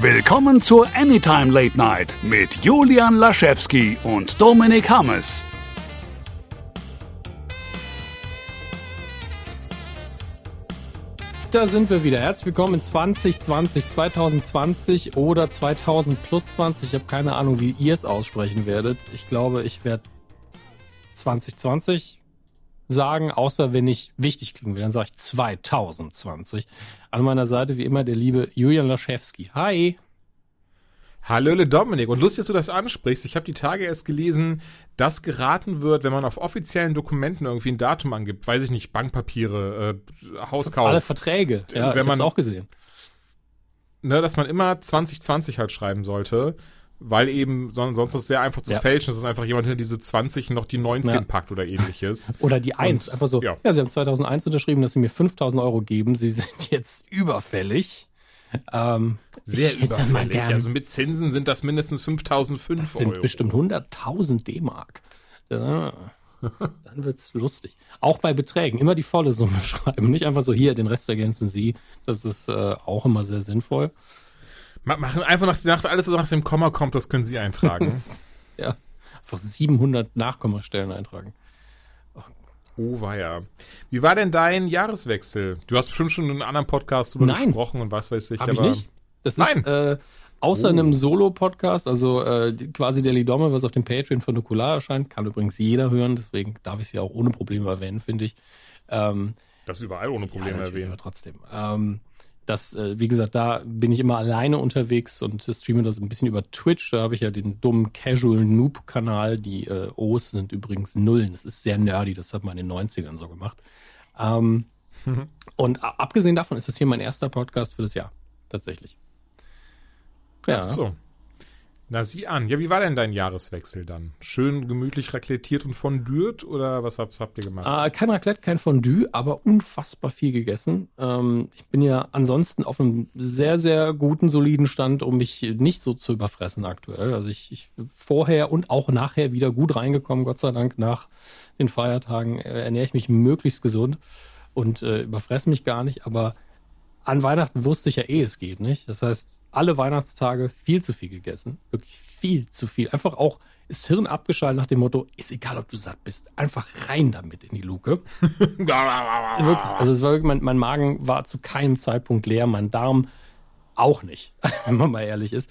Willkommen zur Anytime Late Night mit Julian Laschewski und Dominik Hammes. Da sind wir wieder. Herzlich willkommen in 2020, 2020 oder 2000 plus 20. Ich habe keine Ahnung, wie ihr es aussprechen werdet. Ich glaube, ich werde 2020 sagen, außer wenn ich wichtig klingen will. Dann sage ich 2020. An meiner Seite wie immer der liebe Julian Laschewski. Hi. Hallöle Dominik. Und lustig, dass du das ansprichst. Ich habe die Tage erst gelesen, dass geraten wird, wenn man auf offiziellen Dokumenten irgendwie ein Datum angibt, weiß ich nicht, Bankpapiere, äh, Hauskauf. Alle Verträge. Ja, wenn ich man auch gesehen. Ne, dass man immer 2020 halt schreiben sollte, weil eben sonst ist es sehr einfach zu Ja. fälschen. Ist einfach jemand hinter diese 20 noch die 19 Ja. packt oder ähnliches. Oder die 1. Einfach so, ja. ja. sie haben 2001 unterschrieben, dass sie mir 5000 Euro geben. Sie sind jetzt überfällig. Ähm, Sehr überfällig. Also mit Zinsen sind das mindestens 5005 Das sind Euro. bestimmt 100.000 D-Mark. Ja, dann wird's lustig. Auch bei Beträgen immer die volle Summe schreiben, nicht einfach so hier, den Rest ergänzen Sie. Das ist äh, auch immer sehr sinnvoll. Ma- Machen einfach nach, nach alles, was nach dem Komma kommt, das können Sie eintragen. Ja, einfach 700 Nachkommastellen eintragen. oh, war ja. Wie war denn dein Jahreswechsel? Du hast bestimmt schon in einem anderen Podcast drüber Nein. gesprochen und was weiß ich. Ich aber nicht. Das Nein. ist äh, außer Oh. einem Solo-Podcast, also äh, quasi der Lidomme, was auf dem Patreon von Nukular erscheint, kann übrigens jeder hören, deswegen darf ich sie auch ohne Probleme erwähnen, finde ich. Ähm, Das überall ohne Probleme ja, erwähnt. aber trotzdem. Ähm, das, äh, wie gesagt, da bin ich immer alleine unterwegs und streame das ein bisschen über Twitch. Da habe ich ja den dummen Casual Noob-Kanal. Die äh, O's sind übrigens Nullen. Das ist sehr nerdy. Das hat man in den 90ern so gemacht. Ähm, und a- abgesehen davon ist das hier mein erster Podcast für das Jahr. Tatsächlich. Ja. Ach so. Na, sieh an. Ja, wie war denn dein Jahreswechsel dann? Schön gemütlich raclettiert und fondürt oder was habt, habt ihr gemacht? Äh, kein Raclette, kein Fondue, aber unfassbar viel gegessen. Ähm, ich bin ja ansonsten auf einem sehr, sehr guten, soliden Stand, um mich nicht so zu überfressen aktuell. Also ich, ich vorher und auch nachher wieder gut reingekommen, Gott sei Dank. Nach den Feiertagen äh, ernähre ich mich möglichst gesund und äh, überfresse mich gar nicht. Aber an Weihnachten wusste ich ja eh, es geht nicht. Das heißt, alle Weihnachtstage viel zu viel gegessen. Wirklich viel zu viel. Einfach auch das Hirn abgeschaltet nach dem Motto, ist egal, ob du satt bist. Einfach rein damit in die Luke. Wirklich. Also es war wirklich, mein, mein Magen war zu keinem Zeitpunkt leer, mein Darm auch nicht, wenn man mal ehrlich ist.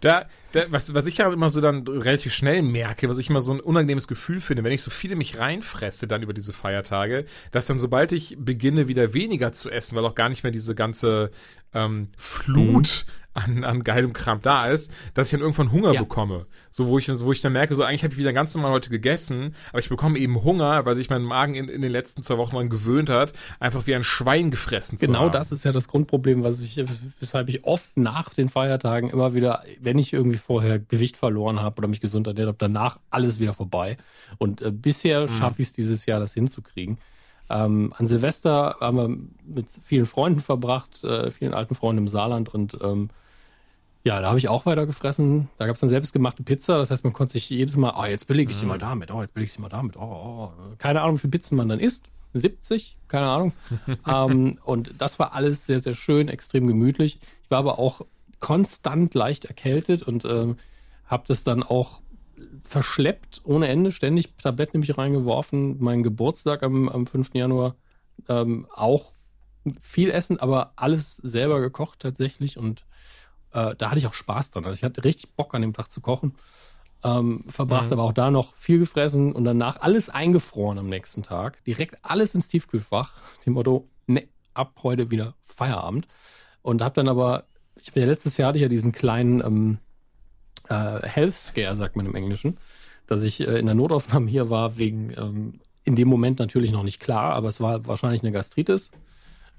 Da, da, was, was ich ja immer so dann relativ schnell merke, was ich immer so ein unangenehmes Gefühl finde, wenn ich so viele mich reinfresse dann über diese Feiertage, dass dann sobald ich beginne wieder weniger zu essen, weil auch gar nicht mehr diese ganze ähm, Flut an, an geilem Kram da ist, dass ich dann irgendwann Hunger Ja. bekomme. So, wo ich, wo ich dann merke, so eigentlich habe ich wieder ganz normal heute gegessen, aber ich bekomme eben Hunger, weil sich mein Magen in, in den letzten zwei Wochen mal gewöhnt hat, einfach wie ein Schwein gefressen zu Genau haben. das ist ja das Grundproblem, was ich, weshalb ich oft nach den Feiertagen immer wieder, wenn ich irgendwie vorher Gewicht verloren habe oder mich gesund ernährt habe, danach alles wieder vorbei. Und äh, bisher schaffe ich es dieses Jahr, das hinzukriegen. Ähm, an Silvester haben wir mit vielen Freunden verbracht, äh, vielen alten Freunden im Saarland und ähm, ja, da habe ich auch weiter gefressen. Da gab es dann selbstgemachte Pizza. Das heißt, man konnte sich jedes Mal, oh, jetzt belege ich sie mal damit, oh, jetzt belege ich sie mal damit, oh, oh. Keine Ahnung, wie viele Pizzen man dann isst. 70, keine Ahnung. ähm, und das war alles sehr, sehr schön, extrem gemütlich. Ich war aber auch konstant leicht erkältet und ähm, habe das dann auch verschleppt ohne Ende, ständig Tabletten in mich reingeworfen. Mein Geburtstag am, am 5. Januar ähm, auch viel essen, aber alles selber gekocht tatsächlich und äh, da hatte ich auch Spaß dran. Also ich hatte richtig Bock an dem Tag zu kochen. Ähm, verbracht Mhm. aber auch da noch viel gefressen und danach alles eingefroren am nächsten Tag. Direkt alles ins Tiefkühlfach. Dem Motto, ne, ab heute wieder Feierabend. Und habe dann aber, ich habe ja letztes Jahr hatte ich ja diesen kleinen ähm, äh, Health Scare, sagt man im Englischen, dass ich äh, in der Notaufnahme hier war, wegen ähm, in dem Moment natürlich noch nicht klar, aber es war wahrscheinlich eine Gastritis.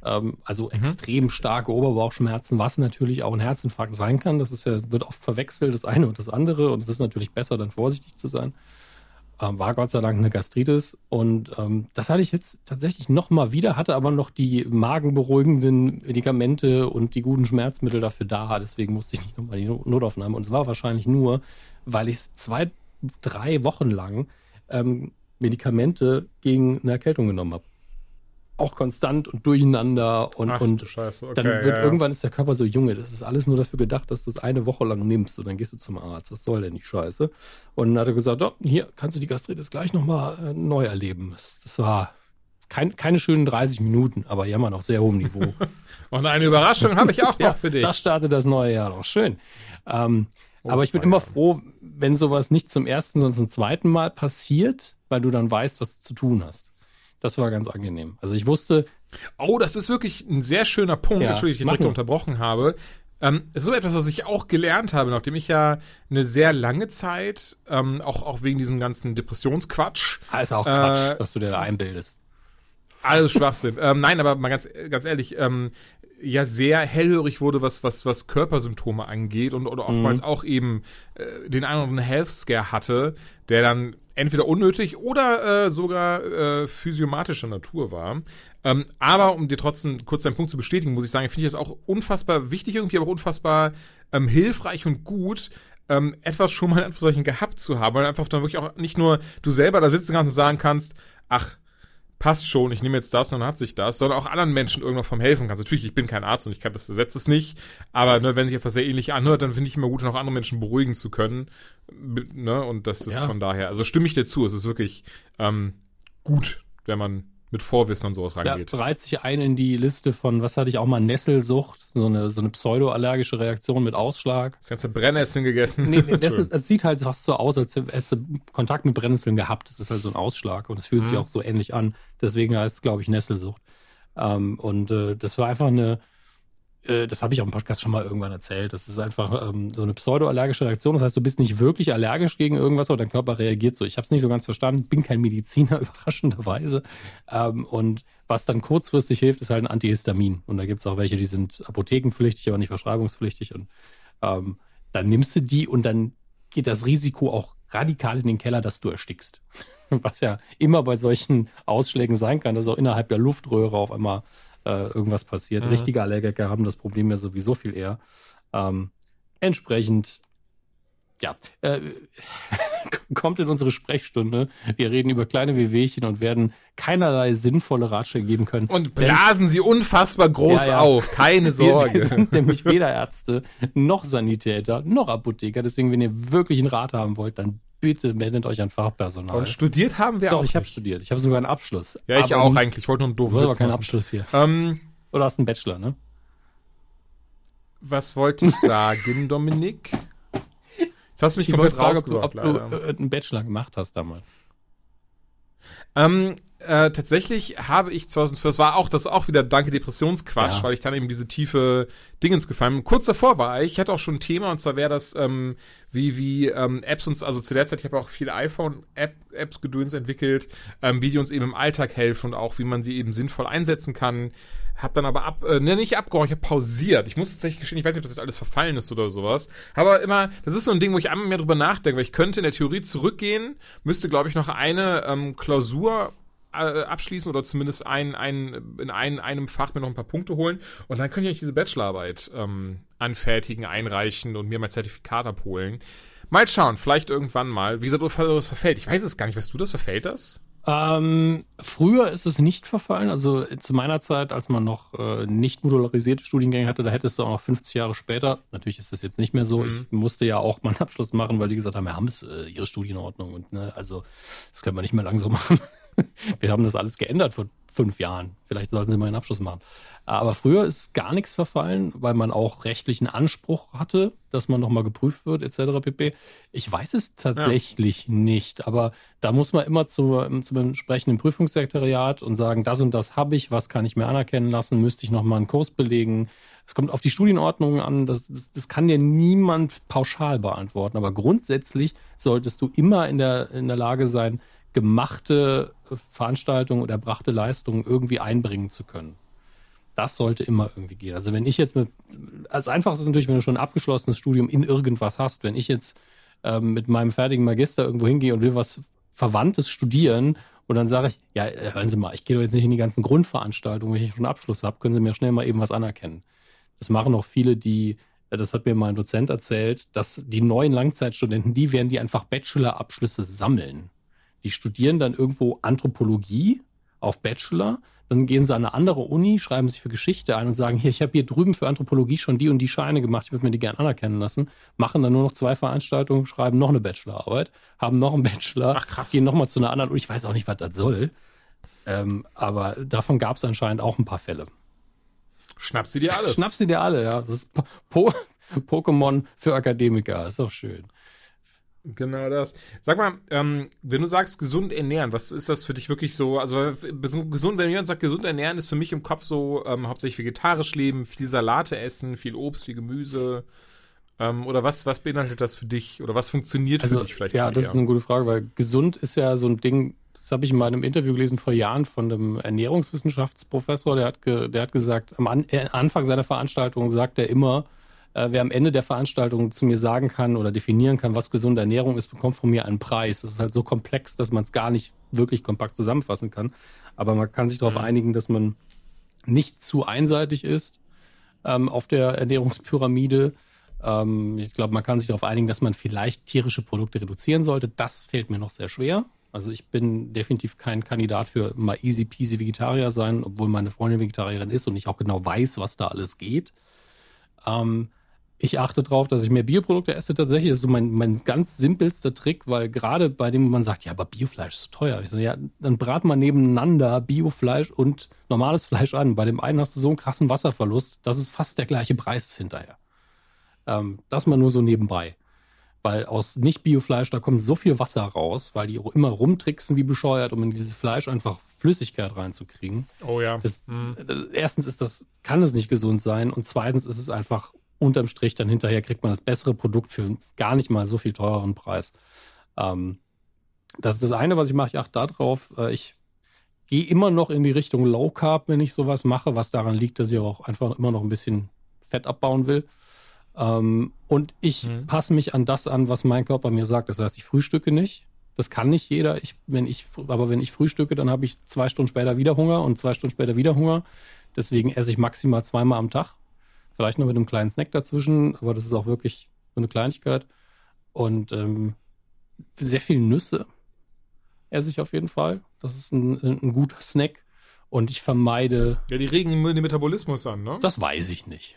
Ähm, also extrem starke Oberbauchschmerzen, was natürlich auch ein Herzinfarkt sein kann. Das ist ja, wird oft verwechselt, das eine und das andere. Und es ist natürlich besser, dann vorsichtig zu sein. Ähm, war Gott sei Dank eine Gastritis. Und ähm, das hatte ich jetzt tatsächlich nochmal wieder, hatte aber noch die magenberuhigenden Medikamente und die guten Schmerzmittel dafür da. Deswegen musste ich nicht nochmal die No- Notaufnahme. Und es war wahrscheinlich nur, weil ich zwei, drei Wochen lang ähm, Medikamente gegen eine Erkältung genommen habe. Auch konstant und durcheinander und, Ach, und Scheiße. Okay, dann wird ja, ja. irgendwann ist der Körper so Junge, das ist alles nur dafür gedacht, dass du es eine Woche lang nimmst und dann gehst du zum Arzt. Was soll denn die Scheiße? Und dann hat er gesagt, oh, hier kannst du die Gastritis gleich nochmal äh, neu erleben. Das, das war kein, keine schönen 30 Minuten, aber jammern auf sehr hohem Niveau. Und eine Überraschung habe ich auch noch für dich. Da startet das neue Jahr noch schön. Ähm, Oh, aber ich bin mein immer Gott. froh, wenn sowas nicht zum ersten, sondern zum zweiten Mal passiert, weil du dann weißt, was du zu tun hast. Das war ganz angenehm. Also ich wusste, Oh, das ist wirklich ein sehr schöner Punkt. Ja, Entschuldigung, ich mach jetzt direkt unterbrochen habe. Ähm, es ist so etwas, was ich auch gelernt habe, nachdem ich ja eine sehr lange Zeit, ähm, auch, auch wegen diesem ganzen Depressionsquatsch, ah, ist auch Äh, Quatsch, was du dir da einbildest. alles Schwachsinn. ähm, nein, aber mal ganz, ganz ehrlich, ähm, ja sehr hellhörig wurde, was, was, was Körpersymptome angeht und oder oftmals auch eben äh, den einen oder anderen Health Scare hatte, der dann entweder unnötig oder äh, sogar äh, physiomatischer Natur war. Ähm, aber um dir trotzdem kurz deinen Punkt zu bestätigen, muss ich sagen, finde ich das auch unfassbar wichtig irgendwie, aber auch unfassbar ähm, hilfreich und gut, ähm, etwas schon mal in Anführungszeichen gehabt zu haben, weil einfach dann wirklich auch nicht nur du selber da sitzen kannst und sagen kannst, ach, passt schon, ich nehme jetzt das und dann hat sich das, sondern auch anderen Menschen irgendwo vom helfen kannst. Natürlich, ich bin kein Arzt und ich kann das setzt es nicht, aber ne, wenn sich etwas sehr ähnlich anhört, dann finde ich immer gut, noch andere Menschen beruhigen zu können. Ne? Und das ist Ja. von daher, also stimme ich dir zu, es ist wirklich ähm, gut, wenn man mit Vorwissen an sowas Ja, rangeht. reiht sich ein in die Liste von, was hatte ich auch mal, Nesselsucht, so eine, so eine pseudoallergische Reaktion mit Ausschlag. Das ganze Brennnesseln gegessen. Nee, nee Entschuldigung. es sieht halt fast so aus, als hättest du Kontakt mit Brennnesseln gehabt. Das ist halt so ein Ausschlag und es fühlt sich Mhm. auch so ähnlich an. Deswegen heißt es, glaube ich, Nesselsucht. Ähm, und äh, das war einfach eine, äh, das habe ich auch im Podcast schon mal irgendwann erzählt. Das ist einfach ähm, so eine pseudoallergische Reaktion. Das heißt, du bist nicht wirklich allergisch gegen irgendwas, aber dein Körper reagiert so. Ich habe es nicht so ganz verstanden, bin kein Mediziner, überraschenderweise. Ähm, und was dann kurzfristig hilft, ist halt ein Antihistamin. Und da gibt es auch welche, die sind apothekenpflichtig, aber nicht verschreibungspflichtig. Und ähm, dann nimmst du die und dann geht das Risiko auch radikal in den Keller, dass du erstickst. Was ja immer bei solchen Ausschlägen sein kann, dass auch innerhalb der Luftröhre auf einmal äh, irgendwas passiert. Mhm. Richtige Allergiker haben das Problem ja sowieso viel eher. Ähm, entsprechend, ja, äh, kommt in unsere Sprechstunde. Wir reden über kleine Wehwehchen und werden keinerlei sinnvolle Ratschläge geben können. Und blasen sie unfassbar groß Ja, ja. auf, keine Wir, Sorge. wir sind nämlich weder Ärzte noch Sanitäter noch Apotheker. Deswegen, wenn ihr wirklich einen Rat haben wollt, dann bitte meldet euch an Fachpersonal. Und studiert haben wir Doch, auch. ich habe studiert. Ich habe sogar einen Abschluss. Ja, ich Aber auch eigentlich. Ich wollte nur einen Du doofen hast aber Witz keinen machen. Abschluss hier. Ähm, Oder hast einen Bachelor, ne? was wollte ich sagen, Dominik? Jetzt hast du mich Ich komplett fragen, ob du, ob du äh, einen Bachelor gemacht hast damals. Ähm, äh, tatsächlich habe ich 2004, das war auch, das auch wieder danke Depressionsquatsch, Ja. weil ich dann eben diese tiefe Dingens gefallen bin. Kurz davor war ich, ich hatte auch schon ein Thema, und zwar wäre das, ähm, wie, wie ähm, Apps uns, also zu der Zeit, ich habe auch viele iPhone-Apps gedöns entwickelt, ähm, wie die uns eben im Alltag helfen und auch, wie man sie eben sinnvoll einsetzen kann. Hab dann aber ab, äh, ne, nicht abgehauen, ich habe pausiert. Ich muss tatsächlich gestehen, ich weiß nicht, ob das jetzt alles verfallen ist oder sowas. Aber immer, das ist so ein Ding, wo ich einmal mehr drüber nachdenke, weil ich könnte in der Theorie zurückgehen, müsste, glaube ich, noch eine ähm, Klausur äh, abschließen oder zumindest ein, ein, in ein, einem Fach mir noch ein paar Punkte holen. Und dann könnte ich eigentlich diese Bachelorarbeit ähm, anfertigen, einreichen und mir mein Zertifikat abholen. Mal schauen, vielleicht irgendwann mal. Wie gesagt, das verfällt. Ich weiß es gar nicht. Weißt du das? Verfällt das? Ähm, früher ist es nicht verfallen. Also zu meiner Zeit, als man noch äh, nicht modularisierte Studiengänge hatte, da hättest du auch noch 50 Jahre später. Natürlich ist das jetzt nicht mehr so. Mhm. Ich musste ja auch meinen Abschluss machen, weil die gesagt haben, wir haben es äh, ihre Studienordnung und ne, also das können wir nicht mehr lang so machen. wir haben das alles geändert vor fünf Jahren. Vielleicht sollten sie mal einen Abschluss machen. Aber früher ist gar nichts verfallen, weil man auch rechtlichen Anspruch hatte, dass man nochmal geprüft wird, etc. pp. Ich weiß es tatsächlich nicht, aber da muss man immer zu, zum entsprechenden Prüfungssekretariat und sagen, das und das habe ich, was kann ich mir anerkennen lassen, müsste ich nochmal einen Kurs belegen. Es kommt auf die Studienordnung an, das, das, das kann dir niemand pauschal beantworten, aber grundsätzlich solltest du immer in der, in der Lage sein, gemachte Veranstaltungen oder erbrachte Leistungen irgendwie einbringen zu können. Das sollte immer irgendwie gehen. Also wenn ich jetzt mit, als einfachstes ist natürlich, wenn du schon ein abgeschlossenes Studium in irgendwas hast, wenn ich jetzt ähm, mit meinem fertigen Magister irgendwo hingehe und will was Verwandtes studieren und dann sage ich, ja, äh, hören Sie mal, ich gehe doch jetzt nicht in die ganzen Grundveranstaltungen, wenn ich schon einen Abschluss habe, können Sie mir schnell mal eben was anerkennen. Das machen auch viele, die, äh, das hat mir mal ein Dozent erzählt, dass die neuen Langzeitstudenten, die werden die einfach Bachelor-Abschlüsse sammeln. Die studieren dann irgendwo Anthropologie auf Bachelor. Dann gehen sie an eine andere Uni, schreiben sich für Geschichte ein und sagen, hier, ich habe hier drüben für Anthropologie schon die und die Scheine gemacht, ich würde mir die gerne anerkennen lassen. Machen dann nur noch zwei Veranstaltungen, schreiben noch eine Bachelorarbeit, haben noch einen Bachelor, Ach, krass. gehen nochmal zu einer anderen Uni. Ich weiß auch nicht, was das soll. Ähm, aber davon gab es anscheinend auch ein paar Fälle. Schnapp sie dir alle. Schnapp sie dir alle, ja. Das ist po po Pokémon für Akademiker, ist doch schön. Genau das. Sag mal, ähm, wenn du sagst gesund ernähren, was ist das für dich wirklich so? Also gesund, wenn jemand sagt gesund ernähren, ist für mich im Kopf so ähm, hauptsächlich vegetarisch leben, viel Salate essen, viel Obst, viel Gemüse. Ähm, oder was, was beinhaltet das für dich? Oder was funktioniert Also, für dich vielleicht? ja, das ist eine gute Frage, weil gesund ist ja so ein Ding, das habe ich in meinem Interview gelesen vor Jahren von einem Ernährungswissenschaftsprofessor, der hat, ge, der hat gesagt, am An äh, Anfang seiner Veranstaltung sagt er immer, äh, wer am Ende der Veranstaltung zu mir sagen kann oder definieren kann, was gesunde Ernährung ist, bekommt von mir einen Preis. Das ist halt so komplex, dass man es gar nicht wirklich kompakt zusammenfassen kann. Aber man kann sich darauf Mhm. einigen, dass man nicht zu einseitig ist ähm, auf der Ernährungspyramide. Ähm, ich glaube, man kann sich darauf einigen, dass man vielleicht tierische Produkte reduzieren sollte. Das fällt mir noch sehr schwer. Also ich bin definitiv kein Kandidat für mal easy peasy Vegetarier sein, obwohl meine Freundin Vegetarierin ist und ich auch genau weiß, was da alles geht. Ähm, ich achte darauf, dass ich mehr Bioprodukte esse tatsächlich. Das ist so mein, mein ganz simpelster Trick, weil gerade bei dem man sagt, ja, aber Biofleisch ist zu teuer. Ich so, ja, dann brat mal nebeneinander Biofleisch und normales Fleisch an. Bei dem einen hast du so einen krassen Wasserverlust, dass es fast der gleiche Preis ist hinterher. Ähm, das mal nur so nebenbei. Weil aus Nicht-Biofleisch, da kommt so viel Wasser raus, weil die immer rumtricksen wie bescheuert, um in dieses Fleisch einfach Flüssigkeit reinzukriegen. oh ja. Das, Hm. das- erstens ist das, kann es nicht gesund sein und zweitens ist es einfach unterm Strich dann hinterher kriegt man das bessere Produkt für gar nicht mal so viel teureren Preis. Ähm, das ist das eine, was ich mache. Ich achte darauf. Äh, ich gehe immer noch in die Richtung Low Carb, wenn ich sowas mache, was daran liegt, dass ich auch einfach immer noch ein bisschen Fett abbauen will. Ähm, und ich Mhm. passe mich an das an, was mein Körper mir sagt. Das heißt, ich frühstücke nicht. Das kann nicht jeder. Ich, wenn ich, aber wenn ich frühstücke, dann habe ich zwei Stunden später wieder Hunger und zwei Stunden später wieder Hunger. Deswegen esse ich maximal zweimal am Tag. Vielleicht noch mit einem kleinen Snack dazwischen, aber das ist auch wirklich so eine Kleinigkeit. Und ähm, sehr viel Nüsse esse ich auf jeden Fall. Das ist ein, ein guter Snack. Und ich vermeide, Ja, die regen den Metabolismus an, ne? das weiß ich nicht.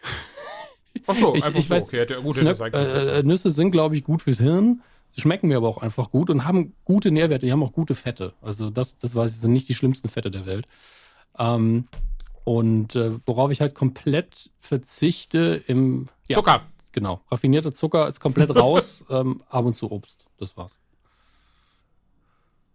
Ach so, ich, einfach ich so. weiß, okay, hätte, gut, hätte Snack, äh, äh, Nüsse sind, glaube ich, gut fürs Hirn. Sie schmecken mir aber auch einfach gut und haben gute Nährwerte. Die haben auch gute Fette. Also das, das weiß ich, sind nicht die schlimmsten Fette der Welt. Ähm, und äh, worauf ich halt komplett verzichte im ja, Zucker. Genau. Raffinierter Zucker ist komplett raus. ähm, ab und zu Obst. Das war's.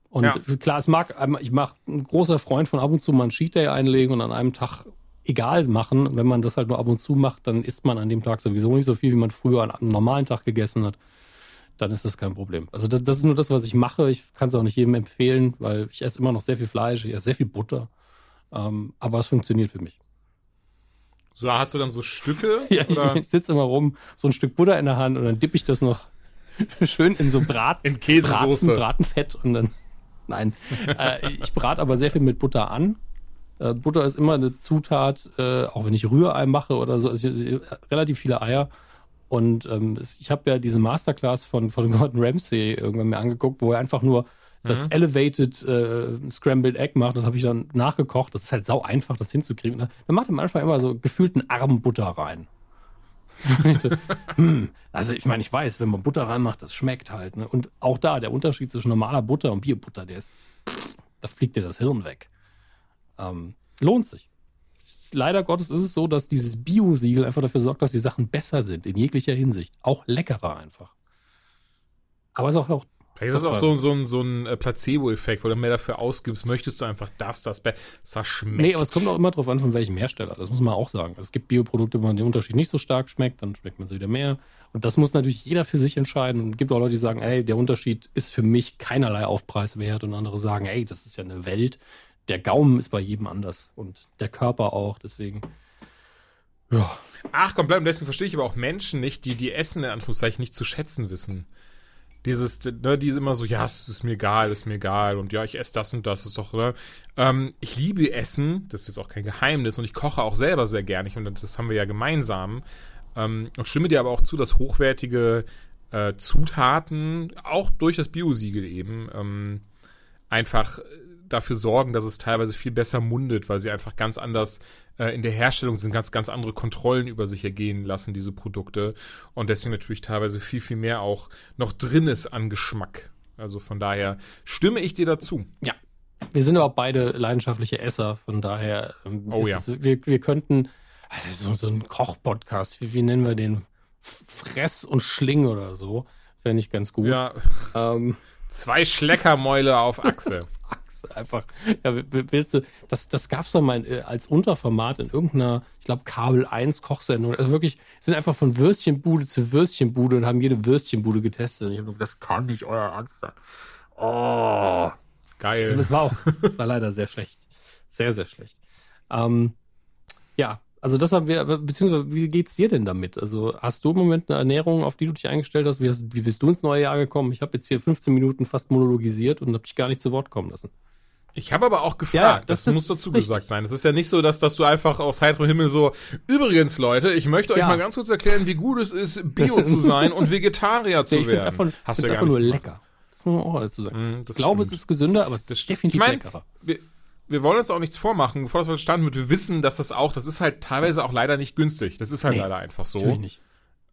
Und Ja. klar, es mag, ich mache ein großer Freund von ab und zu mal einen Cheat Day einlegen und an einem Tag egal machen. Wenn man das halt nur ab und zu macht, dann isst man an dem Tag sowieso nicht so viel, wie man früher an einem normalen Tag gegessen hat. Dann ist das kein Problem. Also das, das ist nur das, was ich mache. Ich kann es auch nicht jedem empfehlen, weil ich esse immer noch sehr viel Fleisch, ich esse sehr viel Butter. Ähm, aber es funktioniert für mich. So, hast du dann so Stücke? Ja, ich, oder? ich sitze immer rum, so ein Stück Butter in der Hand und dann dippe ich das noch schön in so Brat, In Käsesoße. Braten, Bratenfett und dann. Nein. äh, ich brate aber sehr viel mit Butter an. Äh, Butter ist immer eine Zutat, äh, auch wenn ich Rührei mache oder so, also, ich- relativ viele Eier. Und ähm, ich habe ja diese Masterclass von, von Gordon Ramsay irgendwann mir angeguckt, wo er einfach nur das Elevated äh, Scrambled Egg macht. Das habe ich dann nachgekocht. Das ist halt sau einfach, das hinzukriegen. Dann macht er am Anfang immer so gefühlten Arm Butter rein. So, hm, also ich meine, ich weiß, wenn man Butter reinmacht, das schmeckt halt. Ne? Und auch da, der Unterschied zwischen normaler Butter und Biobutter, der ist, da fliegt dir das Hirn weg. Ähm, lohnt sich. Leider Gottes ist es so, dass dieses Bio-Siegel einfach dafür sorgt, dass die Sachen besser sind, in jeglicher Hinsicht. Auch leckerer einfach. Aber es ist auch, auch Vielleicht ist das auch so, so ein, so ein äh, Placebo-Effekt, wo du mehr dafür ausgibst, möchtest du einfach das, das besser schmeckt. Nee, aber es kommt auch immer drauf an, von welchem Hersteller. Das muss man auch sagen. Es gibt Bioprodukte, wo man den Unterschied nicht so stark schmeckt, dann schmeckt man sie wieder mehr. Und das muss natürlich jeder für sich entscheiden. Und es gibt auch Leute, die sagen, ey, der Unterschied ist für mich keinerlei Aufpreis wert. Und andere sagen, ey, das ist ja eine Welt. Der Gaumen ist bei jedem anders. Und der Körper auch. Deswegen, ja. Ach, komplett. Und deswegen verstehe ich aber auch Menschen nicht, die die Essen in Anführungszeichen nicht zu schätzen wissen. Dieses, ne, die sind immer so, ja, es ist mir egal, ist mir egal und ja, ich esse das und das, ist doch, ne? Ähm, ich liebe Essen, das ist jetzt auch kein Geheimnis und ich koche auch selber sehr gerne und das haben wir ja gemeinsam. Ähm, und stimme dir aber auch zu, dass hochwertige äh, Zutaten, auch durch das Biosiegel eben, ähm, einfach dafür sorgen, dass es teilweise viel besser mundet, weil sie einfach ganz anders äh, in der Herstellung sind, ganz, ganz andere Kontrollen über sich ergehen lassen, diese Produkte. Und deswegen natürlich teilweise viel, viel mehr auch noch drin ist an Geschmack. Also von daher stimme ich dir dazu. Ja. Wir sind aber auch beide leidenschaftliche Esser, von daher ähm, Oh ja. es, wir, wir könnten, also so, so ein Koch-Podcast, wie, wie nennen wir den? Fress und Schling oder so. Fände ich ganz gut. Ja, Ähm, zwei Schleckermäule auf Achse. Achse, einfach. Ja, willst du, das, das gab's doch mal äh, als Unterformat in irgendeiner, ich glaube, Kabel 1 Kochsendung. Also wirklich, sind einfach von Würstchenbude zu Würstchenbude und haben jede Würstchenbude getestet. Und ich habe das kann nicht euer Ernst sein. Oh. Geil. Also das war auch, das war leider sehr schlecht. Sehr, sehr schlecht. Ähm, ja, also das haben wir, beziehungsweise wie geht's dir denn damit? Also hast du im Moment eine Ernährung, auf die du dich eingestellt hast? Wie, hast, wie bist du ins neue Jahr gekommen? Ich habe jetzt hier 15 Minuten fast monologisiert und habe dich gar nicht zu Wort kommen lassen. Ich habe aber auch gefragt, Ja, das, das muss dazu richtig. gesagt sein. Es ist ja nicht so, dass, dass du einfach aus heiterem Himmel so, übrigens Leute, ich möchte euch Ja. mal ganz kurz erklären, wie gut es ist, Bio zu sein und Vegetarier zu Nee, ich werden. einfach, Hast du ja einfach nur nicht lecker. Das muss man auch dazu sagen. Mm, ich glaube, stimmt. es ist gesünder, aber es ist definitiv Ich mein, leckerer. wir, wir wollen uns auch nichts vormachen, bevor das was stand wird. Wir wissen, dass das auch, das ist halt teilweise auch leider nicht günstig. Das ist halt Nee, leider einfach so. Natürlich nicht.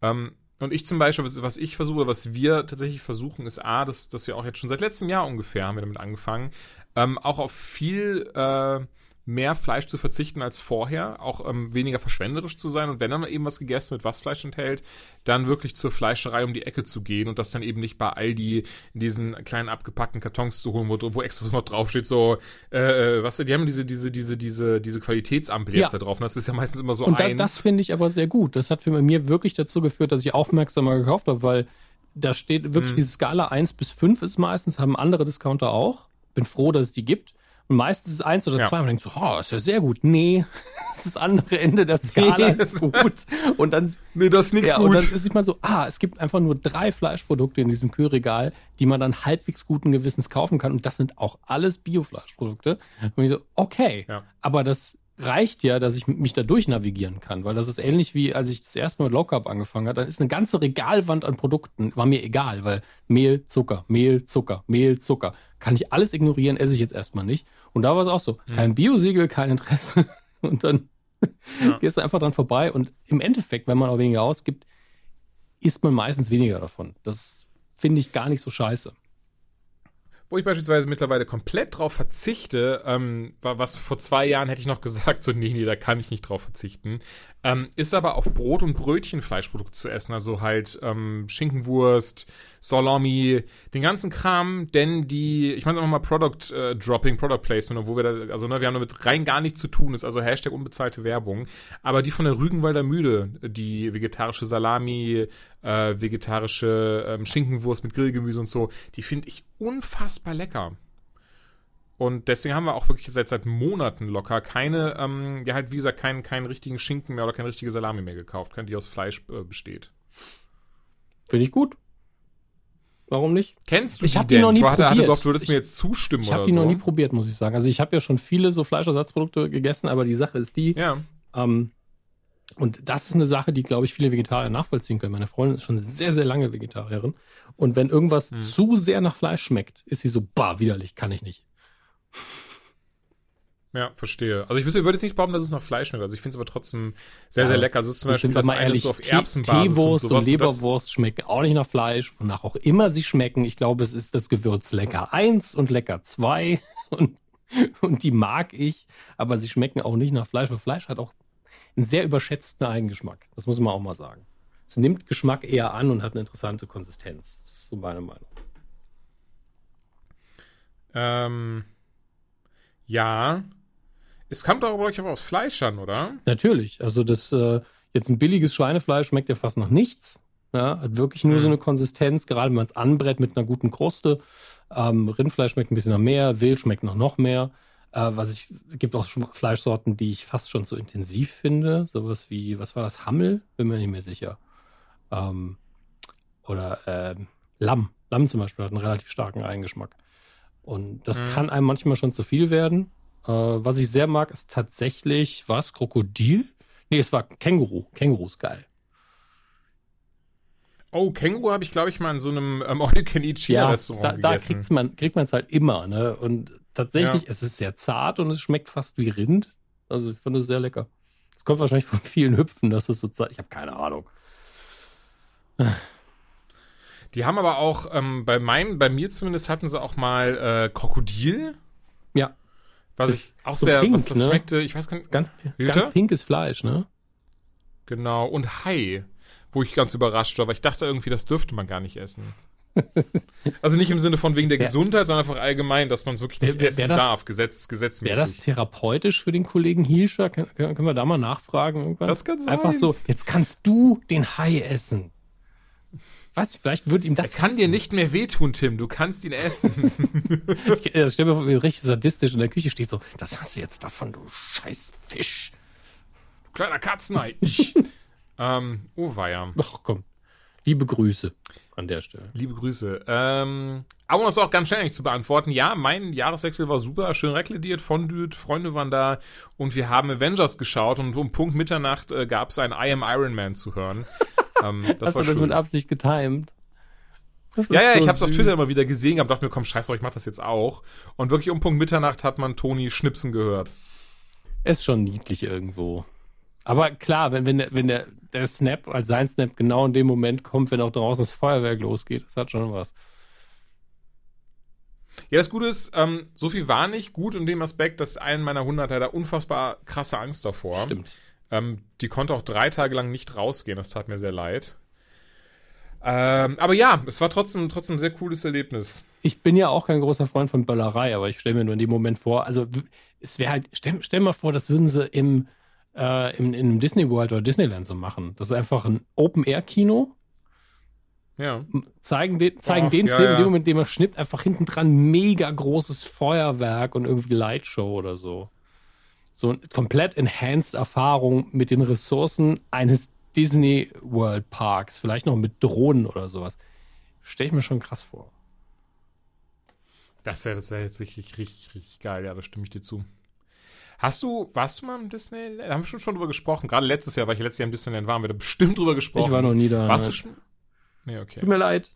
Ähm, und ich zum Beispiel, was, was ich versuche, was wir tatsächlich versuchen, ist A, dass, dass wir auch jetzt schon seit letztem Jahr ungefähr haben wir damit angefangen, ähm, auch auf viel äh, mehr Fleisch zu verzichten als vorher, auch ähm, weniger verschwenderisch zu sein und wenn dann eben was gegessen wird, was Fleisch enthält, dann wirklich zur Fleischerei um die Ecke zu gehen und das dann eben nicht bei Aldi in diesen kleinen abgepackten Kartons zu holen, wo, wo extra so noch draufsteht, so, äh, äh, was, die haben diese, diese, diese, diese, diese Qualitätsampel jetzt Ja. da drauf. und Das ist ja meistens immer so Und da, eins. das finde ich aber sehr gut. Das hat für mir wirklich dazu geführt, dass ich aufmerksamer gekauft habe, weil da steht wirklich Mhm. diese Skala 1 bis 5 ist meistens, haben andere Discounter auch. Bin froh, dass es die gibt. Und meistens ist es 1 oder Ja. 2 und man denkt so, oh, ist ja sehr gut. Nee, das ist das andere Ende der Skala Nee, ist gut. Und dann, nee, das ist nichts ja, und gut. dann ist es mal so, ah, es gibt einfach nur drei Fleischprodukte in diesem Kühlregal, die man dann halbwegs guten Gewissens kaufen kann. Und das sind auch alles Biofleischprodukte. Und ich so, okay. Ja. Aber das reicht ja, dass ich mich da durchnavigieren kann, weil das ist ähnlich wie als ich das erste Mal mit Low Carb angefangen habe, dann ist eine ganze Regalwand an Produkten, war mir egal, weil Mehl, Zucker, Mehl, Zucker, Mehl, Zucker, kann ich alles ignorieren, esse ich jetzt erstmal nicht. Und da war es auch so, kein Biosiegel, kein Interesse. Und dann Ja. gehst du einfach dran vorbei und im Endeffekt, wenn man auch weniger ausgibt, isst man meistens weniger davon. Das finde ich gar nicht so scheiße. Wo ich beispielsweise mittlerweile komplett drauf verzichte, ähm, wa- was vor zwei Jahren hätte ich noch gesagt, so nee, nee, da kann ich nicht drauf verzichten, ähm, ist aber auf Brot und Brötchen Fleischprodukte zu essen, also halt ähm, Schinkenwurst, Salami, den ganzen Kram, denn die, ich meine einfach mal Product äh, Dropping, Product Placement, obwohl wir da, also ne, wir haben damit rein gar nichts zu tun, ist also Hashtag unbezahlte Werbung, aber die von der Rügenwalder Mühle, die vegetarische Salami, äh, vegetarische ähm, Schinkenwurst mit Grillgemüse und so, die finde ich unfassbar lecker. Und deswegen haben wir auch wirklich seit, seit Monaten locker keine, ähm, ja halt wie gesagt, keinen, keinen richtigen Schinken mehr oder keine richtige Salami mehr gekauft, die aus Fleisch äh, besteht. Finde ich gut. Warum nicht? Kennst du Ich die hab die denn? noch nie ich hatte, hatte probiert. gehofft, du würdest Ich- mir jetzt zustimmen Ich oder habe die so. noch nie probiert, muss ich sagen. Also ich habe ja schon viele so Fleischersatzprodukte gegessen, aber die Sache ist die, ja. ähm, und das ist eine Sache, die, glaube ich, viele Vegetarier nachvollziehen können. Meine Freundin ist schon sehr, sehr lange Vegetarierin. Und wenn irgendwas Hm. zu sehr nach Fleisch schmeckt, ist sie so, bah, widerlich, kann ich nicht. Ja, verstehe. Also ich würde jetzt nicht behaupten, dass es nach Fleisch schmeckt. Also ich finde es aber trotzdem sehr, Ja, sehr lecker. Also es ist zum Beispiel das mal eine ehrlich, so auf Erbsenbasis Teewurst und und, sowas. Leberwurst schmecken auch nicht nach Fleisch, wonach auch immer sie schmecken. Ich glaube, es ist das Gewürz lecker 1 und lecker 2 und, und die mag ich, aber sie schmecken auch nicht nach Fleisch, weil Fleisch hat auch einen sehr überschätzten Eigengeschmack. Das muss man auch mal sagen. Es nimmt Geschmack eher an und hat eine interessante Konsistenz. Das ist so meine Meinung. ähm, ja. Es kommt doch aber auch aufs Fleisch an, oder? Natürlich. Also das äh, jetzt ein billiges Schweinefleisch schmeckt ja fast nach nichts. Ja, hat wirklich nur Mhm. so eine Konsistenz, gerade wenn man es anbrät mit einer guten Kruste. Ähm, Rindfleisch schmeckt ein bisschen nach mehr, Wild schmeckt noch noch mehr. Äh, was ich gibt auch Fleischsorten, die ich fast schon so intensiv finde. Sowas wie, was war das? Hammel? Bin mir nicht mehr sicher. Ähm, oder ähm, Lamm. Lamm zum Beispiel hat einen relativ starken Eigengeschmack. Und das Mhm. kann einem manchmal schon zu viel werden. Äh, was ich sehr mag, ist tatsächlich, was? Krokodil? Nee, es war Känguru. Känguru ist geil. Oh, Känguru habe ich, glaube ich, mal in so einem ähm, All-You-Can-Eat-China-Restaurant da, da gegessen. kriegt's man, kriegt man es halt immer, ne? Und tatsächlich, ja. es ist sehr zart und es schmeckt fast wie Rind. Also ich finde es sehr lecker. Es kommt wahrscheinlich von vielen Hüpfen, dass es so zart. Ich habe keine Ahnung. Die haben aber auch, ähm, bei meinem, bei mir zumindest hatten sie auch mal äh, Krokodil. Was ich auch so sehr, pink, was das ne? schmeckte, ich weiß gar nicht. Ganz, ganz pinkes Fleisch, ne? Genau. Und Hai, wo ich ganz überrascht war, weil ich dachte irgendwie, das dürfte man gar nicht essen. also nicht im Sinne von wegen der ja. Gesundheit, sondern einfach allgemein, dass man es wirklich nicht wär, essen das, darf, gesetz, gesetzmäßig. Wäre das therapeutisch für den Kollegen Hielscher? Können, können wir da mal nachfragen irgendwann? Das kann sein. Einfach so, jetzt kannst du den Hai essen. Was? Vielleicht wird ihm das. Er kann dir nicht mehr wehtun, Tim. Du kannst ihn essen. ich, das stell mir vor, wie richtig sadistisch in der Küche steht so: Das hast du jetzt davon, du scheiß Fisch. Du kleiner Katzenei. ähm, oh, weia. Ach komm. Liebe Grüße an der Stelle. Liebe Grüße. Ähm, aber um das auch ganz schnell nicht zu beantworten, ja, mein Jahreswechsel war super, schön reklediert, fondüt, Freunde waren da und wir haben Avengers geschaut und um Punkt Mitternacht äh, gab es ein I Am Iron Man zu hören. Ähm, das Hast war du das schön. mit Absicht getimed? Ja, ja, so ich hab's süß. auf Twitter immer wieder gesehen, aber dachte mir, komm, scheiß drauf, ich mach das jetzt auch. Und wirklich um Punkt Mitternacht hat man Toni schnipsen gehört. Ist schon niedlich irgendwo. Aber klar, wenn, wenn, der, wenn der, der Snap als sein Snap genau in dem Moment kommt, wenn auch draußen das Feuerwerk losgeht, das hat schon was. Ja, das Gute ist, ähm, so viel war nicht gut in dem Aspekt, dass einen meiner Hunde da unfassbar krasse Angst davor. Stimmt. Ähm, die konnte auch drei Tage lang nicht rausgehen. Das tat mir sehr leid. Ähm, aber ja, es war trotzdem, trotzdem ein sehr cooles Erlebnis. Ich bin ja auch kein großer Freund von Böllerei, aber ich stelle mir nur in dem Moment vor, also es wäre halt, stell, stell mal vor, das würden sie im, äh, im, in Disney World oder Disneyland so machen. Das ist einfach ein Open-Air-Kino. Ja. Zeigen, de, zeigen Och, den ja, Film, ja. in dem Moment, in dem er schnippt, einfach hinten dran mega großes Feuerwerk und irgendwie Lightshow oder so so eine komplett enhanced Erfahrung mit den Ressourcen eines Disney World Parks, vielleicht noch mit Drohnen oder sowas. Stelle ich mir schon krass vor. Das wäre das wär jetzt richtig, richtig, richtig geil, ja, da stimme ich dir zu. Hast du, warst du mal im Disneyland? Da haben wir schon, schon drüber gesprochen. Gerade letztes Jahr, weil ich letztes Jahr im Disneyland war, haben wir da bestimmt drüber gesprochen. Ich war noch nie da. Warst ne. du schon? Nee, okay. Tut mir leid.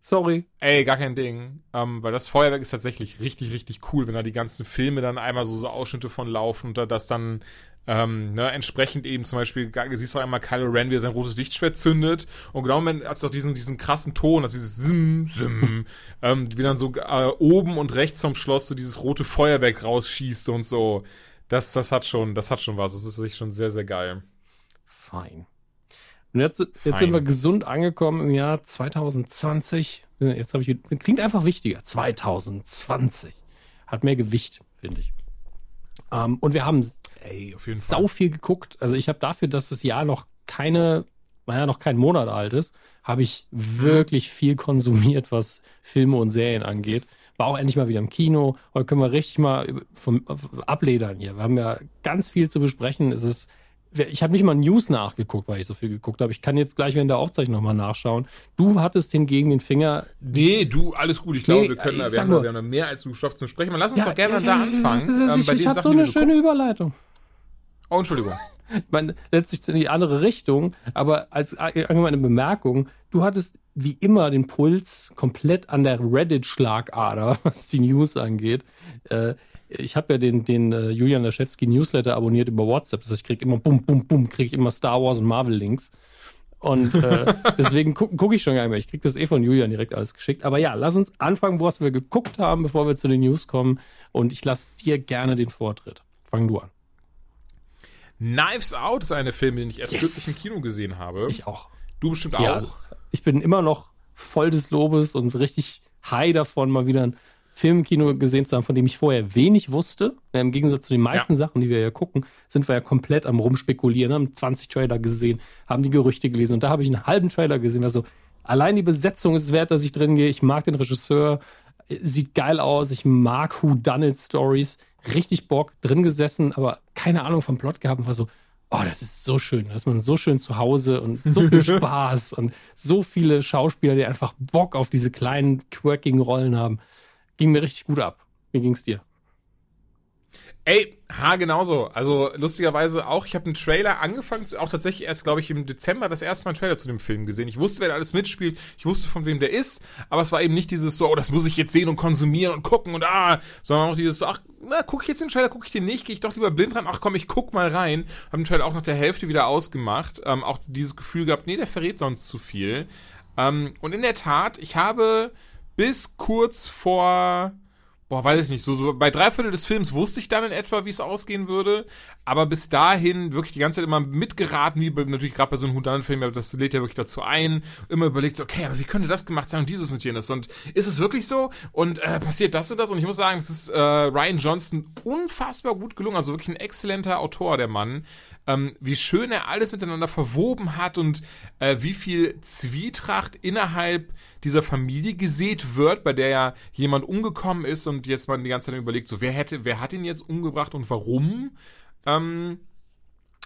Sorry. Ey, gar kein Ding. Ähm, weil das Feuerwerk ist tatsächlich richtig, richtig cool, wenn da die ganzen Filme dann einmal so, so Ausschnitte von laufen und da das dann ähm, ne, entsprechend eben zum Beispiel, siehst du einmal Kylo Ren, wie er sein rotes Lichtschwert zündet und genau wenn hat es auch diesen, diesen krassen Ton, also dieses Sim, Sim, ähm, wie dann so äh, oben und rechts vom Schloss so dieses rote Feuerwerk rausschießt und so. Das, das hat schon, das hat schon was. Das ist sich schon sehr, sehr geil. Fein. Und jetzt, jetzt sind wir gesund angekommen im Jahr 2020. Jetzt habe ich, klingt einfach wichtiger. 2020. Hat mehr Gewicht, finde ich. Ähm, und wir haben Ey, sau viel geguckt. Also ich habe dafür, dass das Jahr noch keine, naja, noch kein Monat alt ist, habe ich wirklich viel konsumiert, was Filme und Serien angeht. War auch endlich mal wieder im Kino. Heute können wir richtig mal vom, abledern hier. Wir haben ja ganz viel zu besprechen. Es ist ich habe nicht mal News nachgeguckt, weil ich so viel geguckt habe. Ich kann jetzt gleich während der Aufzeichnung nochmal nachschauen. Du hattest hingegen den Finger. Nee, du, alles gut. Ich glaube, nee, wir können da, wir haben, wir haben mehr als du geschafft zu sprechen. Lass uns ja, doch gerne ja, da anfangen. Ähm, ich ich hatte so eine schöne Überleitung. Oh, Entschuldigung. Man letztlich in die andere Richtung, aber als allgemeine Bemerkung, du hattest wie immer den Puls komplett an der Reddit-Schlagader, was die News angeht. Äh, ich habe ja den, den uh, Julian Laschewski Newsletter abonniert über WhatsApp. Das heißt, ich kriege immer bum, bum, bum, kriege ich immer Star Wars und Marvel-Links. Und äh, deswegen gucke guck ich schon gar nicht mehr. Ich kriege das eh von Julian direkt alles geschickt. Aber ja, lass uns anfangen, was wir geguckt haben, bevor wir zu den News kommen. Und ich lasse dir gerne den Vortritt. Fang du an. Knives Out ist eine Film, den ich erst yes. kürzlich im Kino gesehen habe. Ich auch. Du bestimmt auch. Ja, ich bin immer noch voll des Lobes und richtig high davon, mal wieder einen Film im Kino gesehen zu haben, von dem ich vorher wenig wusste. Im Gegensatz zu den meisten ja. Sachen, die wir ja gucken, sind wir ja komplett am rumspekulieren, haben 20 Trailer gesehen, haben die Gerüchte gelesen und da habe ich einen halben Trailer gesehen, also allein die Besetzung ist wert, dass ich drin gehe. Ich mag den Regisseur, sieht geil aus, ich mag Who Done It Stories, richtig Bock, drin gesessen, aber keine Ahnung vom Plot gehabt und war so, oh, das ist so schön, da ist man so schön zu Hause und so viel Spaß und so viele Schauspieler, die einfach Bock auf diese kleinen, quirkigen Rollen haben ging mir richtig gut ab. Wie ging es dir? Ey, ha, genauso. Also lustigerweise auch, ich habe einen Trailer angefangen, auch tatsächlich erst, glaube ich, im Dezember das erste Mal einen Trailer zu dem Film gesehen. Ich wusste, wer da alles mitspielt, ich wusste, von wem der ist, aber es war eben nicht dieses so, oh, das muss ich jetzt sehen und konsumieren und gucken und ah, sondern auch dieses, ach, na, gucke ich jetzt den Trailer, gucke ich den nicht, gehe ich doch lieber blind ran, ach komm, ich guck mal rein. Hab den Trailer auch nach der Hälfte wieder ausgemacht, ähm, auch dieses Gefühl gehabt, nee, der verrät sonst zu viel. Ähm, und in der Tat, ich habe bis kurz vor boah, weiß ich nicht, so, so bei drei Viertel des Films wusste ich dann in etwa, wie es ausgehen würde, aber bis dahin wirklich die ganze Zeit immer mitgeraten, wie natürlich gerade bei so einem Houdanet-Film, das lädt ja wirklich dazu ein, immer überlegt, so, okay, aber wie könnte das gemacht sein und dieses und jenes? Und ist es wirklich so? Und äh, passiert das und das? Und ich muss sagen, es ist äh, Ryan Johnson unfassbar gut gelungen, also wirklich ein exzellenter Autor, der Mann, ähm, wie schön er alles miteinander verwoben hat und äh, wie viel Zwietracht innerhalb dieser Familie gesät wird, bei der ja jemand umgekommen ist und jetzt man die ganze Zeit überlegt, so wer hätte, wer hat ihn jetzt umgebracht und warum? Ähm,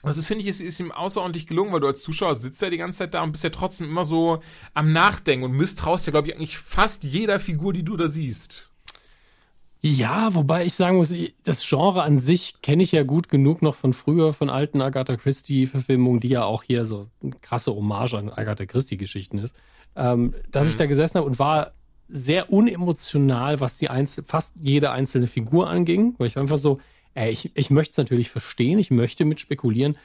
das ist, finde ich, ist, ist ihm außerordentlich gelungen, weil du als Zuschauer sitzt ja die ganze Zeit da und bist ja trotzdem immer so am Nachdenken und misstraust ja, glaube ich, eigentlich fast jeder Figur, die du da siehst. Ja, wobei ich sagen muss, das Genre an sich kenne ich ja gut genug noch von früher, von alten Agatha Christie-Verfilmungen, die ja auch hier so eine krasse Hommage an Agatha Christie-Geschichten ist, ähm, dass mhm. ich da gesessen habe und war sehr unemotional, was die Einzel fast jede einzelne Figur anging, weil ich war einfach so, ey, ich, ich möchte es natürlich verstehen, ich möchte mit spekulieren,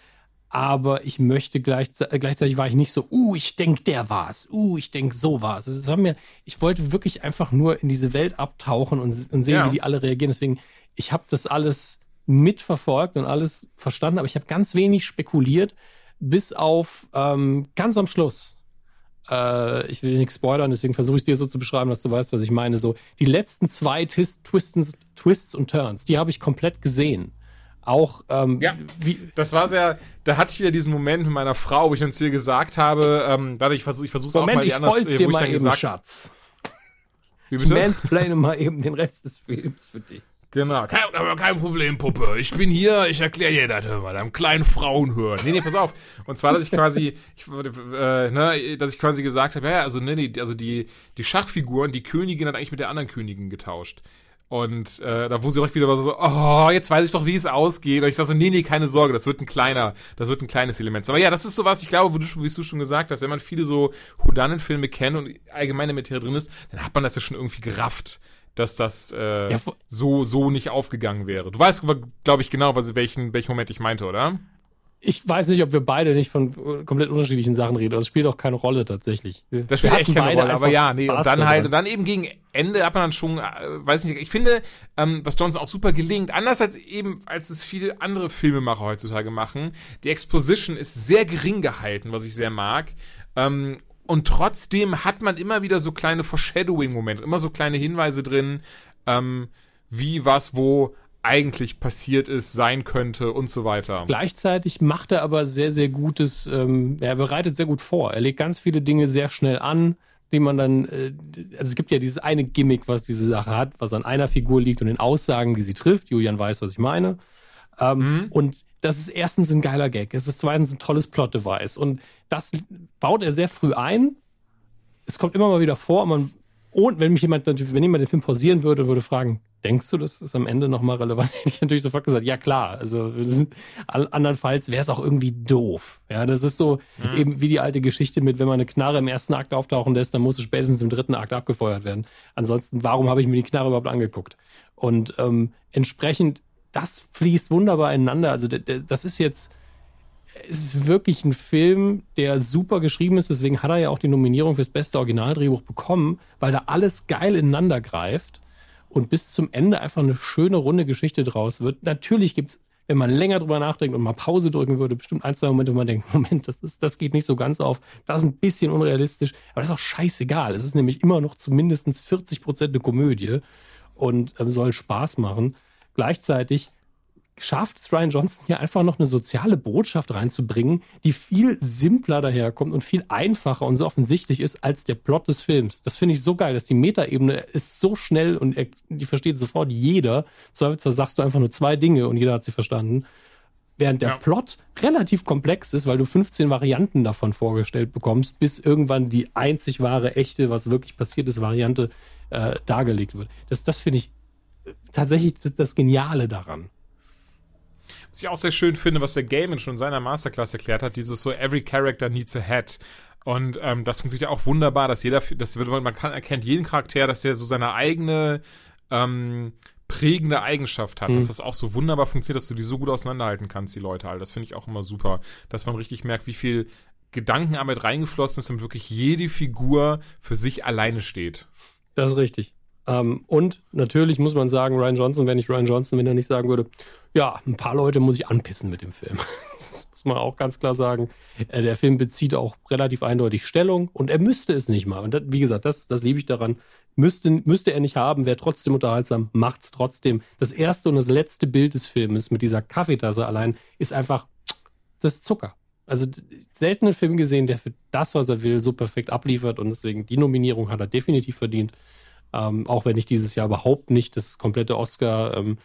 aber ich möchte gleichzeitig, gleichzeitig war ich nicht so, uh, ich denke, der war's, uh, ich denke, so war's. Es war mir, ich wollte wirklich einfach nur in diese Welt abtauchen und, und sehen, ja. wie die alle reagieren. Deswegen, ich habe das alles mitverfolgt und alles verstanden, aber ich habe ganz wenig spekuliert, bis auf ähm, ganz am Schluss. Äh, ich will nichts spoilern, deswegen versuche ich dir so zu beschreiben, dass du weißt, was ich meine. So die letzten zwei Twists, Twists und Turns, die habe ich komplett gesehen auch ähm, ja, wie das war sehr da hatte ich wieder diesen Moment mit meiner Frau wo ich dann zu ihr gesagt habe ähm, warte ich versuche ich versuche auch mal ich anders, dir wo mal eben, Schatz wie bitte? ich mansplane mal eben den Rest des Films für dich Genau, kein, aber kein Problem, Puppe. Ich bin hier, ich erkläre dir das mal, deinem kleinen Frauenhören. Nee, nee, pass auf. Und zwar, dass ich quasi, ich, äh, ne, dass ich quasi gesagt habe, ja, also, nee, nee, also die, die Schachfiguren, die Königin hat eigentlich mit der anderen Königin getauscht. Und äh, da wo sie direkt wieder so, oh, jetzt weiß ich doch, wie es ausgeht. Und ich sag so, nee, nee, keine Sorge, das wird ein kleiner, das wird ein kleines Element. Aber ja, das ist so was, ich glaube, wie du schon gesagt hast, wenn man viele so Houdanet-Filme kennt und allgemeine Materie drin ist, dann hat man das ja schon irgendwie gerafft, dass das äh, ja, so, so nicht aufgegangen wäre. Du weißt, glaube ich, genau, was, welchen, welchen Moment ich meinte, oder? Ich weiß nicht, ob wir beide nicht von äh, komplett unterschiedlichen Sachen reden. Das spielt auch keine Rolle tatsächlich. das spielt echt keine Rolle, aber ja, nee, und dann halt, und dann eben gegen Ende hat man dann schon, äh, weiß nicht, ich finde, ähm, was Johnson auch super gelingt, anders als eben, als es viele andere Filmemacher heutzutage machen, die Exposition ist sehr gering gehalten, was ich sehr mag. Ähm, und trotzdem hat man immer wieder so kleine Foreshadowing-Momente, immer so kleine Hinweise drin, ähm, wie was wo eigentlich passiert ist, sein könnte und so weiter. Gleichzeitig macht er aber sehr, sehr gutes, ähm, er bereitet sehr gut vor. Er legt ganz viele Dinge sehr schnell an, die man dann, äh, also es gibt ja dieses eine Gimmick, was diese Sache hat, was an einer Figur liegt und den Aussagen, die sie trifft. Julian weiß, was ich meine. Ähm, mhm. Und das ist erstens ein geiler Gag. Es ist zweitens ein tolles Plot-Device. Und das baut er sehr früh ein. Es kommt immer mal wieder vor, man, und wenn mich jemand, wenn jemand den Film pausieren würde, würde fragen, Denkst du, das ist am Ende nochmal relevant? Hätte ich natürlich sofort gesagt, ja klar. Also andernfalls wäre es auch irgendwie doof. Ja, das ist so mhm. eben wie die alte Geschichte mit, wenn man eine Knarre im ersten Akt auftauchen lässt, dann muss es spätestens im dritten Akt abgefeuert werden. Ansonsten, warum habe ich mir die Knarre überhaupt angeguckt? Und ähm, entsprechend, das fließt wunderbar ineinander. Also das ist jetzt, es ist wirklich ein Film, der super geschrieben ist. Deswegen hat er ja auch die Nominierung fürs beste Originaldrehbuch bekommen, weil da alles geil ineinander greift und bis zum Ende einfach eine schöne, runde Geschichte draus wird. Natürlich gibt es, wenn man länger drüber nachdenkt und mal Pause drücken würde, bestimmt ein, zwei Momente, wo man denkt, Moment, das, ist, das geht nicht so ganz auf. Das ist ein bisschen unrealistisch, aber das ist auch scheißegal. Es ist nämlich immer noch zumindest 40 Prozent eine Komödie und ähm, soll Spaß machen. Gleichzeitig schafft es Ryan Johnson hier einfach noch eine soziale Botschaft reinzubringen, die viel simpler daherkommt und viel einfacher und so offensichtlich ist als der Plot des Films. Das finde ich so geil, dass die Metaebene ist so schnell und er, die versteht sofort jeder. Zwar sagst du einfach nur zwei Dinge und jeder hat sie verstanden. Während der ja. Plot relativ komplex ist, weil du 15 Varianten davon vorgestellt bekommst, bis irgendwann die einzig wahre, echte, was wirklich passiert ist, Variante äh, dargelegt wird. Das, das finde ich tatsächlich das, das Geniale daran. Was ich auch sehr schön finde, was der Gaiman schon in seiner Masterclass erklärt hat, dieses so Every Character needs a head. Und ähm, das funktioniert ja auch wunderbar, dass jeder, das wird, man kann, erkennt jeden Charakter, dass der so seine eigene ähm, prägende Eigenschaft hat, mhm. dass das auch so wunderbar funktioniert, dass du die so gut auseinanderhalten kannst, die Leute all. Das finde ich auch immer super, dass man richtig merkt, wie viel Gedankenarbeit reingeflossen ist, damit wirklich jede Figur für sich alleine steht. Das ist richtig. Ähm, und natürlich muss man sagen, Ryan Johnson, wenn ich Ryan Johnson, wenn er nicht sagen würde, ja, ein paar Leute muss ich anpissen mit dem Film. das muss man auch ganz klar sagen. Äh, der Film bezieht auch relativ eindeutig Stellung und er müsste es nicht mal. Und das, wie gesagt, das, das liebe ich daran. Müsste, müsste er nicht haben, wäre trotzdem unterhaltsam, macht's trotzdem. Das erste und das letzte Bild des Filmes mit dieser Kaffeetasse allein ist einfach das Zucker. Also selten einen Film gesehen, der für das, was er will, so perfekt abliefert und deswegen die Nominierung hat er definitiv verdient. Ähm, auch wenn ich dieses Jahr überhaupt nicht das komplette Oscar ähm,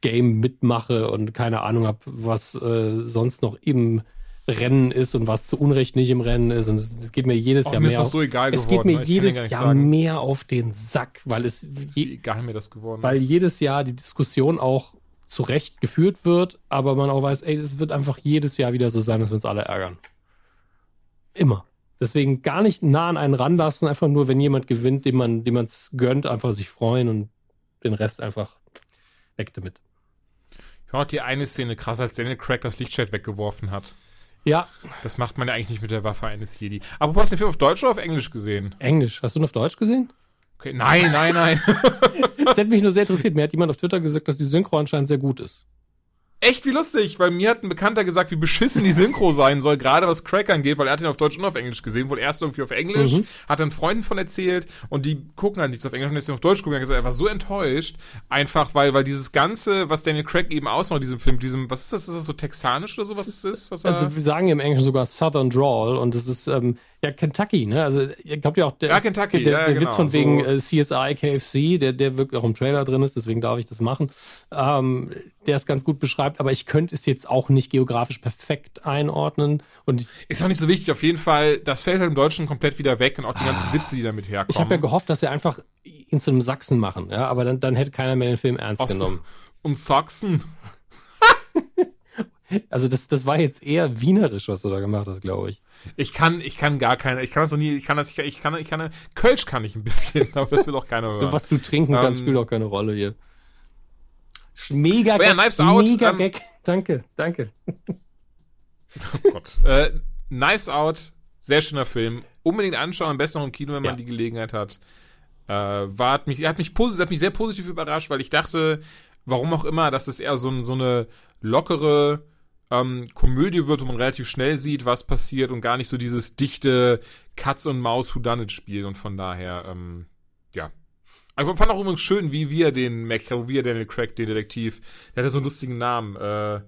Game mitmache und keine Ahnung habe, was äh, sonst noch im Rennen ist und was zu Unrecht nicht im Rennen ist. Und es, geht mir jedes Auch Jahr mir mehr. Ist das so egal es geworden, geht mir jedes Jahr sagen. mehr auf den Sack, weil es je, egal mir das geworden. Weil jedes Jahr die Diskussion auch zu Recht geführt wird, aber man auch weiß, ey, es wird einfach jedes Jahr wieder so sein, dass wir uns alle ärgern. Immer. Deswegen gar nicht nah an einen ranlassen, einfach nur, wenn jemand gewinnt, dem man dem es gönnt, einfach sich freuen und den Rest einfach weg damit. Ich fand die eine Szene krass, als Daniel Craig das Lichtschwert weggeworfen hat. Ja. Das macht man ja eigentlich nicht mit der Waffe eines Jedi. Aber du hast den Film auf Deutsch oder auf Englisch gesehen? Englisch. Hast du ihn auf Deutsch gesehen? Okay, nein, nein, nein. das hätte mich nur sehr interessiert. Mir hat jemand auf Twitter gesagt, dass die Synchro anscheinend sehr gut ist. Echt wie lustig, weil mir hat ein Bekannter gesagt, wie beschissen die Synchro sein soll, gerade was Crack angeht, weil er hat ihn auf Deutsch und auf Englisch gesehen, wohl erst irgendwie auf Englisch, mhm. hat dann Freunden von erzählt und die gucken dann nichts auf Englisch und jetzt auf Deutsch gucken, er gesagt, er war so enttäuscht, einfach weil, weil dieses Ganze, was Daniel Craig eben ausmacht, diesem Film, diesem, was ist das, ist das so texanisch oder so, was ist das? Was also wir sagen im Englischen sogar Southern Drawl und das ist, ähm, ja, Kentucky, ne? Also, ihr glaubt ja auch, der, ja, Kentucky, der, ja, der genau. Witz von wegen so. äh, CSI, KFC, der, der wirklich auch im Trailer drin ist, deswegen darf ich das machen, ähm, der es ganz gut beschreibt, aber ich könnte es jetzt auch nicht geografisch perfekt einordnen. Und ist auch nicht so wichtig, auf jeden Fall, das fällt halt im Deutschen komplett wieder weg und auch die ganzen Witze, die damit herkommen. Ich habe ja gehofft, dass sie einfach ihn zu einem Sachsen machen, ja, aber dann, dann hätte keiner mehr den Film ernst Aus, genommen. Um Sachsen? Also das, das war jetzt eher wienerisch, was du da gemacht hast, glaube ich. Ich kann, ich kann gar keine, ich kann das noch nie, ich kann das, ich kann, ich kann, Kölsch kann ich ein bisschen, aber das will auch keiner hören. Was du trinken um, kannst, ähm, spielt auch keine Rolle hier. Mega, ja, Knives Out, mega ähm, Gag. Danke, danke. Oh Gott. äh, Knives Out, sehr schöner Film. Unbedingt anschauen, am besten noch im Kino, wenn man ja. die Gelegenheit hat. Äh, war, hat mich, hat mich, hat mich sehr positiv überrascht, weil ich dachte, warum auch immer, dass das eher so, so eine lockere, ähm, Komödie wird, wo man relativ schnell sieht, was passiert und gar nicht so dieses dichte Katz und Maus Whodunit Spiel und von daher, ähm, ja. Also ich fand auch übrigens schön, wie wir den Mac, wie er Daniel Craig, den Detektiv, der hat ja so einen lustigen Namen, äh,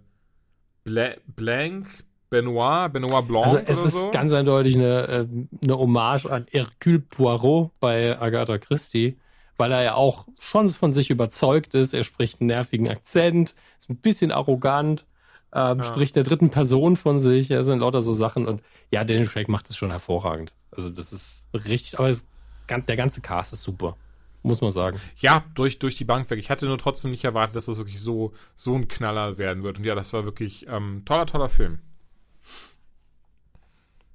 Bla Blank, Benoit, Benoit Blanc Also es ist so. ganz eindeutig eine, äh, eine Hommage an Hercule Poirot bei Agatha Christie, weil er ja auch schon von sich überzeugt ist. Er spricht einen nervigen Akzent, ist ein bisschen arrogant, ähm, ja. spricht der dritten Person von sich. Ja, sind lauter so Sachen. Und ja, Daniel Craig macht es schon hervorragend. Also das ist richtig, aber es, der ganze Cast ist super. Muss man sagen. Ja, durch, durch die Bank weg. Ich hatte nur trotzdem nicht erwartet, dass das wirklich so, so ein Knaller werden wird. Und ja, das war wirklich ähm, toller, toller Film.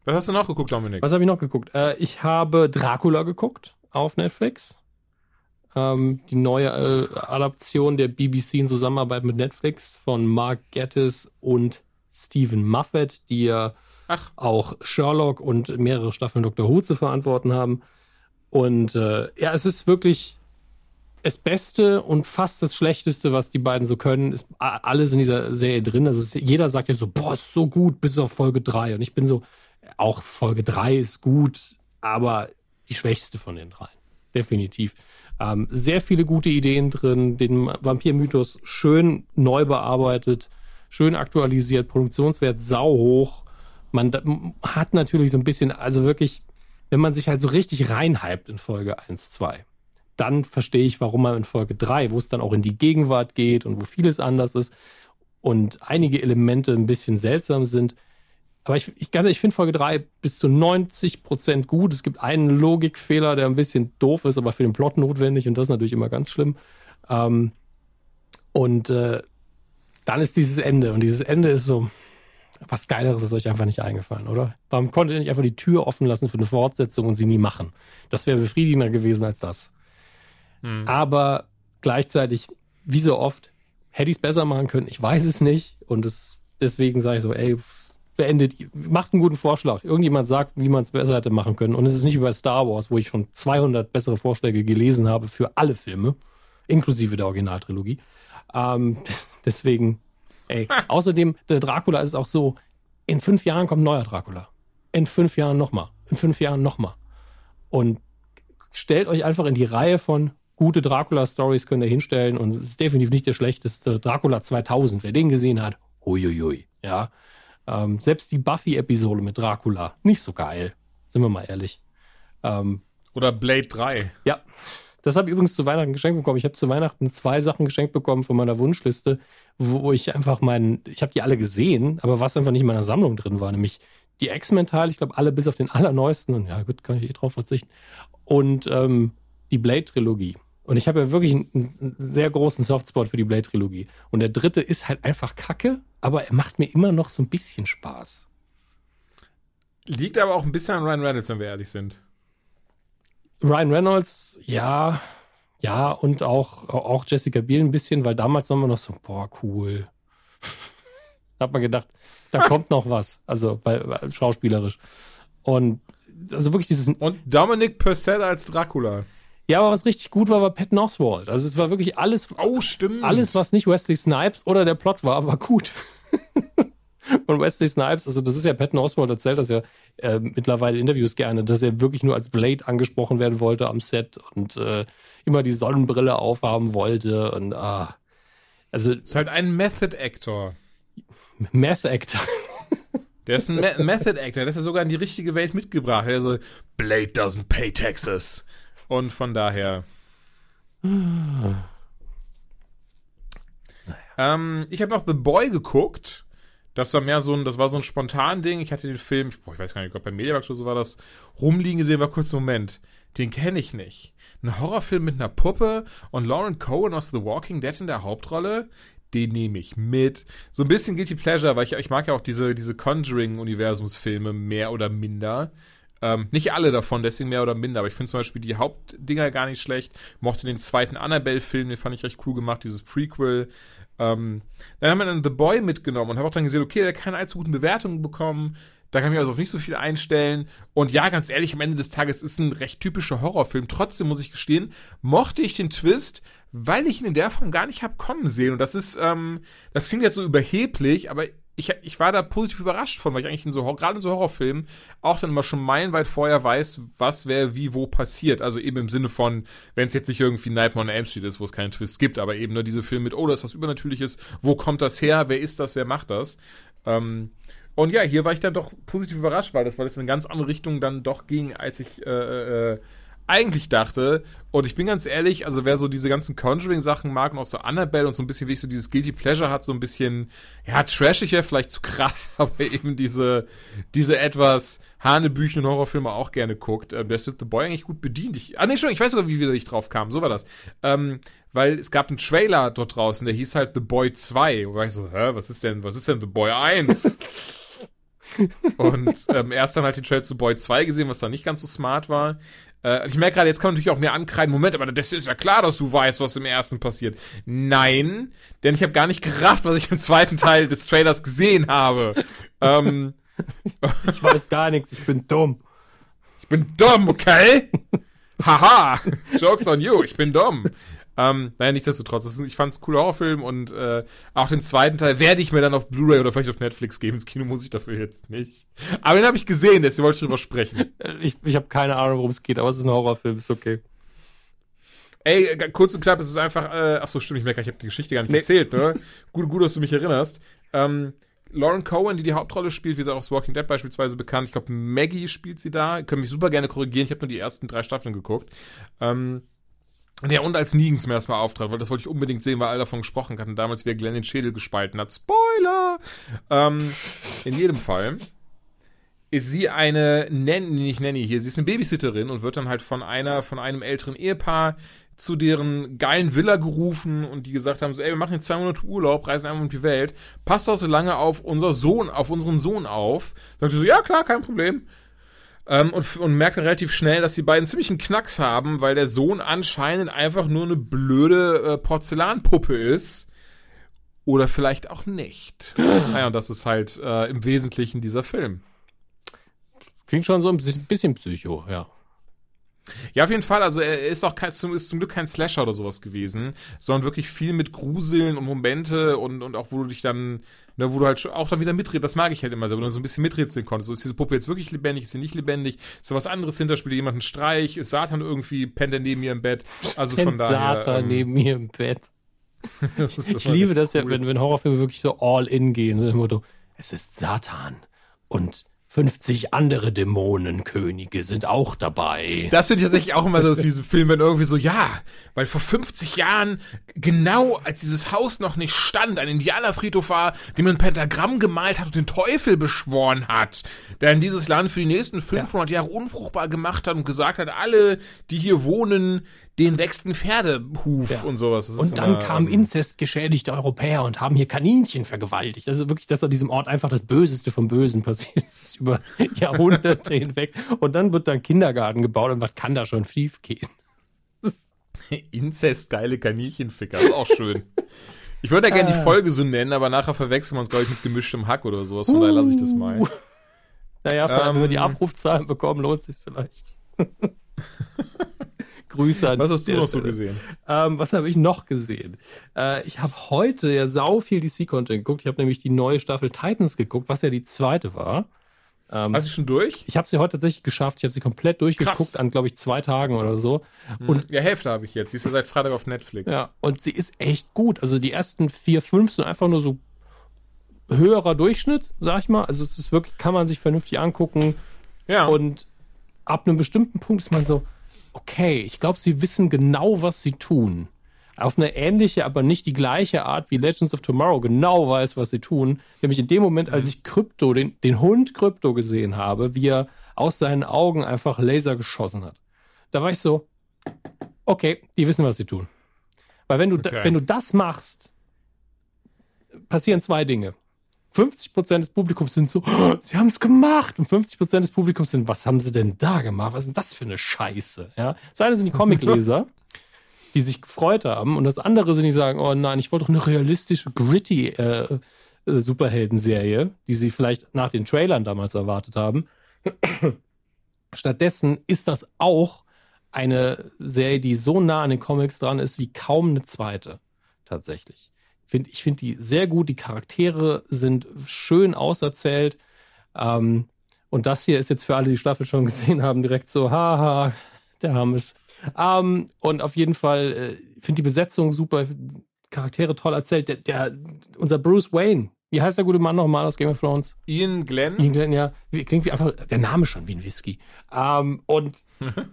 Was hast du noch geguckt, Dominik? Was habe ich noch geguckt? Äh, ich habe Dracula geguckt auf Netflix. Ähm, die neue äh, Adaption der BBC in Zusammenarbeit mit Netflix von Mark Gettis und Stephen Moffat, die ja Ach. auch Sherlock und mehrere Staffeln Dr. Who zu verantworten haben. Und äh, ja, es ist wirklich das Beste und fast das Schlechteste, was die beiden so können, ist alles in dieser Serie drin. Also ist, jeder sagt ja so, boah, ist so gut, bis auf Folge 3. Und ich bin so, auch Folge 3 ist gut, aber die schwächste von den dreien. Definitiv. Ähm, sehr viele gute Ideen drin, den Vampir-Mythos schön neu bearbeitet, schön aktualisiert, Produktionswert sau hoch. Man hat natürlich so ein bisschen, also wirklich, wenn man sich halt so richtig reinhypt in Folge 1, 2, dann verstehe ich, warum man in Folge 3, wo es dann auch in die Gegenwart geht und wo vieles anders ist und einige Elemente ein bisschen seltsam sind, aber ich, ich, ich finde Folge 3 bis zu 90 Prozent gut. Es gibt einen Logikfehler, der ein bisschen doof ist, aber für den Plot notwendig und das ist natürlich immer ganz schlimm. Ähm, und äh, dann ist dieses Ende. Und dieses Ende ist so, was Geileres ist euch einfach nicht eingefallen, oder? Warum konntet ihr nicht einfach die Tür offen lassen für eine Fortsetzung und sie nie machen? Das wäre befriedigender gewesen als das. Hm. Aber gleichzeitig, wie so oft, hätte ich es besser machen können. Ich weiß es nicht. Und es, deswegen sage ich so, ey, beendet, macht einen guten Vorschlag. Irgendjemand sagt, wie man es besser hätte machen können. Und es ist nicht wie bei Star Wars, wo ich schon 200 bessere Vorschläge gelesen habe für alle Filme, inklusive der Originaltrilogie. Ähm, deswegen, ey, außerdem, der Dracula ist auch so, in fünf Jahren kommt ein neuer Dracula. In fünf Jahren nochmal. In fünf Jahren nochmal. Und stellt euch einfach in die Reihe von gute Dracula-Stories könnt ihr hinstellen und es ist definitiv nicht der schlechteste Dracula 2000. Wer den gesehen hat, huiuiui, ja. Ähm, selbst die Buffy-Episode mit Dracula, nicht so geil. Sind wir mal ehrlich. Ähm, Oder Blade 3. Ja. Das habe ich übrigens zu Weihnachten geschenkt bekommen. Ich habe zu Weihnachten zwei Sachen geschenkt bekommen von meiner Wunschliste, wo ich einfach meinen, ich habe die alle gesehen, aber was einfach nicht in meiner Sammlung drin war, nämlich die X-Men-Teile, ich glaube alle bis auf den allerneuesten, und ja gut, kann ich eh drauf verzichten, und ähm, die Blade-Trilogie. Und ich habe ja wirklich einen, einen, sehr großen Softspot für die Blade-Trilogie. Und der dritte ist halt einfach kacke, aber er macht mir immer noch so ein bisschen Spaß. Liegt aber auch ein bisschen an Ryan Reynolds, wenn wir ehrlich sind. Ryan Reynolds, ja, ja, und auch, auch Jessica Biel ein bisschen, weil damals waren wir noch so, boah, cool. hat man gedacht, da kommt noch was. Also bei, bei, schauspielerisch. Und also wirklich dieses. Und Dominic Purcell als Dracula. Ja, aber was richtig gut war, war Patton Oswald. Also es war wirklich alles. Oh, stimmt. Alles, was nicht Wesley Snipes oder der Plot war, war gut. Und Wesley Snipes, also das ist ja Patton Oswald erzählt das ja äh, mittlerweile Interviews gerne, dass er wirklich nur als Blade angesprochen werden wollte am Set und äh, immer die Sonnenbrille aufhaben wollte und ah. Also. Ist halt ein Method Actor. Meth Actor. Der ist ein Me Method Actor, der ist ja sogar in die richtige Welt mitgebracht. Der so, Blade doesn't pay taxes. Und von daher. Naja. Ähm, ich habe noch The Boy geguckt. Das war mehr so ein, das war so ein spontan Ding. Ich hatte den Film, boah, ich weiß gar nicht, ich glaube bei Mediamarkt oder so war das, rumliegen gesehen, war kurz Moment. Den kenne ich nicht. Ein Horrorfilm mit einer Puppe und Lauren Cohen aus The Walking Dead in der Hauptrolle. Den nehme ich mit. So ein bisschen Guilty Pleasure, weil ich, ich mag ja auch diese, diese Conjuring-Universumsfilme mehr oder minder. Ähm, nicht alle davon, deswegen mehr oder minder, aber ich finde zum Beispiel die Hauptdinger gar nicht schlecht. Mochte den zweiten Annabelle-Film, den fand ich recht cool gemacht, dieses Prequel. Ähm, dann haben wir dann The Boy mitgenommen und habe auch dann gesehen, okay, der hat keine allzu guten Bewertungen bekommen. Da kann ich also auf nicht so viel einstellen. Und ja, ganz ehrlich, am Ende des Tages ist ein recht typischer Horrorfilm. Trotzdem muss ich gestehen, mochte ich den Twist, weil ich ihn in der Form gar nicht habe kommen sehen. Und das ist, ähm, das klingt jetzt so überheblich, aber ich, ich war da positiv überrascht von, weil ich eigentlich in so, gerade in so Horrorfilmen auch dann immer schon meilenweit vorher weiß, was, wer, wie, wo passiert. Also eben im Sinne von, wenn es jetzt nicht irgendwie Nightmare on Elm Street ist, wo es keinen Twist gibt, aber eben nur diese Filme mit, oh, da ist was Übernatürliches, wo kommt das her, wer ist das, wer macht das? Ähm, und ja, hier war ich dann doch positiv überrascht, weil das, weil das in eine ganz andere Richtung dann doch ging, als ich äh, äh, eigentlich dachte. Und ich bin ganz ehrlich, also wer so diese ganzen Conjuring-Sachen mag und auch so Annabelle und so ein bisschen wie ich so dieses Guilty Pleasure hat, so ein bisschen, ja, trashiger, vielleicht zu krass, aber eben diese, diese etwas hanebüchenen Horrorfilme auch gerne guckt, äh, der ist mit The Boy eigentlich gut bedient. Ich, ah, nee, schon, ich weiß sogar, wie wieder ich drauf kam. So war das. Ähm, weil es gab einen Trailer dort draußen, der hieß halt The Boy 2. Wo war ich so, hä, was ist denn, was ist denn The Boy 1? und ähm, erst dann halt den Trailer zu Boy 2 gesehen, was dann nicht ganz so smart war. Äh, ich merke gerade, jetzt kann man natürlich auch mehr ankreiden. Moment, aber das ist ja klar, dass du weißt, was im ersten passiert. Nein, denn ich habe gar nicht gerafft, was ich im zweiten Teil des Trailers gesehen habe. ähm, ich weiß gar nichts, ich bin dumm. Ich bin dumm, okay? Haha, Jokes on you, ich bin dumm. Ähm, naja, nichtsdestotrotz, ist, ich fand es ein cooler Horrorfilm und äh, auch den zweiten Teil werde ich mir dann auf Blu-ray oder vielleicht auf Netflix geben. Ins Kino muss ich dafür jetzt nicht. Aber den habe ich gesehen, deswegen wollte ich drüber sprechen. Ich, ich habe keine Ahnung, worum es geht, aber es ist ein Horrorfilm, ist okay. Ey, äh, kurz und knapp, es ist einfach, äh, ach so, stimmt, ich merke, ich habe die Geschichte gar nicht nee. erzählt, ne? gut, gut, dass du mich erinnerst. Ähm, Lauren Cohen, die die Hauptrolle spielt, wie sie auch aus Walking Dead beispielsweise bekannt. Ich glaube, Maggie spielt sie da. Können mich super gerne korrigieren. Ich habe nur die ersten drei Staffeln geguckt. Ähm, ja, und als Negan mir erstmal auftrat, weil das wollte ich unbedingt sehen, weil alle davon gesprochen hatten, damals wie er Glenn den Schädel gespalten hat. Spoiler! Ähm, in jedem Fall ist sie eine Nanny, nicht Nanny hier, sie ist eine Babysitterin und wird dann halt von einer, von einem älteren Ehepaar, zu deren geilen Villa gerufen und die gesagt haben, so, ey, wir machen jetzt zwei Monate Urlaub, reisen einmal um die Welt, passt doch so lange auf unser Sohn, auf unseren Sohn auf. Dann so, ja klar, kein Problem. Ähm, und, und merkt dann relativ schnell, dass die beiden ziemlich einen Knacks haben, weil der Sohn anscheinend einfach nur eine blöde äh, Porzellanpuppe ist. Oder vielleicht auch nicht. naja, und das ist halt äh, im Wesentlichen dieser Film. Klingt schon so ein bisschen Psycho, ja. Ja, auf jeden Fall. Also er ist auch kein, zum, ist zum Glück kein Slasher oder sowas gewesen, sondern wirklich viel mit Gruseln und Momente und, und auch wo du dich dann, ne, wo du halt auch dann wieder mitredest. Das mag ich halt immer so, wo du so ein bisschen miträtseln konntest. So, ist diese Puppe jetzt wirklich lebendig, ist sie nicht lebendig? Ist da was anderes hinter? Spielt jemand einen Streich? Ist Satan irgendwie, pennt er neben mir im Bett? Also Pennt von daher. Satan ähm, neben mir im Bett. Ich liebe das ja, cool. wenn, wenn Horrorfilme wirklich so all in gehen, so im Motto, es ist Satan und 50 andere Dämonenkönige sind auch dabei. Das finde ich tatsächlich auch immer so, dass diese Filme wenn irgendwie so, ja, weil vor 50 Jahren, genau als dieses Haus noch nicht stand, ein Indianerfriedhof war, dem ein Pentagramm gemalt hat und den Teufel beschworen hat, der in dieses Land für die nächsten 500 Jahre unfruchtbar gemacht hat und gesagt hat, alle, die hier wohnen, den wächst ein Pferdehuf Ja. und sowas. Das Und dann immer, kamen ähm, inzestgeschädigte Europäer und haben hier Kaninchen vergewaltigt. Das ist wirklich, dass an diesem Ort einfach das Böseste vom Bösen passiert ist über Jahrhunderte hinweg. Und dann wird da ein Kindergarten gebaut und was kann da schon schief gehen? Inzestgeile Kaninchenficker, das ist auch schön. Ich würde ja gerne die Ah. Folge so nennen, aber nachher verwechseln wir uns, glaube ich, mit gemischtem Hack oder sowas. Von daher lasse ich das mal. Uh. Naja, vor allem, wenn wir die Ähm. Abrufzahlen bekommen, lohnt es sich vielleicht. Grüße an Was hast du noch so Stelle. gesehen? Ähm, was habe ich noch gesehen? Äh, ich habe heute ja sau viel DC-Content geguckt. Ich habe nämlich die neue Staffel Titans geguckt, was ja die zweite war. Ähm, Hast du schon durch? ich habe sie heute tatsächlich geschafft. Ich habe sie komplett durchgeguckt Krass. an, glaube ich, zwei Tagen oder so. Und ja, Hälfte habe ich jetzt. Sie ist ja seit Freitag auf Netflix. ja, und sie ist echt gut. Also die ersten vier, fünf sind einfach nur so höherer Durchschnitt, sag ich mal. Also es ist wirklich, kann man sich vernünftig angucken. Ja. Und ab einem bestimmten Punkt ist man so, okay, ich glaube, sie wissen genau, was sie tun. Auf eine ähnliche, aber nicht die gleiche Art wie Legends of Tomorrow genau weiß, was sie tun. Nämlich in dem Moment, als ich Krypto, den, den Hund Krypto gesehen habe, wie er aus seinen Augen einfach Laser geschossen hat. Da war ich so, okay, die wissen, was sie tun. Weil wenn du, Okay. wenn du das machst, passieren zwei Dinge. 50% des Publikums sind so, "Oh, sie haben es gemacht. Und 50% des Publikums sind, was haben sie denn da gemacht? Was ist denn das für eine Scheiße? Ja? Das eine sind die Comicleser, die sich gefreut haben. Und das andere sind die, sagen, oh nein, ich wollte doch eine realistische, gritty äh, äh, Superhelden-Serie, die sie vielleicht nach den Trailern damals erwartet haben. Stattdessen ist das auch eine Serie, die so nah an den Comics dran ist wie kaum eine zweite. Tatsächlich. Ich finde ich find die sehr gut. Die Charaktere sind schön auserzählt. Ähm, und das hier ist jetzt für alle, die Staffel schon gesehen haben, direkt so, haha, der Hammes. Ähm, und auf jeden Fall äh, finde die Besetzung super, Charaktere toll erzählt. Der, der, unser Bruce Wayne, wie heißt der gute Mann nochmal aus Game of Thrones? Ian Glenn. Ian Glenn, ja, klingt wie einfach der Name schon wie ein Whisky. Ähm, und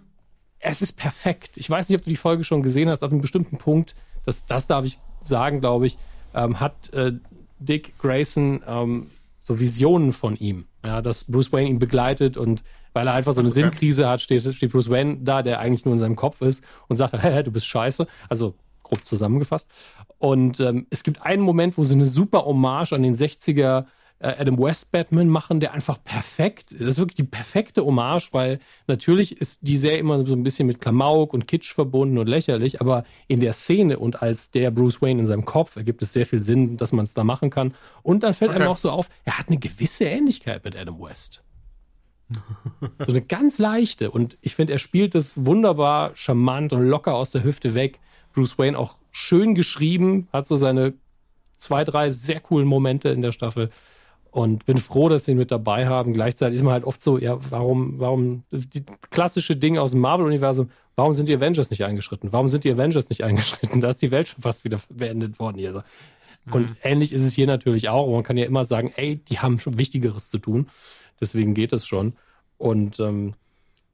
es ist perfekt. Ich weiß nicht, ob du die Folge schon gesehen hast, auf einem bestimmten Punkt, das, das darf ich sagen, glaube ich, ähm, hat äh, Dick Grayson ähm, so Visionen von ihm, ja, dass Bruce Wayne ihn begleitet und weil er einfach so eine Okay. Sinnkrise hat, steht, steht Bruce Wayne da, der eigentlich nur in seinem Kopf ist und sagt, hä, du bist scheiße. Also grob zusammengefasst. Und ähm, es gibt einen Moment, wo sie eine super Hommage an den 60er äh, Adam West Batman machen, der einfach perfekt, das ist wirklich die perfekte Hommage, weil natürlich ist die Serie immer so ein bisschen mit Klamauk und Kitsch verbunden und lächerlich, aber in der Szene und als der Bruce Wayne in seinem Kopf ergibt es sehr viel Sinn, dass man es da machen kann. Und dann fällt Okay. einem auch so auf, er hat eine gewisse Ähnlichkeit mit Adam West. So eine ganz leichte. Und ich finde, er spielt das wunderbar charmant und locker aus der Hüfte weg. Bruce Wayne auch schön geschrieben, hat so seine zwei, drei sehr coolen Momente in der Staffel. Und bin froh, dass sie ihn mit dabei haben. Gleichzeitig ist man halt oft so, ja, warum, warum, die klassische Dinge aus dem Marvel-Universum, warum sind die Avengers nicht eingeschritten? Warum sind die Avengers nicht eingeschritten? Da ist die Welt schon fast wieder beendet worden hier. Und ähnlich ist es hier natürlich auch. Man kann ja immer sagen, ey, die haben schon Wichtigeres zu tun. Deswegen geht es schon. Und ähm,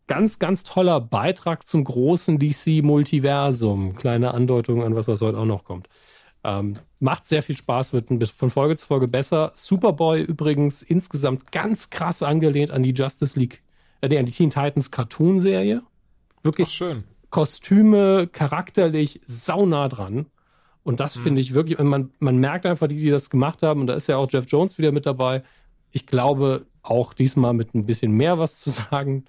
ganz, ganz toller Beitrag zum großen DC-Multiversum. Kleine Andeutung an was, was heute auch noch kommt. Ähm, macht sehr viel Spaß, wird von Folge zu Folge besser. Superboy übrigens insgesamt ganz krass angelehnt an die Justice League, äh, an die Teen Titans Cartoon-Serie. Ach, Wirklich schön. Kostüme charakterlich saunah dran. Und das mhm. finde ich wirklich, man, man merkt einfach, die, die das gemacht haben, und da ist ja auch Jeff Jones wieder mit dabei. Ich glaube, auch diesmal mit ein bisschen mehr was zu sagen.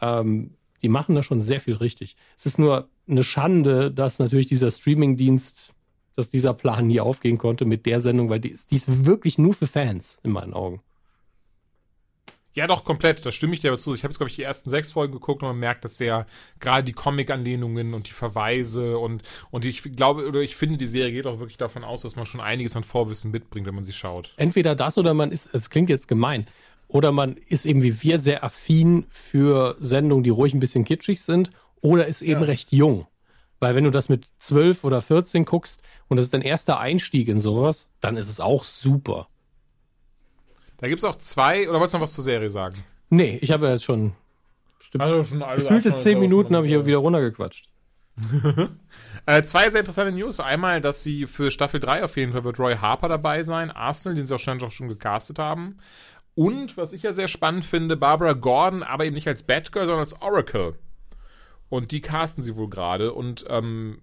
Ähm, die machen da schon sehr viel richtig. Es ist nur eine Schande, dass natürlich dieser Streamingdienst, dass dieser Plan nie aufgehen konnte mit der Sendung, weil die, die ist wirklich nur für Fans in meinen Augen. Ja, doch, komplett. Da stimme ich dir aber zu. Ich habe jetzt, glaube ich, die ersten sechs Folgen geguckt und man merkt, dass ja gerade die Comic-Anlehnungen und die Verweise und, und ich glaube, oder ich finde, die Serie geht auch wirklich davon aus, dass man schon einiges an Vorwissen mitbringt, wenn man sie schaut. Entweder das oder man ist, es klingt jetzt gemein, oder man ist eben wie wir sehr affin für Sendungen, die ruhig ein bisschen kitschig sind, oder ist eben ja. recht jung. Weil wenn du das mit zwölf oder 14 guckst und das ist dein erster Einstieg in sowas, dann ist es auch super. Da gibt es auch zwei, oder wolltest du noch was zur Serie sagen? Nee, ich habe ja jetzt schon, bestimmt, also schon alle, gefühlte zehn Minuten habe ich ja wieder runtergequatscht. äh, zwei sehr interessante News. Einmal, dass sie für Staffel 3 auf jeden Fall wird Roy Harper dabei sein, Arsenal, den sie auch auch schon gecastet haben. Und, was ich ja sehr spannend finde, Barbara Gordon, aber eben nicht als Batgirl, sondern als Oracle. Und die casten sie wohl gerade. Und ähm,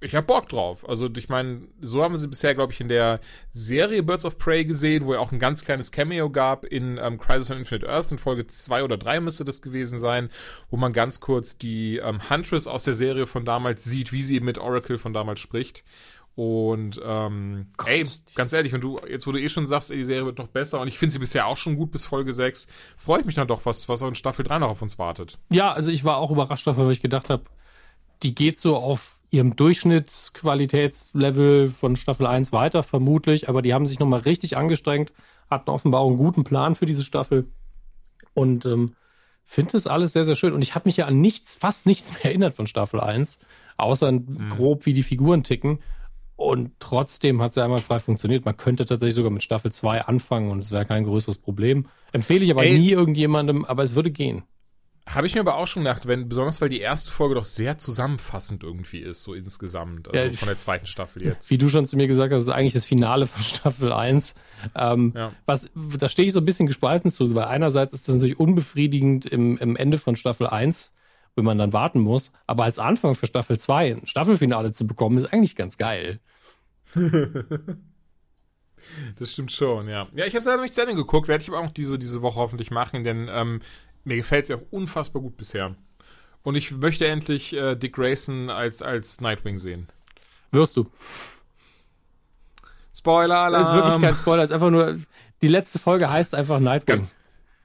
ich hab Bock drauf. Also ich meine, so haben wir sie bisher, glaube ich, in der Serie Birds of Prey gesehen, wo ja auch ein ganz kleines Cameo gab in ähm, Crisis on Infinite Earth. In Folge 2 oder 3 müsste das gewesen sein, wo man ganz kurz die ähm, Huntress aus der Serie von damals sieht, wie sie mit Oracle von damals spricht. Und ähm, Gott. ey, ganz ehrlich, wenn du, jetzt wo du eh schon sagst, ey, die Serie wird noch besser und ich finde sie bisher auch schon gut bis Folge 6, freue ich mich dann doch, was, was auch in Staffel 3 noch auf uns wartet. Ja, also ich war auch überrascht davon, weil ich gedacht habe, die geht so auf ihrem Durchschnittsqualitätslevel von Staffel 1 weiter, vermutlich, aber die haben sich nochmal richtig angestrengt, hatten offenbar auch einen guten Plan für diese Staffel und ähm, finde das alles sehr, sehr schön. Und ich habe mich ja an nichts, fast nichts mehr erinnert von Staffel 1, außer mhm. grob, wie die Figuren ticken. Und trotzdem hat es ja einmal frei funktioniert. Man könnte tatsächlich sogar mit Staffel 2 anfangen und es wäre kein größeres Problem. Empfehle ich aber Ey, nie irgendjemandem, aber es würde gehen. Habe ich mir aber auch schon gedacht, wenn, besonders weil die erste Folge doch sehr zusammenfassend irgendwie ist, so insgesamt, also ja, von der zweiten Staffel jetzt. Wie du schon zu mir gesagt hast, ist eigentlich das Finale von Staffel 1. Ähm, ja. was, da stehe ich so ein bisschen gespalten zu, weil einerseits ist das natürlich unbefriedigend im, im Ende von Staffel 1, wenn man dann warten muss. Aber als Anfang für Staffel 2 ein Staffelfinale zu bekommen, ist eigentlich ganz geil. das stimmt schon, ja. Ja, ich habe leider nicht zu Ende geguckt, werde ich aber auch diese, diese Woche hoffentlich machen, denn ähm, mir gefällt es ja auch unfassbar gut bisher. Und ich möchte endlich äh, Dick Grayson als, als Nightwing sehen. Wirst du. Spoiler-Alarm. Das ist wirklich kein Spoiler, es ist einfach nur, die letzte Folge heißt einfach Nightwing. Ganz,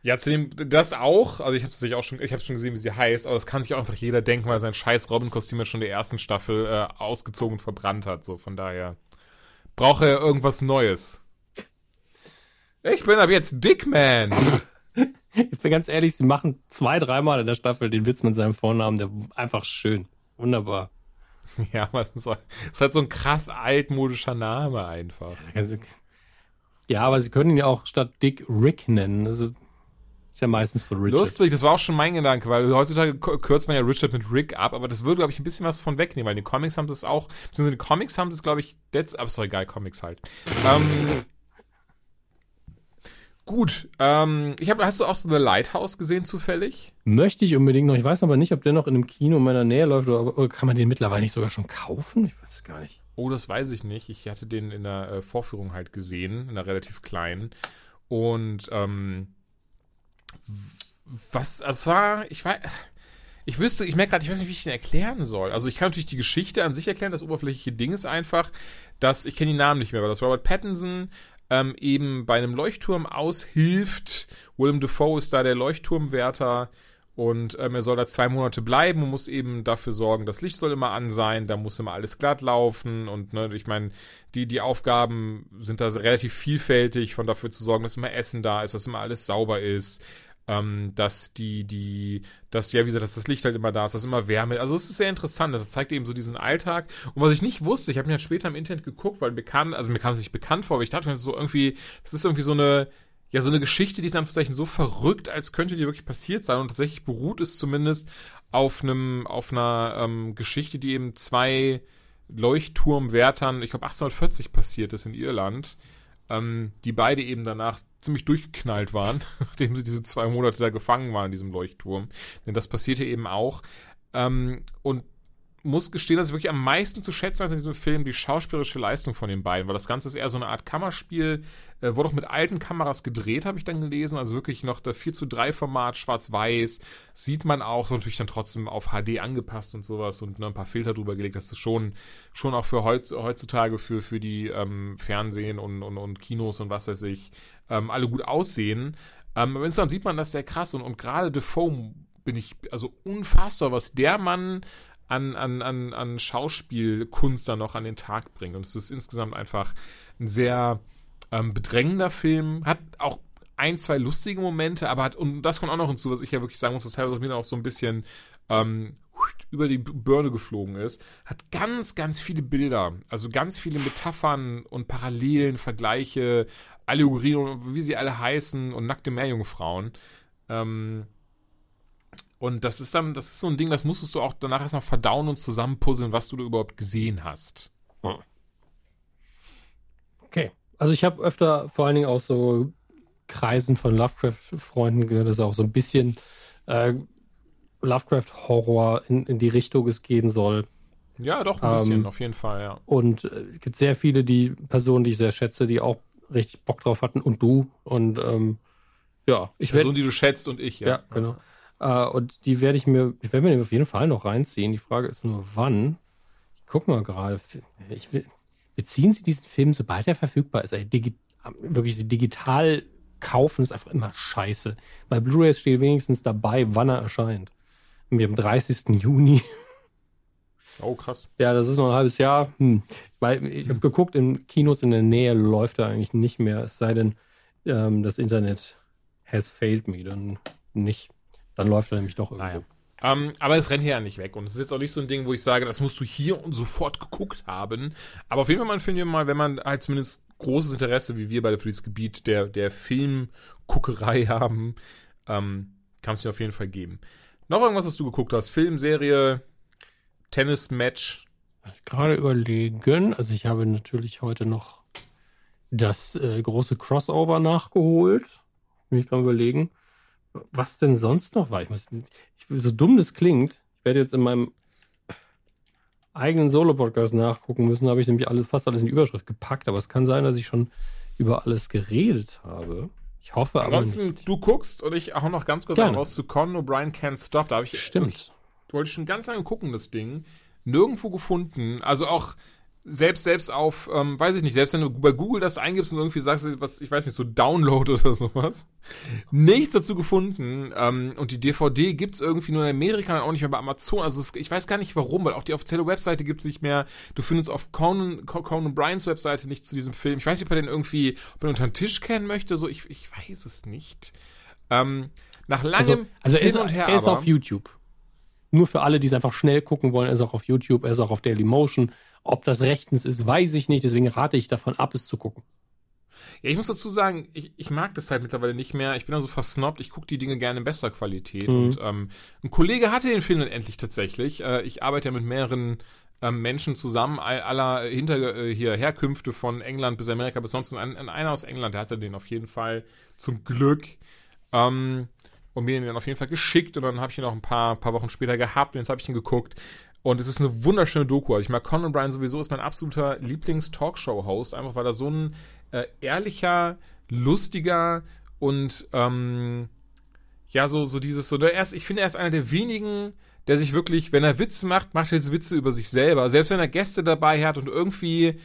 ja, zu dem, das auch, also ich habe es auch schon, ich habe schon gesehen, wie sie heißt, aber das kann sich auch einfach jeder denken, weil sein scheiß Robin-Kostüm ja schon der ersten Staffel äh, ausgezogen und verbrannt hat, so von daher braucht er irgendwas Neues. Ich bin ab jetzt Dickman. ich bin ganz ehrlich, sie machen zwei, dreimal in der Staffel den Witz mit seinem Vornamen, der einfach schön. Wunderbar. Ja, aber es ist, ist halt so ein krass altmodischer Name einfach. Ja, aber sie können ihn ja auch statt Dick Rick nennen. Also ist ja meistens von Richard. Lustig, das war auch schon mein Gedanke, weil heutzutage kürzt man ja Richard mit Rick ab, aber das würde, glaube ich, ein bisschen was von wegnehmen, weil die Comics haben das auch, beziehungsweise die Comics haben das, glaube ich, letzt, aber ist doch egal, Comics halt. ähm, gut, ähm, ich hab, hast du auch so The Lighthouse gesehen zufällig? Möchte ich unbedingt noch, ich weiß aber nicht, ob der noch in einem Kino in meiner Nähe läuft, oder, oder kann man den mittlerweile nicht sogar schon kaufen? Ich weiß es gar nicht. Oh, das weiß ich nicht. Ich hatte den in der äh, Vorführung halt gesehen, in einer relativ kleinen. Und ähm, was, also es war, ich war, ich wüsste, ich merke gerade, ich weiß nicht, wie ich den erklären soll. Also ich kann natürlich die Geschichte an sich erklären, das oberflächliche Ding ist einfach, dass, ich kenne die Namen nicht mehr, aber dass Robert Pattinson ähm, eben bei einem Leuchtturm aushilft. Willem Dafoe ist da der Leuchtturmwärter und ähm, er soll da zwei Monate bleiben und muss eben dafür sorgen, das Licht soll immer an sein, da muss immer alles glatt laufen und ne, ich meine, die, die Aufgaben sind da relativ vielfältig, von dafür zu sorgen, dass immer Essen da ist, dass immer alles sauber ist, ähm, dass die, die, dass, ja, wie gesagt, dass das Licht halt immer da ist, dass immer Wärme, also es ist sehr interessant, das zeigt eben so diesen Alltag. Und was ich nicht wusste, ich habe mir halt später im Internet geguckt, weil mir kam, also mir kam es nicht bekannt vor, aber ich dachte mir so irgendwie, das ist irgendwie so eine, ja, so eine Geschichte, die ist einfach so verrückt, als könnte die wirklich passiert sein. Und tatsächlich beruht es zumindest auf einem, auf einer ähm, Geschichte, die eben zwei Leuchtturmwärtern, ich glaube 1840 passiert ist in Irland, ähm, die beide eben danach ziemlich durchgeknallt waren, nachdem sie diese zwei Monate da gefangen waren in diesem Leuchtturm. Denn das passierte eben auch. Ähm, und muss gestehen, dass ich wirklich am meisten zu schätzen weiß in diesem Film die schauspielerische Leistung von den beiden, weil das Ganze ist eher so eine Art Kammerspiel, äh, wurde auch mit alten Kameras gedreht, habe ich dann gelesen, also wirklich noch der 4 zu 3 Format, schwarz-weiß, sieht man auch, so natürlich dann trotzdem auf HD angepasst und sowas und ne, ein paar Filter drüber gelegt, das ist schon, schon auch für heut, heutzutage für, für die ähm, Fernsehen und, und, und Kinos und was weiß ich, ähm, alle gut aussehen. Ähm, aber insgesamt sieht man das sehr krass und, und gerade Defoe bin ich, also unfassbar, was der Mann an, an, an, an Schauspielkunst dann noch an den Tag bringt. Und es ist insgesamt einfach ein sehr ähm, bedrängender Film. Hat auch ein, zwei lustige Momente, aber hat, und das kommt auch noch hinzu, was ich ja wirklich sagen muss, dass teilweise mir auch so ein bisschen ähm, über die Birne geflogen ist, hat ganz, ganz viele Bilder, also ganz viele Metaphern und Parallelen, Vergleiche, Allegorien, wie sie alle heißen und nackte Meerjungfrauen. Ähm, und das ist dann, das ist so ein Ding, das musstest du auch danach erstmal verdauen und zusammenpuzzeln, was du da überhaupt gesehen hast. Okay. Also ich habe öfter vor allen Dingen auch so Kreisen von Lovecraft-Freunden gehört, dass auch so ein bisschen äh, Lovecraft-Horror in, in die Richtung es gehen soll. Ja, doch, ein bisschen, ähm, auf jeden Fall, ja. Und äh, es gibt sehr viele, die Personen, die ich sehr schätze, die auch richtig Bock drauf hatten und du. Und ähm, ja, ich werde. Personen, die du schätzt und ich, ja. Ja, genau. Uh, und die werde ich mir, ich werde mir auf jeden Fall noch reinziehen. Die Frage ist nur, wann. Ich guck mal gerade. Ich will, beziehen Sie diesen Film, sobald er verfügbar ist? Ey, digi wirklich digital kaufen ist einfach immer scheiße. Bei Blu-rays steht wenigstens dabei, wann er erscheint. Nämlich am 30. Juni. Oh, krass. Ja, das ist noch ein halbes Jahr. Hm. Weil ich habe geguckt, in Kinos in der Nähe läuft er eigentlich nicht mehr. Es sei denn, ähm, das Internet has failed me. Dann nicht. Dann läuft er nämlich doch irgendwo. Naja. Ähm, aber es rennt hier ja nicht weg. Und es ist jetzt auch nicht so ein Ding, wo ich sage, das musst du hier und sofort geguckt haben. Aber auf jeden Fall mal finden wir mal, wenn man halt zumindest großes Interesse, wie wir beide für dieses Gebiet der, der Filmguckerei haben, ähm, kann es dir auf jeden Fall geben. Noch irgendwas, was du geguckt hast? Film, Serie, Tennis-Match? Gerade überlegen. Also ich habe natürlich heute noch das äh, große Crossover nachgeholt. Bin ich gerade überlegen was denn sonst noch war. Ich muss, ich, so dumm das klingt, ich werde jetzt in meinem eigenen Solo-Podcast nachgucken müssen, habe ich nämlich alles, fast alles in die Überschrift gepackt, aber es kann sein, dass ich schon über alles geredet habe. Ich hoffe aber Ansonsten, nicht. du guckst und ich auch noch ganz kurz raus zu Con O'Brien Can't Stop. Da habe ich. Stimmt. Ich, wollte schon ganz lange gucken, das Ding. Nirgendwo gefunden. Also auch selbst, selbst auf, ähm, weiß ich nicht, selbst wenn du bei Google das eingibst und irgendwie sagst, was, ich weiß nicht, so Download oder sowas, nichts dazu gefunden. Ähm, und die DVD gibt's irgendwie nur in Amerika und auch nicht mehr bei Amazon. Also es, ich weiß gar nicht warum, weil auch die offizielle Webseite gibt's nicht mehr. Du findest auf Conan, Conan Bryans Webseite nicht zu diesem Film. Ich weiß nicht, ob er den irgendwie, ob er unter den Tisch kennen möchte. So, ich, ich weiß es nicht. Ähm, nach langem also, also Hin ist, und Her. Er ist aber, auf YouTube. Nur für alle, die es einfach schnell gucken wollen, er ist auch auf YouTube, er ist auch auf Dailymotion. Ob das rechtens ist, weiß ich nicht. Deswegen rate ich davon ab, es zu gucken. Ja, ich muss dazu sagen, ich, ich mag das halt mittlerweile nicht mehr. Ich bin also versnobbt. Ich gucke die Dinge gerne in besserer Qualität. Mhm. Und ähm, ein Kollege hatte den Film dann endlich tatsächlich. Äh, ich arbeite ja mit mehreren ähm, Menschen zusammen, all, aller hinter äh, hier Herkünfte von England bis Amerika bis sonst. Und ein, einer aus England, der hatte den auf jeden Fall zum Glück. Ähm, und mir den dann auf jeden Fall geschickt. Und dann habe ich ihn auch ein paar, paar Wochen später gehabt. Und jetzt habe ich ihn geguckt. Und es ist eine wunderschöne Doku. Also ich mag Conan O'Brien sowieso, ist mein absoluter Lieblings-Talkshow-Host, einfach weil er so ein äh, ehrlicher, lustiger und ähm, ja, so, so dieses, so, der erst, ich finde, er ist einer der wenigen, der sich wirklich, wenn er Witze macht, macht er jetzt Witze über sich selber. Selbst wenn er Gäste dabei hat und irgendwie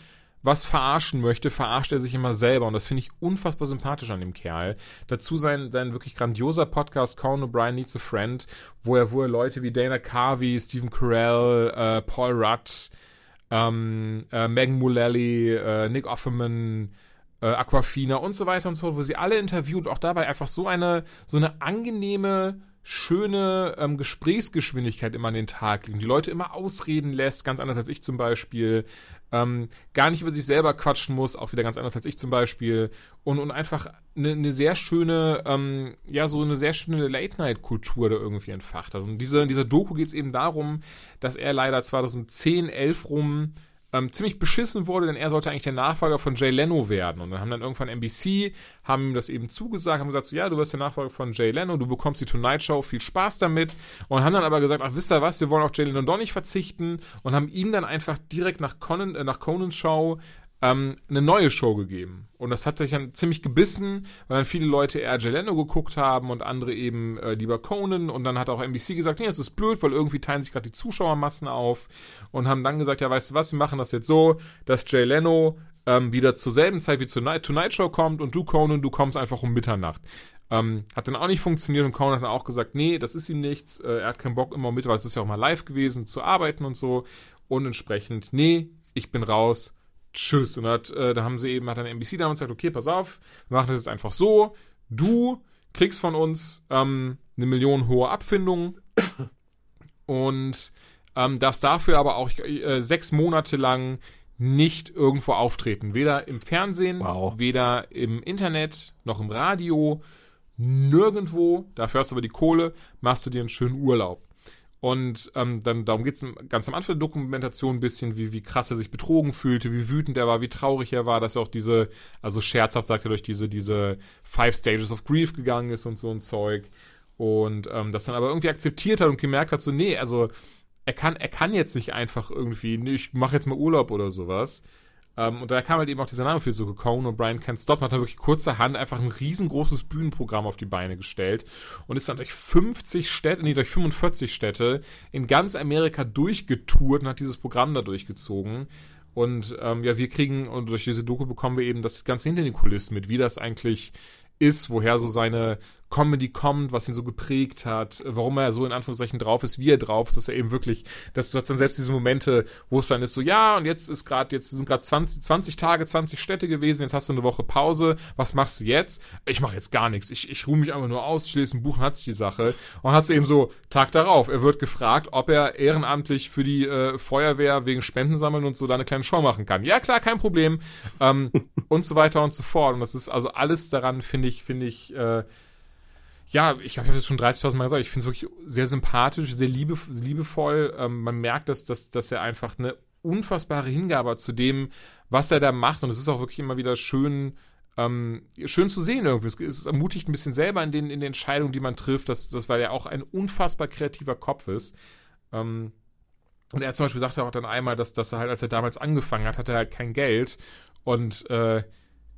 was verarschen möchte, verarscht er sich immer selber. Und das finde ich unfassbar sympathisch an dem Kerl. Dazu sein, sein wirklich grandioser Podcast, Conan O'Brien Needs a Friend, wo er, wo er Leute wie Dana Carvey, Stephen Carell, äh, Paul Rudd, ähm, äh, Megan Mullally, äh, Nick Offerman, äh, Aquafina und so weiter und so fort, wo sie alle interviewt, auch dabei einfach so eine, so eine angenehme, schöne ähm, Gesprächsgeschwindigkeit immer an den Tag legen. Die Leute immer ausreden lässt, ganz anders als ich zum Beispiel. Ähm, gar nicht über sich selber quatschen muss, auch wieder ganz anders als ich zum Beispiel. Und, und einfach eine ne sehr schöne, ähm, ja, so eine sehr schöne Late-Night-Kultur da irgendwie entfacht hat. Und diese, in dieser Doku geht es eben darum, dass er leider 2010, 11 rum ähm, ziemlich beschissen wurde, denn er sollte eigentlich der Nachfolger von Jay Leno werden. Und dann haben dann irgendwann NBC, haben ihm das eben zugesagt, haben gesagt, so, ja, du wirst der Nachfolger von Jay Leno, du bekommst die Tonight Show, viel Spaß damit. Und haben dann aber gesagt, ach, wisst ihr was, wir wollen auf Jay Leno doch nicht verzichten und haben ihm dann einfach direkt nach Conan, äh, nach Conans Show ähm, eine neue Show gegeben. Und das hat sich dann ziemlich gebissen, weil dann viele Leute eher Jeleno geguckt haben und andere eben äh, lieber Conan. Und dann hat auch NBC gesagt, nee, das ist blöd, weil irgendwie teilen sich gerade die Zuschauermassen auf. Und haben dann gesagt, ja, weißt du was, wir machen das jetzt so, dass Jay Leno ähm, wieder zur selben Zeit wie zur Night Tonight Show kommt und du, Conan, du kommst einfach um Mitternacht. Ähm, hat dann auch nicht funktioniert und Conan hat dann auch gesagt, nee, das ist ihm nichts. Äh, er hat keinen Bock immer mit, weil es ist ja auch mal live gewesen, zu arbeiten und so. Und entsprechend, nee, ich bin raus tschüss. Und hat, äh, da haben sie eben, hat dann NBC damals gesagt, okay, pass auf, wir machen das jetzt einfach so. Du kriegst von uns ähm, eine Million hohe Abfindung und ähm, darfst dafür aber auch äh, sechs Monate lang nicht irgendwo auftreten. Weder im Fernsehen, wow. weder im Internet, noch im Radio, nirgendwo. Dafür hast du aber die Kohle, machst du dir einen schönen Urlaub. Und ähm, dann darum geht es ganz am Anfang der Dokumentation ein bisschen, wie, wie krass er sich betrogen fühlte, wie wütend er war, wie traurig er war, dass er auch diese, also scherzhaft sagt er, durch diese, diese Five Stages of Grief gegangen ist und so ein Zeug. Und ähm, das dann aber irgendwie akzeptiert hat und gemerkt hat, so, nee, also er kann, er kann jetzt nicht einfach irgendwie, nee, ich mache jetzt mal Urlaub oder sowas. Ähm, und da kam halt eben auch dieser Name für so Cohn und Brian Can't Stop, hat dann wirklich kurzerhand einfach ein riesengroßes Bühnenprogramm auf die Beine gestellt und ist dann durch 50 Städte, nee, durch 45 Städte in ganz Amerika durchgetourt und hat dieses Programm da durchgezogen. Und ähm, ja, wir kriegen, und durch diese Doku bekommen wir eben das Ganze hinter den Kulissen mit, wie das eigentlich ist, woher so seine Comedy kommt, was ihn so geprägt hat, warum er so in Anführungszeichen drauf ist, wie er drauf ist, dass er eben wirklich, dass du hast dann selbst diese Momente, wo es dann ist so, ja, und jetzt ist gerade, jetzt sind gerade 20, 20 Tage, 20 Städte gewesen, jetzt hast du eine Woche Pause, was machst du jetzt? Ich mache jetzt gar nichts, ich, ich ruhe mich einfach nur aus, ich lese ein Buch und hat sich die Sache. Und hast eben so, Tag darauf, er wird gefragt, ob er ehrenamtlich für die äh, Feuerwehr wegen Spenden sammeln und so da eine kleine Show machen kann. Ja, klar, kein Problem. Ähm, und so weiter und so fort. Und das ist also alles daran, finde ich, finde ich, äh, ja, ich habe das schon 30.000 Mal gesagt, ich finde es wirklich sehr sympathisch, sehr liebe, liebevoll. Ähm, man merkt, dass, dass, dass er einfach eine unfassbare Hingabe hat zu dem, was er da macht. Und es ist auch wirklich immer wieder schön, ähm, schön zu sehen irgendwie. Es, es, ermutigt ein bisschen selber in den, in den Entscheidungen, die man trifft, dass, dass, weil er auch ein unfassbar kreativer Kopf ist. Ähm, und er zum Beispiel sagte auch dann einmal, dass, dass er halt, als er damals angefangen hat, hatte er halt kein Geld. Und äh,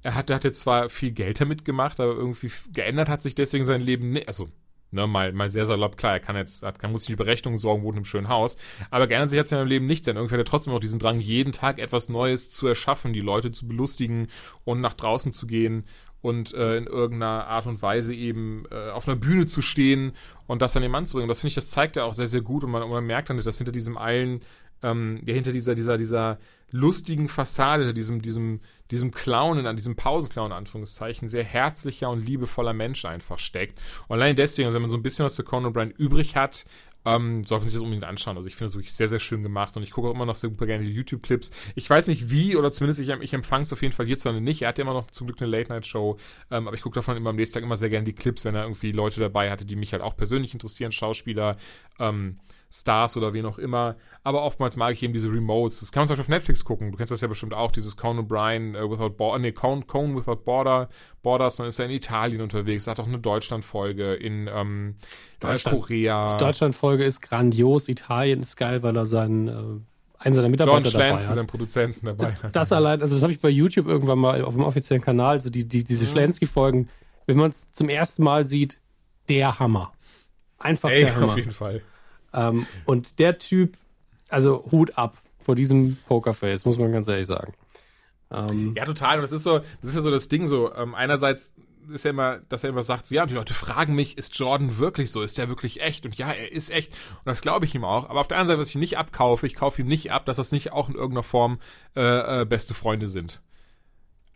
er hat, hat jetzt zwar viel Geld damit gemacht, aber irgendwie geändert hat sich deswegen sein Leben nicht. Also, ne, mal, mal sehr salopp, klar, er kann jetzt, hat, kann, muss sich die Berechnung sorgen, wohnt in einem schönen Haus. Aber geändert sich hat sein Leben nichts, denn irgendwie hat er trotzdem noch diesen Drang, jeden Tag etwas Neues zu erschaffen, die Leute zu belustigen und nach draußen zu gehen und äh, in irgendeiner Art und Weise eben äh, auf einer Bühne zu stehen und das an den Mann zu bringen. Das finde ich, das zeigt er auch sehr, sehr gut und man, und man merkt dann, dass hinter diesem eilen ähm, ja, hinter dieser, dieser, dieser lustigen Fassade, hinter diesem, diesem, diesem Clown, an diesem Pausenclown, Anführungszeichen, sehr herzlicher und liebevoller Mensch einfach steckt. Und allein deswegen, also wenn man so ein bisschen was für Conan O'Brien übrig hat, ähm, sollte man sich das unbedingt anschauen. Also ich finde es wirklich sehr, sehr schön gemacht und ich gucke auch immer noch super gerne die YouTube-Clips. Ich weiß nicht wie, oder zumindest ich, ich empfange es auf jeden Fall hierzulande nicht. Er hat ja immer noch zum Glück eine Late-Night-Show, ähm, aber ich gucke davon immer am nächsten Tag immer sehr gerne die Clips, wenn er irgendwie Leute dabei hatte, die mich halt auch persönlich interessieren, Schauspieler, ähm, Stars oder wen auch immer. Aber oftmals mag ich eben diese Remotes. Das kann man zum Beispiel auf Netflix gucken. Du kennst das ja bestimmt auch, dieses Conan O'Brien uh, Without Border, nee, Conan, Conan Without Border, Borders, dann ist er in Italien unterwegs, hat auch eine Deutschland-Folge in ähm, Deutschland, Korea. Die Deutschland-Folge ist grandios, Italien ist geil, weil er seinen äh einen seiner Mitarbeiter John Schlansky, dabei hat. seinen Produzenten dabei hat. Das allein, also das habe ich bei YouTube irgendwann mal auf dem offiziellen Kanal, so die, die, diese mhm. Schlansky-Folgen, wenn man es zum ersten Mal sieht, der Hammer. Einfach Ey, der Hammer. auf jeden Fall. Ähm, und der Typ, also Hut ab vor diesem Pokerface, muss man ganz ehrlich sagen. Ähm, ja, total. Und das ist so, das ist ja so das Ding so. Ähm, einerseits ist ja immer, dass er immer sagt, so, ja, die Leute fragen mich, ist Jordan wirklich so? Ist der wirklich echt? Und ja, er ist echt. Und das glaube ich ihm auch. Aber auf der anderen Seite, was ich ihm nicht abkaufe, ich kaufe ihm nicht ab, dass das nicht auch in irgendeiner Form äh, äh, beste Freunde sind.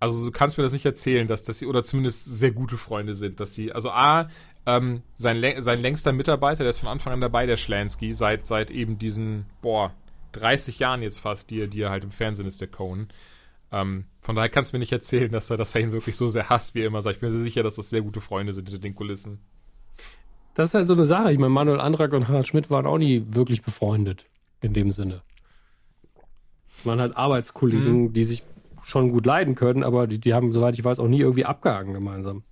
Also du kannst mir das nicht erzählen, dass, dass sie, oder zumindest sehr gute Freunde sind, dass sie, also A, ähm, sein, sein längster Mitarbeiter, der ist von Anfang an dabei, der Schlansky, seit, seit eben diesen, boah, 30 Jahren jetzt fast, die, die er halt im Fernsehen ist, der Cohen. Ähm, von daher kannst du mir nicht erzählen, dass er, dass er ihn wirklich so sehr hasst, wie er immer sagt. Ich bin mir sehr sicher, dass das sehr gute Freunde sind hinter den Kulissen. Das ist halt so eine Sache. Ich meine, Manuel Andrak und Harald Schmidt waren auch nie wirklich befreundet. In dem Sinne. Das waren halt Arbeitskollegen, Mhm. die sich schon gut leiden können, aber die, die haben, soweit ich weiß, auch nie irgendwie abgehangen gemeinsam.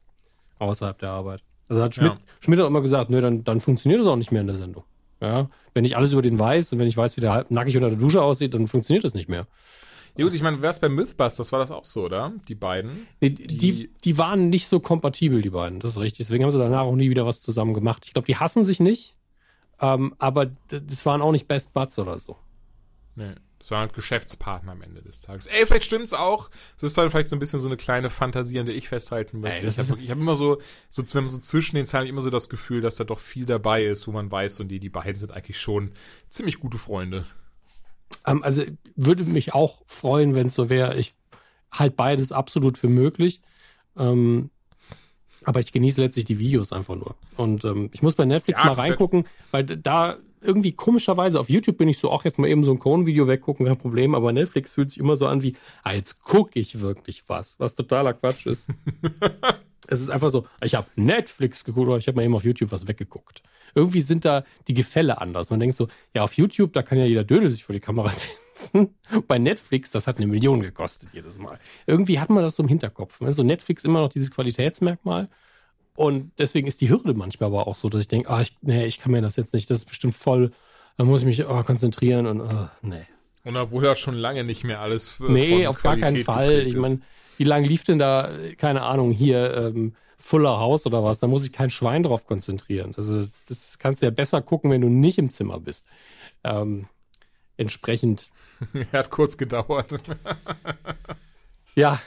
Außerhalb der Arbeit. Also hat Schmidt, Ja. Schmidt hat immer gesagt, nö, dann, dann funktioniert das auch nicht mehr in der Sendung. Ja, wenn ich alles über den weiß und wenn ich weiß, wie der halb nackig unter der Dusche aussieht, dann funktioniert das nicht mehr. Ja gut, ich meine, wär's bei Mythbusters, war das auch so, oder? Die beiden. Nee, die, die, die waren nicht so kompatibel, die beiden. Das ist richtig. Deswegen haben sie danach auch nie wieder was zusammen gemacht. Ich glaube, die hassen sich nicht. Ähm, aber das waren auch nicht Best Buds oder so. Nee, das waren halt Geschäftspartner am Ende des Tages. Ey, vielleicht stimmt's auch. Das ist halt vielleicht so ein bisschen so eine kleine Fantasie, an der ich festhalten möchte. Ey, ich habe hab immer so, so, wenn man so zwischen den Zeilen immer so das Gefühl, dass da doch viel dabei ist, wo man weiß, und die, die beiden sind eigentlich schon ziemlich gute Freunde. Ähm, also würde mich auch freuen, wenn es so wäre. Ich halte beides absolut für möglich. Ähm, aber ich genieße letztlich die Videos einfach nur. Und ähm, ich muss bei Netflix Ja, mal reingucken, weil da irgendwie komischerweise auf YouTube bin ich so, auch jetzt mal eben so ein Cohen-Video weggucken, kein Problem. Aber Netflix fühlt sich immer so an wie, ah, jetzt gucke ich wirklich was, was totaler Quatsch ist. es ist einfach so, ich habe Netflix geguckt oder ich habe mal eben auf YouTube was weggeguckt. Irgendwie sind da die Gefälle anders. Man denkt so, ja, auf YouTube, da kann ja jeder Dödel sich vor die Kamera setzen. Bei Netflix, das hat eine Million gekostet jedes Mal. Irgendwie hat man das so im Hinterkopf. Also Netflix immer noch dieses Qualitätsmerkmal. Und deswegen ist die Hürde manchmal aber auch so, dass ich denke, ah, ich, nee, ich kann mir das jetzt nicht, das ist bestimmt voll, da muss ich mich oh, konzentrieren und oh, nee. Und obwohl da schon lange nicht mehr alles für Nee, auf gar keinen Qualität Fall. Ich meine, wie lange lief denn da, keine Ahnung, hier ähm, Fuller House oder was? Da muss ich kein Schwein drauf konzentrieren. Also das kannst du ja besser gucken, wenn du nicht im Zimmer bist. Ähm, entsprechend, Er hat kurz gedauert. ja,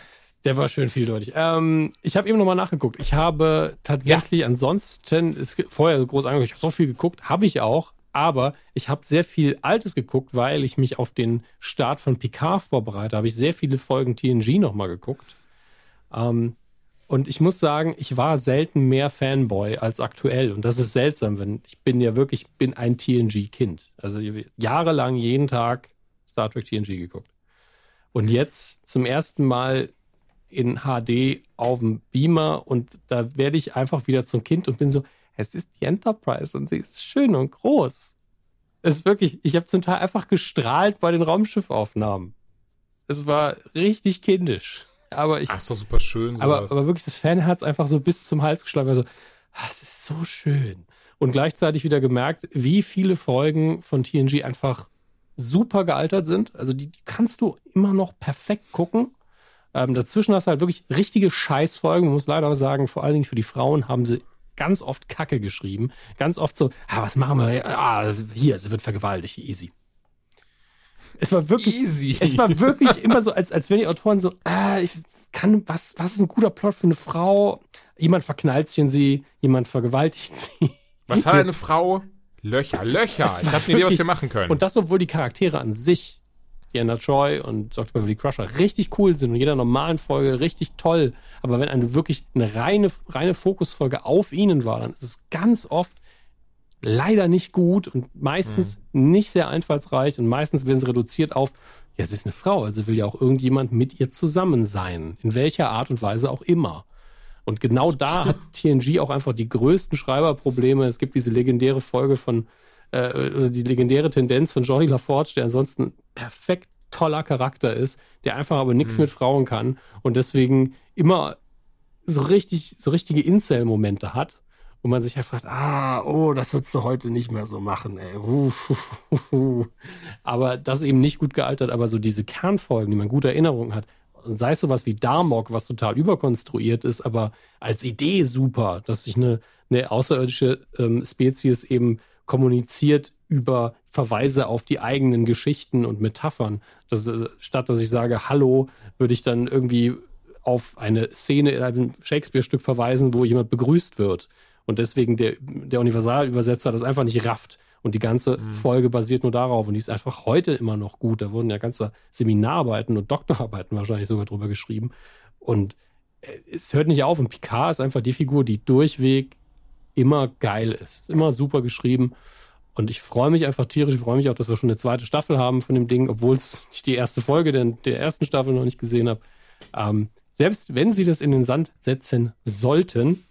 der war schön vieldeutig. Ähm, ich habe eben nochmal nachgeguckt. Ich habe tatsächlich ansonsten, es, gibt- vorher groß angeguckt, ich habe so viel geguckt, habe ich auch, aber ich habe sehr viel Altes geguckt, weil ich mich auf den Start von Picard vorbereite. Habe ich sehr viele Folgen TNG nochmal geguckt. Ähm, und ich muss sagen, ich war selten mehr Fanboy als aktuell. Und das ist seltsam, wenn ich bin ja wirklich, bin ein TNG-Kind. Also jahrelang jeden Tag Star Trek TNG geguckt. Und jetzt zum ersten Mal in HD auf dem Beamer und da werde ich einfach wieder zum Kind und bin so, es ist die Enterprise und sie ist schön und groß. Es ist wirklich, ich habe zum Teil einfach gestrahlt bei den Raumschiffaufnahmen. Es war richtig kindisch. Aber ich, Ach, ist doch super schön. aber, sowas. aber wirklich das Fanherz einfach so bis zum Hals geschlagen. Also, ah, es ist so schön. Und gleichzeitig wieder gemerkt, wie viele Folgen von TNG einfach super gealtert sind. Also die, die kannst du immer noch perfekt gucken. Ähm, dazwischen hast du halt wirklich richtige Scheißfolgen. Man muss leider sagen, vor allen Dingen für die Frauen haben sie ganz oft Kacke geschrieben. Ganz oft so, ah, was machen wir? Ah, hier, sie wird vergewaltigt, easy. Es war wirklich, Easy. es war wirklich immer so, als, als wenn die Autoren so, ah, ich kann, was, was ist ein guter Plot für eine Frau? Jemand verknallt sich in sie, jemand vergewaltigt sie. Was hat eine Frau? Löcher, Löcher. Ich habe eine Idee, was wir machen können. Und das, obwohl die Charaktere an sich, Diana Troy und Dr. Beverly Crusher, richtig cool sind und jeder normalen Folge richtig toll. Aber wenn eine wirklich eine reine, reine Fokusfolge auf ihnen war, dann ist es ganz oft leider nicht gut und meistens nicht sehr einfallsreich und meistens werden sie reduziert auf, ja, sie ist eine Frau, also will ja auch irgendjemand mit ihr zusammen sein. In welcher Art und Weise auch immer. Und genau da hat TNG auch einfach die größten Schreiberprobleme. Es gibt diese legendäre Folge von, äh, oder die legendäre Tendenz von Johnny LaForge, der ansonsten perfekt toller Charakter ist, der einfach aber nichts mit Frauen kann und deswegen immer so richtig, so richtige Incel-Momente hat, wo man sich halt fragt, ah, oh, das würdest du heute nicht mehr so machen, ey. Aber das ist eben nicht gut gealtert, aber so diese Kernfolgen, die man gute Erinnerungen hat, sei es sowas wie Darmok, was total überkonstruiert ist, aber als Idee super, dass sich eine, eine außerirdische ähm, Spezies eben kommuniziert über Verweise auf die eigenen Geschichten und Metaphern. Das, äh, statt dass ich sage, hallo, würde ich dann irgendwie auf eine Szene in einem Shakespeare-Stück verweisen, wo jemand begrüßt wird. Und deswegen der, der Universalübersetzer das einfach nicht rafft. Und die ganze Folge basiert nur darauf. Und die ist einfach heute immer noch gut. Da wurden ja ganze Seminararbeiten und Doktorarbeiten wahrscheinlich sogar drüber geschrieben. Und äh, es hört nicht auf. Und Picard ist einfach die Figur, die durchweg immer geil ist. Immer super geschrieben. Und ich freue mich einfach tierisch. Ich freue mich auch, dass wir schon eine zweite Staffel haben von dem Ding, obwohl es ich die erste Folge der, der ersten Staffel noch nicht gesehen habe. Ähm, selbst wenn sie das in den Sand setzen sollten,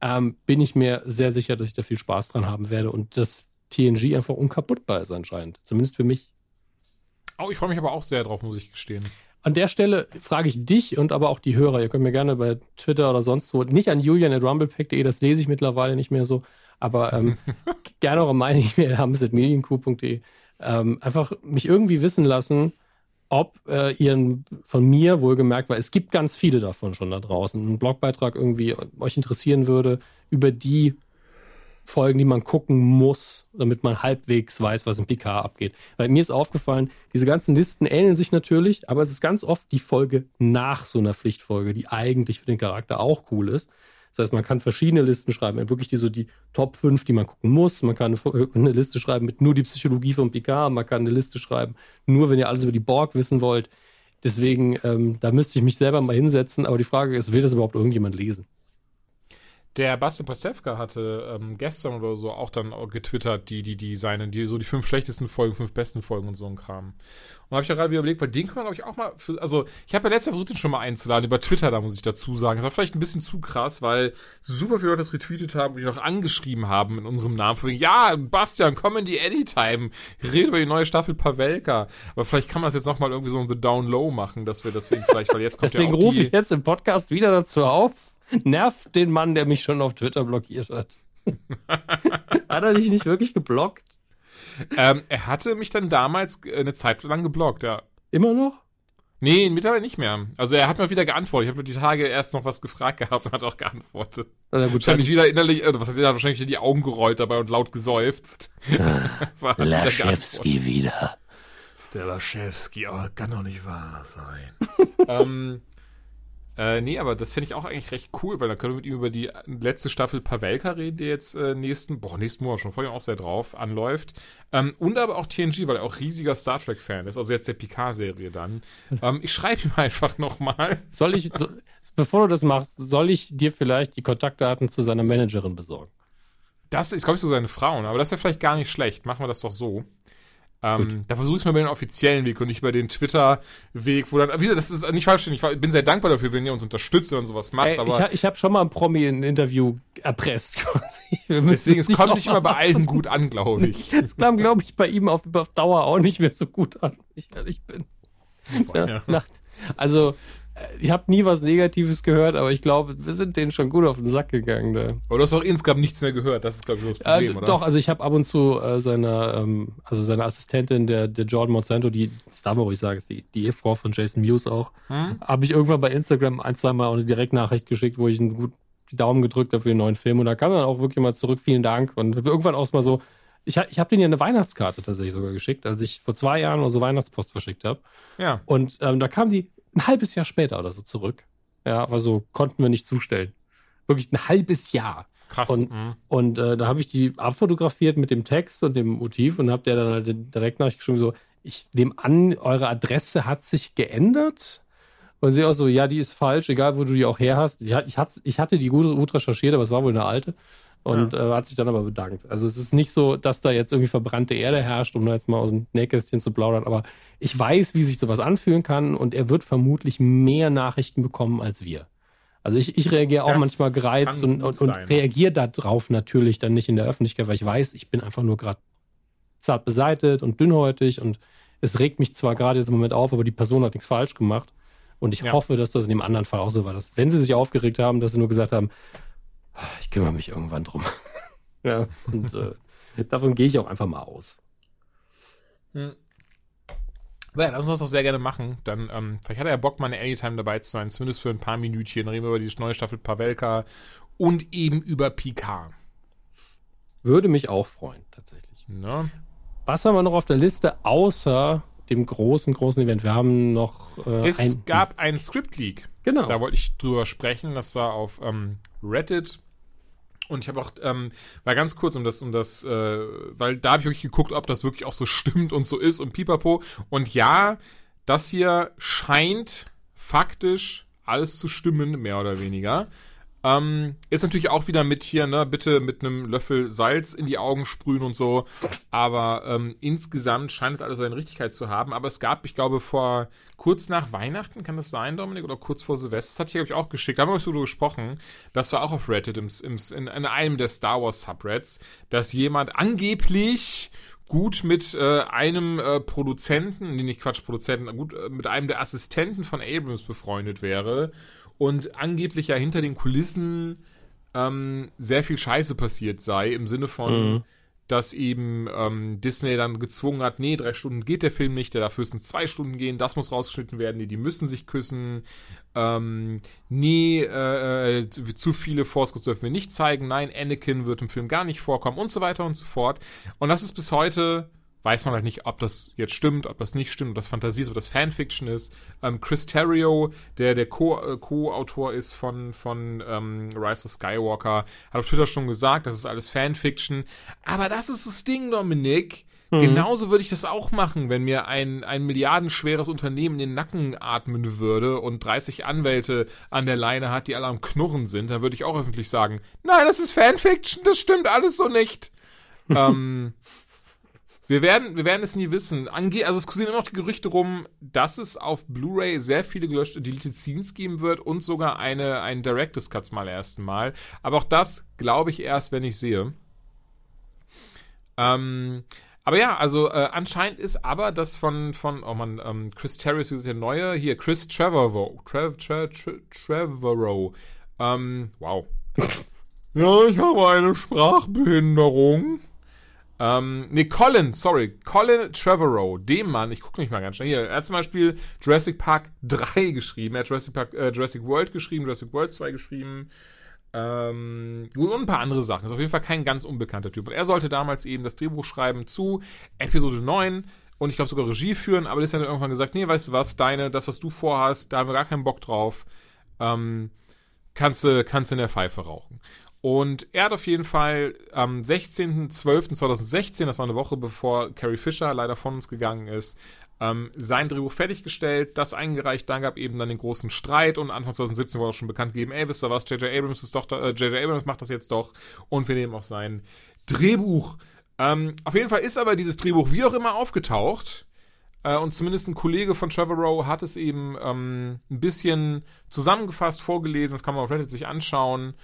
ähm, bin ich mir sehr sicher, dass ich da viel Spaß dran haben werde und dass TNG einfach unkaputtbar ist anscheinend. Zumindest für mich. Oh, ich freue mich aber auch sehr drauf, muss ich gestehen. An der Stelle frage ich dich und aber auch die Hörer. Ihr könnt mir gerne bei Twitter oder sonst wo, nicht an julian.rumblepack.de, das lese ich mittlerweile nicht mehr so, aber ähm, gerne eure Meinung e-Mail haben medienku.de. Ähm, einfach mich irgendwie wissen lassen, ob äh, ihr von mir wohlgemerkt, weil es gibt ganz viele davon schon da draußen, einen Blogbeitrag irgendwie euch interessieren würde über die Folgen, die man gucken muss, damit man halbwegs weiß, was im PK abgeht. Weil mir ist aufgefallen, diese ganzen Listen ähneln sich natürlich, aber es ist ganz oft die Folge nach so einer Pflichtfolge, die eigentlich für den Charakter auch cool ist. Das heißt, man kann verschiedene Listen schreiben, wirklich die so die Top 5, die man gucken muss. Man kann eine Liste schreiben mit nur die Psychologie von Picard. Man kann eine Liste schreiben, nur wenn ihr alles über die Borg wissen wollt. Deswegen, ähm, da müsste ich mich selber mal hinsetzen. Aber die Frage ist, will das überhaupt irgendjemand lesen? Der Bastian Pastewka hatte ähm, gestern oder so auch dann getwittert, die, die, die seine, die so die fünf schlechtesten Folgen, fünf besten Folgen und so ein Kram. Und da habe ich ja gerade wieder überlegt, weil den kann man, glaube ich, auch mal, für, also ich habe ja letztes Jahr versucht, den schon mal einzuladen, über Twitter, da muss ich dazu sagen. Das war vielleicht ein bisschen zu krass, weil super viele Leute das retweetet haben und die noch angeschrieben haben in unserem Namen. Von ja, Bastian, komm in die Anytime, red über die neue Staffel Pavelka. Aber vielleicht kann man das jetzt nochmal irgendwie so ein The Down Low machen, dass wir deswegen vielleicht, weil jetzt kommt deswegen ja auch rufe ich jetzt im Podcast wieder dazu auf nervt den Mann, der mich schon auf Twitter blockiert hat. hat er dich nicht wirklich geblockt? Ähm, er hatte mich dann damals eine Zeit lang geblockt, ja. Immer noch? Nee, mittlerweile nicht mehr. Also er hat mir wieder geantwortet. Ich habe mir die Tage erst noch was gefragt gehabt und hat auch geantwortet. Na gut, wahrscheinlich wieder innerlich, oder was heißt, er hat wahrscheinlich die Augen gerollt dabei und laut gesäuft. Laschewski wieder. Der Laschewski, oh, kann doch nicht wahr sein. ähm, äh, nee, aber das finde ich auch eigentlich recht cool, weil dann können wir mit ihm über die letzte Staffel Pavelka reden, die jetzt äh, nächsten, boah, nächsten Monat schon vorher auch sehr drauf anläuft. Ähm, und aber auch TNG, weil er auch riesiger Star Trek-Fan ist, also jetzt der Picard-Serie dann. Ähm, ich schreibe ihm einfach nochmal. Soll ich, so, bevor du das machst, soll ich dir vielleicht die Kontaktdaten zu seiner Managerin besorgen? Das ist, glaube ich, so seine Frau, aber das wäre vielleicht gar nicht schlecht. Machen wir das doch so. Ähm, da versuche ich es mal über den offiziellen Weg und nicht über den Twitter-Weg, wo dann, wie gesagt, das ist nicht falsch, ich bin sehr dankbar dafür, wenn ihr uns unterstützt und sowas macht, Ey, aber. Ich, ich habe schon mal ein Promi ein Interview erpresst, quasi. Deswegen, es kommt nicht immer bei allen gut an, glaube ich. Es kam, glaube ich, bei ihm auf, auf Dauer auch nicht mehr so gut an, wenn ich ehrlich bin. Boah, ja. Nach, also, ich habe nie was Negatives gehört, aber ich glaube, wir sind denen schon gut auf den Sack gegangen. Da. Aber du hast auch insgesamt nichts mehr gehört, das ist, glaube ich, das Problem, äh, oder? Doch, also ich habe ab und zu äh, seine, ähm, also seine Assistentin, der, der Jordan Monsanto, die, das darf man ruhig sagen, ist die, die Ehefrau von Jason Mewes auch, hm? habe ich irgendwann bei Instagram ein, zwei Mal eine Direktnachricht geschickt, wo ich einen gut die Daumen gedrückt habe für den neuen Film und da kam dann auch wirklich mal zurück, vielen Dank und irgendwann auch mal so, ich, ich habe denen ja eine Weihnachtskarte tatsächlich sogar geschickt, als ich vor zwei Jahren oder so Weihnachtspost verschickt habe. Ja. Und ähm, da kam die, ein halbes Jahr später oder so zurück. Ja, aber so konnten wir nicht zustellen. Wirklich ein halbes Jahr. Krass. Und, mhm. und äh, da habe ich die abfotografiert mit dem Text und dem Motiv und habe der dann halt direkt nachgeschrieben, so, ich nehme an, eure Adresse hat sich geändert. Und sie auch so, ja, die ist falsch, egal wo du die auch her hast. Ich, ich, ich hatte die gut, gut recherchiert, aber es war wohl eine alte und ja. äh, hat sich dann aber bedankt. Also es ist nicht so, dass da jetzt irgendwie verbrannte Erde herrscht, um da jetzt mal aus dem Nähkästchen zu plaudern, aber ich weiß, wie sich sowas anfühlen kann und er wird vermutlich mehr Nachrichten bekommen als wir. Also ich, ich reagiere auch das manchmal gereizt und, und, und reagiere darauf natürlich dann nicht in der Öffentlichkeit, weil ich weiß, ich bin einfach nur gerade zart beseitet und dünnhäutig und es regt mich zwar gerade jetzt im Moment auf, aber die Person hat nichts falsch gemacht. Und ich ja. hoffe, dass das in dem anderen Fall auch so war, dass wenn sie sich aufgeregt haben, dass sie nur gesagt haben, ich kümmere mich irgendwann drum. ja, und äh, davon gehe ich auch einfach mal aus. Hm. Ja, lass uns das doch sehr gerne machen. Dann, ähm, vielleicht hat er ja Bock, mal eine Anytime dabei zu sein, zumindest für ein paar Minütchen. Dann reden wir über die neue Staffel Pavelka und eben über Picard. Würde mich auch freuen, tatsächlich. Na? Was haben wir noch auf der Liste, außer dem großen, großen Event? Wir haben noch. Äh, es ein, gab einen Script Leak. Genau. Da wollte ich drüber sprechen. Das war auf ähm, Reddit und ich habe auch, ähm, war ganz kurz um das, um das, äh, weil da habe ich wirklich geguckt, ob das wirklich auch so stimmt und so ist und pipapo. Und ja, das hier scheint faktisch alles zu stimmen, mehr oder weniger. Ähm, ist natürlich auch wieder mit hier, ne, bitte mit einem Löffel Salz in die Augen sprühen und so. Aber ähm, insgesamt scheint es alles seine Richtigkeit zu haben. Aber es gab, ich glaube, vor kurz nach Weihnachten, kann das sein, Dominik, oder kurz vor Silvester, das hatte ich, glaube ich, auch geschickt. Da haben wir so drüber gesprochen. Das war auch auf Reddit, im, im, in, in einem der Star Wars Subreds, dass jemand angeblich gut mit äh, einem äh, Produzenten, nee, nicht Quatsch, Produzenten, gut äh, mit einem der Assistenten von Abrams befreundet wäre und angeblich ja hinter den Kulissen ähm, sehr viel Scheiße passiert sei, im Sinne von, mhm. dass eben ähm, Disney dann gezwungen hat, nee, drei Stunden geht der Film nicht, der darf höchstens zwei Stunden gehen, das muss rausgeschnitten werden, nee, die müssen sich küssen, ähm, nee, äh, äh zu viele Force dürfen wir nicht zeigen, nein, Anakin wird im Film gar nicht vorkommen und so weiter und so fort. Und das ist bis heute weiß man halt nicht, ob das jetzt stimmt, ob das nicht stimmt, ob das Fantasie ist, ob das Fanfiction ist. Ähm, Chris Terrio, der der äh, Co-Autor ist von, von ähm, Rise of Skywalker, hat auf Twitter schon gesagt, das ist alles Fanfiction. Aber das ist das Ding, Dominik. Mhm. Genauso würde ich das auch machen, wenn mir ein, ein milliardenschweres Unternehmen in den Nacken atmen würde und 30 Anwälte an der Leine hat, die alle am Knurren sind. Dann würde ich auch öffentlich sagen, nein, das ist Fanfiction, das stimmt alles so nicht. ähm, wir werden, wir werden es nie wissen. Ange also es kursieren immer noch die Gerüchte rum, dass es auf Blu-ray sehr viele gelöschte Deleted Scenes geben wird und sogar eine, ein Director's Cuts mal ersten Mal. Aber auch das glaube ich erst, wenn ich sehe. Ähm, aber ja, also äh, anscheinend ist aber das von, von oh man, ähm, Chris wie ist der neue? Hier, Chris Trevorrow. Trev, Trev, Trev, Trevorrow. Ähm, wow. ja, ich habe eine Sprachbehinderung. Ähm, nee, Colin, sorry, Colin Trevorrow, dem Mann, ich gucke nicht mal ganz schnell hier, er hat zum Beispiel Jurassic Park 3 geschrieben, er hat Jurassic, Park, äh, Jurassic World geschrieben, Jurassic World 2 geschrieben, ähm, und ein paar andere Sachen. Ist auf jeden Fall kein ganz unbekannter Typ. Und er sollte damals eben das Drehbuch schreiben zu Episode 9 und ich glaube sogar Regie führen, aber das hat dann irgendwann gesagt, nee, weißt du was, deine, das, was du vorhast, da haben wir gar keinen Bock drauf, ähm, kannst du, kannst in der Pfeife rauchen. Und er hat auf jeden Fall am 16.12.2016, das war eine Woche bevor Carrie Fisher leider von uns gegangen ist, ähm, sein Drehbuch fertiggestellt, das eingereicht, dann gab eben dann den großen Streit und Anfang 2017 wurde auch schon bekannt gegeben, ey, wisst ihr was, J.J. Abrams ist doch, J.J. Äh, Abrams macht das jetzt doch und wir nehmen auch sein Drehbuch. Ähm, auf jeden Fall ist aber dieses Drehbuch wie auch immer aufgetaucht äh, und zumindest ein Kollege von Trevor Rowe hat es eben ähm, ein bisschen zusammengefasst, vorgelesen, das kann man auf Reddit sich anschauen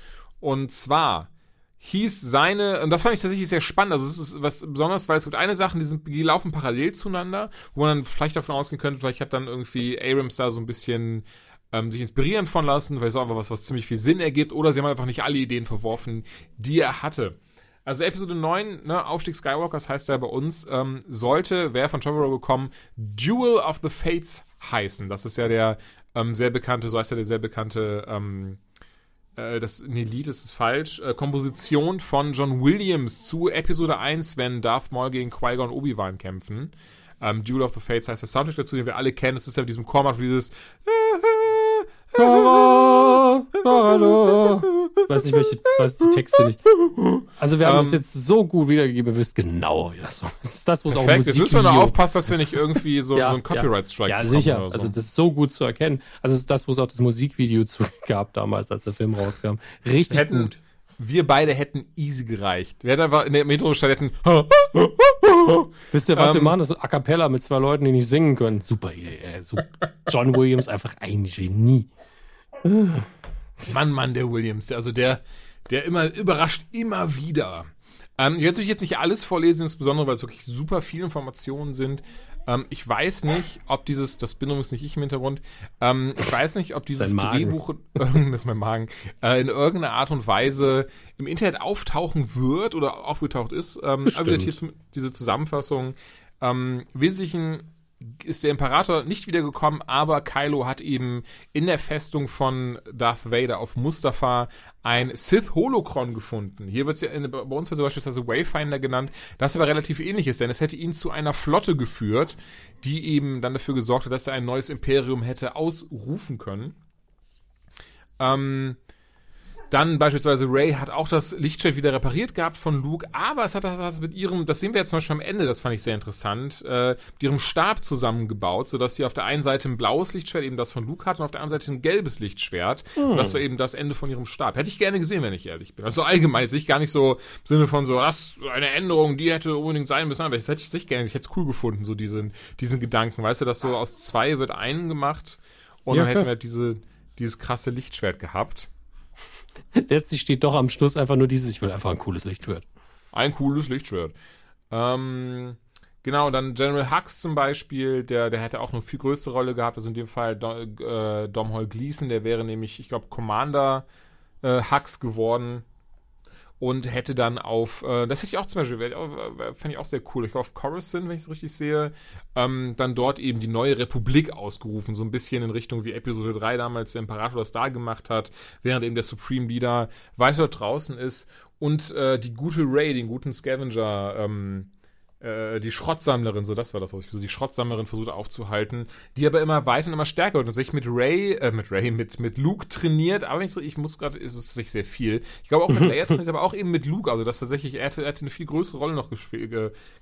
und zwar hieß seine, und das fand ich tatsächlich sehr spannend, also es ist was besonders, weil es gibt eine Sache, die, sind, die laufen parallel zueinander, wo man dann vielleicht davon ausgehen könnte, vielleicht hat dann irgendwie Abrams da so ein bisschen ähm, sich inspirieren von lassen, weil es auch einfach was, was ziemlich viel Sinn ergibt, oder sie haben einfach nicht alle Ideen verworfen, die er hatte. Also Episode 9, ne, Aufstieg Skywalkers heißt ja bei uns, ähm, sollte, wer von Trevor bekommen, Duel of the Fates heißen. Das ist ja der ähm, sehr bekannte, so heißt ja der sehr bekannte ähm, äh, das, nee, Lied ist falsch, äh, Komposition von John Williams zu Episode 1, wenn Darth Maul gegen Qui-Gon Obi-Wan kämpfen. Ähm, Duel of the Fates heißt der Soundtrack dazu, den wir alle kennen. Das ist ja mit diesem Chor, dieses Weiß nicht, welche, weiß die Texte nicht. Also wir haben um, das ähm, jetzt so gut wiedergegeben, ihr wisst genau, wie das so Das ist das, wo es auch Musik Jetzt müssen wir nur aufpassen, dass wir nicht irgendwie so, ja, so einen Copyright-Strike ja. ja, sicher. So. Also das ist so gut zu erkennen. Also es ist das, wo es auch das Musikvideo zu gab damals, als der Film rauskam. Richtig hätten, gut. Wir beide hätten easy gereicht. Wir hätten einfach in der Metro hätten. Wisst ihr, was ähm, wir machen? Das ist A Cappella mit zwei Leuten, die nicht singen können. Super Idee. Äh, super. John Williams einfach ein Genie. Mann, Mann, der Williams, also der, der immer überrascht immer wieder. Ähm, jetzt will ich jetzt nicht alles vorlesen, insbesondere weil es wirklich super viele Informationen sind. Ähm, ich weiß nicht, ob dieses, das bin übrigens nicht ich im Hintergrund, ähm, ich weiß nicht, ob dieses Drehbuch, das ist mein Magen, äh, in irgendeiner Art und Weise im Internet auftauchen wird oder aufgetaucht ist. Ähm, aber hier diese Zusammenfassung. Ähm, Wesentlichen ist der Imperator nicht wiedergekommen, aber Kylo hat eben in der Festung von Darth Vader auf Mustafa ein Sith Holocron gefunden. Hier wird es ja bei uns beispielsweise Wayfinder genannt, das aber relativ ähnlich ist, denn es hätte ihn zu einer Flotte geführt, die eben dann dafür gesorgt hat, dass er ein neues Imperium hätte ausrufen können. Ähm, dann beispielsweise Ray hat auch das Lichtschild wieder repariert gehabt von Luke, aber es hat das mit ihrem, das sehen wir jetzt zum Beispiel am Ende, das fand ich sehr interessant, äh, mit ihrem Stab zusammengebaut, sodass sie auf der einen Seite ein blaues Lichtschwert, eben das von Luke hat, und auf der anderen Seite ein gelbes Lichtschwert. Hm. Und das war eben das Ende von ihrem Stab. Hätte ich gerne gesehen, wenn ich ehrlich bin. Also allgemein, jetzt nicht gar nicht so im Sinne von so, das ist eine Änderung, die hätte unbedingt sein müssen, aber das hätte ich nicht gerne, ich hätte es cool gefunden, so diesen, diesen Gedanken, weißt du, dass so aus zwei wird einen gemacht und ja, dann hätten wir diese, dieses krasse Lichtschwert gehabt. Letztlich steht doch am Schluss einfach nur dieses, ich will einfach ein cooles Lichtschwert. Ein cooles Lichtschwert. Ähm, genau, dann General Hux zum Beispiel, der, der hätte auch eine viel größere Rolle gehabt. Also in dem Fall Dom, äh, Domhnall Gleeson, der wäre nämlich, ich glaube, Commander äh, Hux geworden und hätte dann auf, äh, das hätte ich auch zum Beispiel, fände ich auch sehr cool, ich glaube auf Coruscant, wenn ich es richtig sehe, ähm, dann dort eben die neue Republik ausgerufen, so ein bisschen in Richtung wie Episode 3 damals der Imperator das da gemacht hat, während eben der Supreme Leader weiter draußen ist und äh, die gute Ray, den guten Scavenger, ähm, äh, die Schrottsammlerin, so das war das, was ich so die Schrottsammlerin versucht aufzuhalten, die aber immer weiter und immer stärker wird und sich mit Ray, äh, mit Ray, mit, mit Luke trainiert, aber nicht so, ich muss gerade, ist es sich sehr viel. Ich glaube auch mit Leia trainiert, aber auch eben mit Luke, also das tatsächlich, er hätte, eine viel größere Rolle noch gesp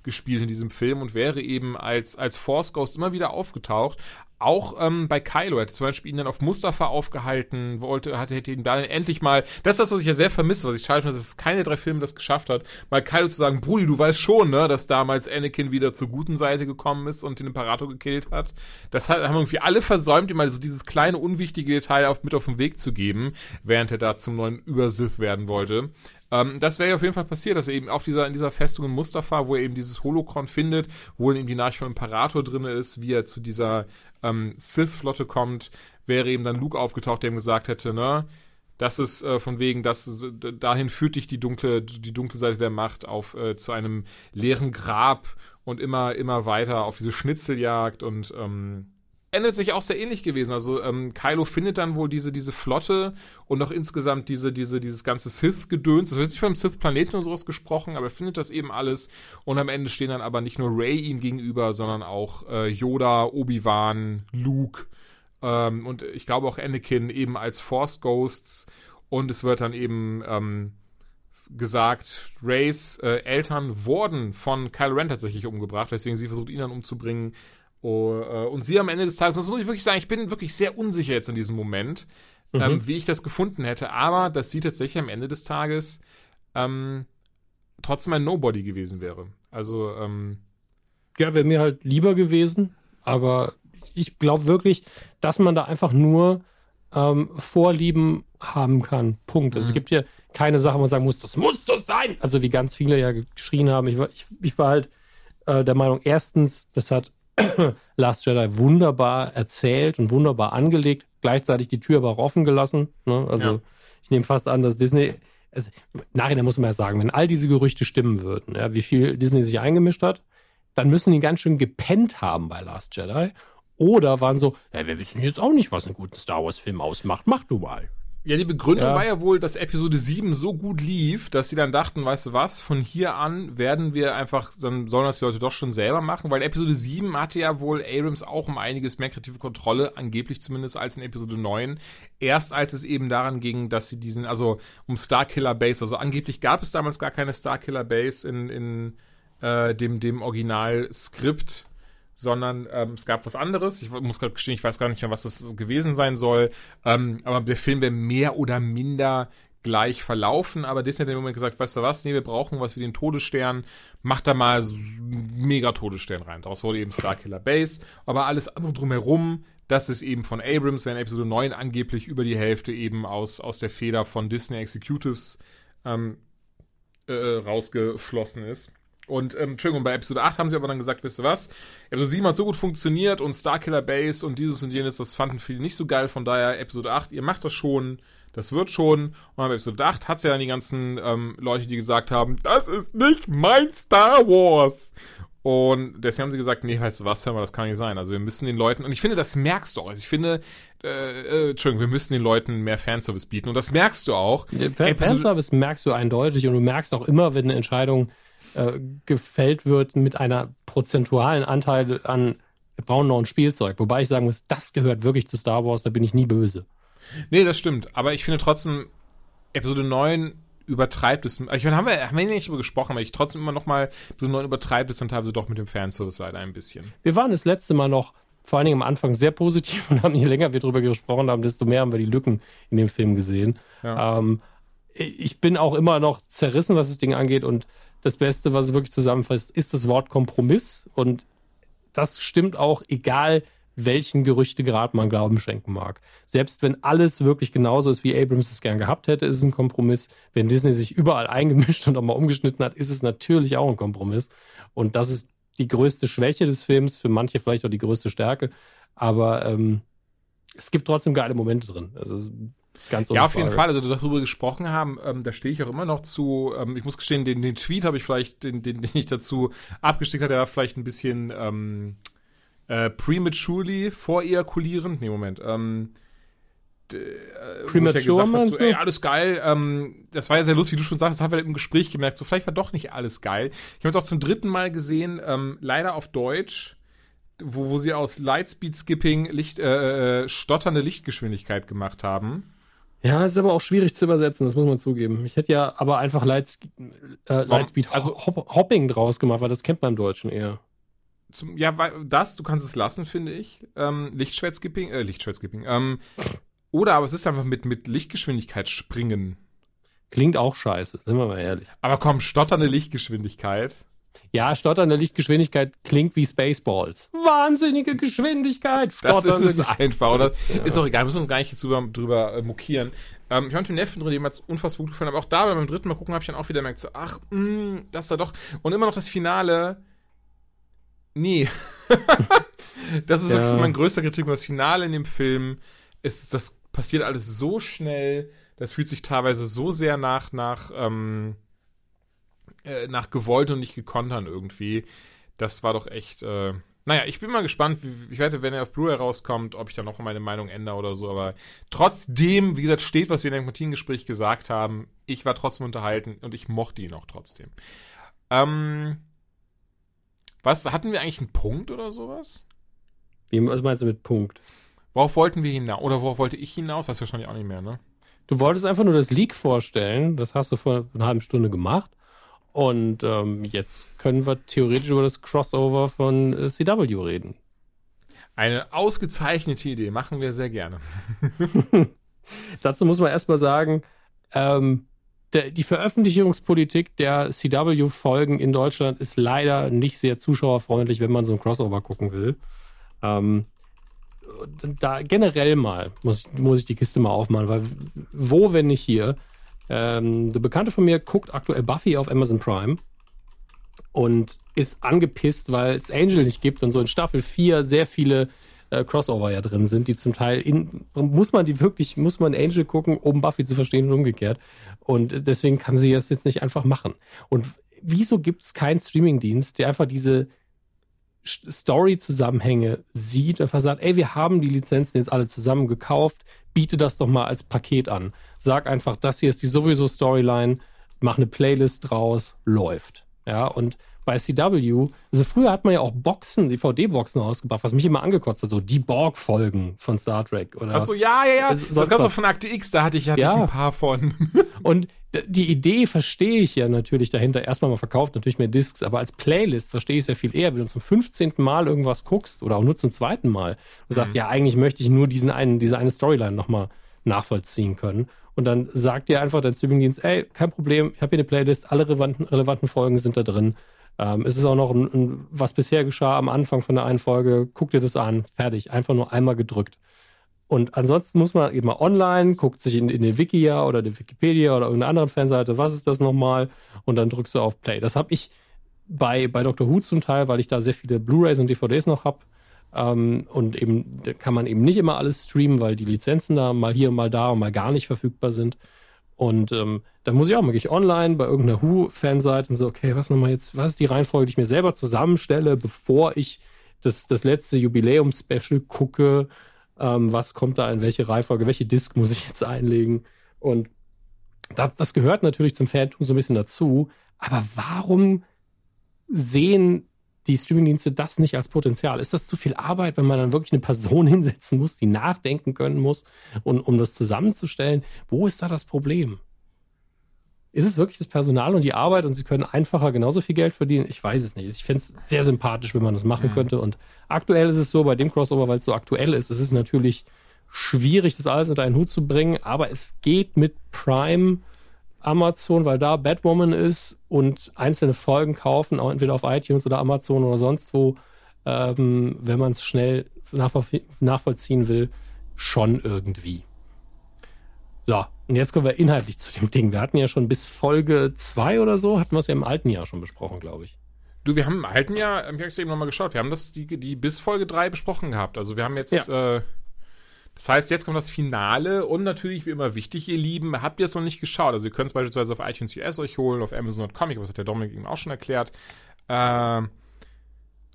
gespielt in diesem Film und wäre eben als, als Force Ghost immer wieder aufgetaucht, auch ähm, bei Kylo hätte zum Beispiel ihn dann auf Mustafa aufgehalten, wollte, hatte, hätte ihn dann endlich mal, das ist das, was ich ja sehr vermisse, was ich schade finde, dass es keine drei Filme das geschafft hat, mal Kylo zu sagen, Brudi, du weißt schon, ne, dass damals Anakin wieder zur guten Seite gekommen ist und den Imperator gekillt hat. Das haben irgendwie alle versäumt, ihm mal so dieses kleine, unwichtige Detail auf, mit auf den Weg zu geben, während er da zum neuen Übersith werden wollte. Ähm, das wäre ja auf jeden Fall passiert, dass er eben auf dieser, in dieser Festung in Mustafa, wo er eben dieses Holocron findet, wo eben die Nachricht vom Imperator drin ist, wie er zu dieser ähm, Sith-Flotte kommt, wäre eben dann Luke aufgetaucht, der ihm gesagt hätte, ne, das ist äh, von wegen, dass dahin führt dich die dunkle, die dunkle Seite der Macht auf äh, zu einem leeren Grab und immer, immer weiter auf diese Schnitzeljagd und ähm, endet sich auch sehr ähnlich gewesen. Also ähm, Kylo findet dann wohl diese, diese Flotte und noch insgesamt diese, diese, dieses ganze Sith-Gedöns. Das wird nicht von einem Sith-Planeten oder sowas gesprochen, aber er findet das eben alles. Und am Ende stehen dann aber nicht nur Ray ihm gegenüber, sondern auch äh, Yoda, Obi-Wan, Luke ähm, und ich glaube auch Anakin eben als Force Ghosts. Und es wird dann eben ähm, gesagt, Rays äh, Eltern wurden von Kylo Ren tatsächlich umgebracht, weswegen sie versucht, ihn dann umzubringen. Oh, äh, und sie am Ende des Tages, das muss ich wirklich sagen, ich bin wirklich sehr unsicher jetzt in diesem Moment, mhm. ähm, wie ich das gefunden hätte. Aber dass sie tatsächlich am Ende des Tages ähm, trotzdem ein Nobody gewesen wäre. Also, ähm, ja, wäre mir halt lieber gewesen, aber ich glaube wirklich, dass man da einfach nur ähm, Vorlieben haben kann. Punkt. Also mhm. es gibt hier keine Sache, wo man sagen muss, das muss so sein. Also wie ganz viele ja geschrien haben. Ich war, ich, ich war halt äh, der Meinung, erstens, das hat Last Jedi wunderbar erzählt und wunderbar angelegt, gleichzeitig die Tür aber auch offen gelassen. Ne? Also ja. ich nehme fast an, dass Disney, also, nachher muss man ja sagen, wenn all diese Gerüchte stimmen würden, ja, wie viel Disney sich eingemischt hat, dann müssen die ganz schön gepennt haben bei Last Jedi. Oder waren so, ja, wir wissen jetzt auch nicht, was einen guten Star Wars-Film ausmacht, mach du mal. Ja, die Begründung ja. war ja wohl, dass Episode 7 so gut lief, dass sie dann dachten, weißt du was, von hier an werden wir einfach, dann sollen das die Leute doch schon selber machen, weil Episode 7 hatte ja wohl Abrams auch um einiges mehr kreative Kontrolle, angeblich zumindest als in Episode 9. Erst als es eben daran ging, dass sie diesen, also um Starkiller Base, also angeblich gab es damals gar keine Starkiller Base in, in äh, dem, dem Originalskript sondern ähm, es gab was anderes. Ich muss gerade gestehen, ich weiß gar nicht mehr, was das gewesen sein soll. Ähm, aber der Film wäre mehr oder minder gleich verlaufen, aber Disney hat dem Moment gesagt, weißt du was, nee, wir brauchen was wie den Todesstern, mach da mal mega Todesstern rein. Daraus wurde eben Starkiller Base, aber alles andere drumherum, das ist eben von Abrams, wenn Episode 9 angeblich über die Hälfte eben aus, aus der Feder von Disney Executives ähm, äh, rausgeflossen ist. Und, ähm, Entschuldigung, bei Episode 8 haben sie aber dann gesagt, wisst ihr was? Episode 7 hat so gut funktioniert und Starkiller Base und dieses und jenes, das fanden viele nicht so geil. Von daher, Episode 8, ihr macht das schon, das wird schon. Und bei Episode 8 hat es ja dann die ganzen ähm, Leute, die gesagt haben, das ist nicht mein Star Wars. Und deswegen haben sie gesagt, nee, weißt du was, hör mal, das kann nicht sein. Also wir müssen den Leuten, und ich finde, das merkst du auch. Also ich finde, äh, äh, Entschuldigung, wir müssen den Leuten mehr Fanservice bieten. Und das merkst du auch. Fan Fanservice merkst du eindeutig und du merkst auch immer, wenn eine Entscheidung äh, gefällt wird mit einer prozentualen Anteil an, ein Spielzeug. Wobei ich sagen muss, das gehört wirklich zu Star Wars, da bin ich nie böse. Nee, das stimmt. Aber ich finde trotzdem, Episode 9 übertreibt es. Ich meine, haben wir, haben wir nicht darüber gesprochen, aber ich trotzdem immer noch mal, Episode 9 übertreibt es dann teilweise doch mit dem Fanservice leider ein bisschen. Wir waren das letzte Mal noch vor allen Dingen am Anfang sehr positiv und haben, je länger wir darüber gesprochen haben, desto mehr haben wir die Lücken in dem Film gesehen. Ja. Ähm, ich bin auch immer noch zerrissen, was das Ding angeht und das Beste, was es wirklich zusammenfasst, ist das Wort Kompromiss. Und das stimmt auch, egal welchen Gerüchtegrad man Glauben schenken mag. Selbst wenn alles wirklich genauso ist, wie Abrams es gern gehabt hätte, ist es ein Kompromiss. Wenn Disney sich überall eingemischt und auch mal umgeschnitten hat, ist es natürlich auch ein Kompromiss. Und das ist die größte Schwäche des Films, für manche vielleicht auch die größte Stärke. Aber ähm, es gibt trotzdem geile Momente drin. Also ganz Ja, auf jeden Fall. Also darüber gesprochen haben, ähm, da stehe ich auch immer noch zu. Ähm, ich muss gestehen, den, den Tweet habe ich vielleicht, den, den, den ich dazu abgesteckt habe, der war vielleicht ein bisschen ähm, äh, prematurely vorejakulierend. Nee, Moment. Ähm, äh, Premature ja meinst so, ey, alles geil. Ähm, das war ja sehr lustig, wie du schon sagst, das haben wir im Gespräch gemerkt. So, vielleicht war doch nicht alles geil. Ich habe es auch zum dritten Mal gesehen, ähm, leider auf Deutsch, wo, wo sie aus Lightspeed Skipping Licht, äh, äh, stotternde Lichtgeschwindigkeit gemacht haben. Ja, ist aber auch schwierig zu übersetzen, das muss man zugeben. Ich hätte ja aber einfach Lights, äh, Lightspeed also, Hop Hopping draus gemacht, weil das kennt man im Deutschen eher. Zum, ja, weil das, du kannst es lassen, finde ich. Ähm, Lichtschwertskipping, äh, Lichtschwertskipping. Ähm, oder aber es ist einfach mit, mit Lichtgeschwindigkeit springen. Klingt auch scheiße, sind wir mal ehrlich. Aber komm, stotternde Lichtgeschwindigkeit. Ja, stotternde Lichtgeschwindigkeit klingt wie Spaceballs. Wahnsinnige Geschwindigkeit. Das ist es einfach, oder? Ja. Ist auch egal, müssen wir uns gar nicht drüber, drüber äh, mokieren. Ähm, ich habe mit dem Neffen drin, dem hat es unfassbar gut gefallen, aber auch da beim dritten Mal gucken habe ich dann auch wieder gemerkt, so, ach, mh, mm, das da doch. Und immer noch das Finale Nee. das ist ja. wirklich so mein größter Kritik. Das Finale in dem Film ist, das passiert alles so schnell. Das fühlt sich teilweise so sehr nach, nach, ähm, äh, nach gewollt und nicht gekontern irgendwie. Das war doch echt, äh, naja, ich bin mal gespannt. Ich werde, wenn er auf Blu-ray rauskommt, ob ich da noch meine Meinung ändere oder so. Aber trotzdem, wie gesagt, steht, was wir in dem Martin-Gespräch gesagt haben. Ich war trotzdem unterhalten und ich mochte ihn auch trotzdem. Ähm, was, hatten wir eigentlich einen Punkt oder sowas? Wie, was meinst du mit Punkt? Worauf wollten wir hinaus? Oder worauf wollte ich hinaus? Weiß wahrscheinlich auch nicht mehr, ne? Du wolltest einfach nur das Leak vorstellen. Das hast du vor einer halben Stunde gemacht. Und ähm, jetzt können wir theoretisch über das Crossover von äh, CW reden. Eine ausgezeichnete Idee. Machen wir sehr gerne. Dazu muss man erstmal sagen, ähm, der, die Veröffentlichungspolitik der CW-Folgen in Deutschland ist leider nicht sehr zuschauerfreundlich, wenn man so ein Crossover gucken will. Ähm, da generell mal muss, muss ich die Kiste mal aufmachen, weil wo, wenn nicht hier? Ähm, der Bekannte von mir guckt aktuell Buffy auf Amazon Prime und ist angepisst, weil es Angel nicht gibt und so in Staffel 4 sehr viele äh, Crossover ja drin sind, die zum Teil in, muss man die wirklich, muss man Angel gucken, um Buffy zu verstehen und umgekehrt. Und deswegen kann sie das jetzt nicht einfach machen. Und wieso gibt es keinen Streamingdienst, der einfach diese Story-Zusammenhänge sieht, einfach sagt, ey, wir haben die Lizenzen jetzt alle zusammen gekauft, biete das doch mal als Paket an. Sag einfach, das hier ist die sowieso Storyline, mach eine Playlist draus, läuft. Ja, und bei CW, also früher hat man ja auch Boxen, DVD-Boxen ausgebracht, was mich immer angekotzt hat, so die Borg-Folgen von Star Trek. Oder Achso, ja, ja, ja. Das, das gab von Akte X, da hatte ich, hatte ja. ich ein paar von. Und die Idee verstehe ich ja natürlich dahinter. Erstmal mal verkauft natürlich mehr Discs, aber als Playlist verstehe ich es ja viel eher, wenn du zum 15. Mal irgendwas guckst oder auch nur zum zweiten Mal und sagst, mhm. ja, eigentlich möchte ich nur diesen einen, diese eine Storyline nochmal nachvollziehen können. Und dann sagt dir einfach dein Streamingdienst, ey, kein Problem, ich habe hier eine Playlist, alle relevanten, relevanten Folgen sind da drin. Ähm, es ist auch noch ein, ein, was bisher geschah am Anfang von der einen Folge. Guck dir das an, fertig. Einfach nur einmal gedrückt. Und ansonsten muss man eben mal online, guckt sich in, in den Wikia oder der Wikipedia oder irgendeiner anderen Fanseite, was ist das nochmal? Und dann drückst du auf Play. Das habe ich bei, bei Dr. Who zum Teil, weil ich da sehr viele Blu-rays und DVDs noch habe. Ähm, und eben kann man eben nicht immer alles streamen, weil die Lizenzen da mal hier, mal da und mal gar nicht verfügbar sind. Und ähm, da muss ich auch mal online bei irgendeiner Who-Fanseite und so, okay, was nochmal jetzt, was ist die Reihenfolge, die ich mir selber zusammenstelle, bevor ich das, das letzte Jubiläum-Special gucke, ähm, was kommt da in welche Reihenfolge, welche Disk muss ich jetzt einlegen? Und das, das gehört natürlich zum Fantum so ein bisschen dazu. Aber warum sehen die Streamingdienste das nicht als Potenzial? Ist das zu viel Arbeit, wenn man dann wirklich eine Person hinsetzen muss, die nachdenken können muss, und, um das zusammenzustellen? Wo ist da das Problem? Ist es wirklich das Personal und die Arbeit und sie können einfacher genauso viel Geld verdienen? Ich weiß es nicht. Ich fände es sehr sympathisch, wenn man das machen mhm. könnte. Und aktuell ist es so, bei dem Crossover, weil es so aktuell ist, es ist natürlich schwierig, das alles unter einen Hut zu bringen, aber es geht mit Prime Amazon, weil da Batwoman ist und einzelne Folgen kaufen, auch entweder auf iTunes oder Amazon oder sonst wo, ähm, wenn man es schnell nachvollziehen will, schon irgendwie. So, und jetzt kommen wir inhaltlich zu dem Ding. Wir hatten ja schon bis Folge 2 oder so, hatten wir es ja im alten Jahr schon besprochen, glaube ich. Du, wir haben im alten Jahr, ich habe es eben nochmal geschaut, wir haben das die, die bis Folge 3 besprochen gehabt. Also wir haben jetzt, ja. äh, das heißt, jetzt kommt das Finale und natürlich wie immer wichtig, ihr Lieben, habt ihr es noch nicht geschaut? Also ihr könnt es beispielsweise auf iTunes US euch holen, auf Amazon.com, was hat der Dominik eben auch schon erklärt. Äh,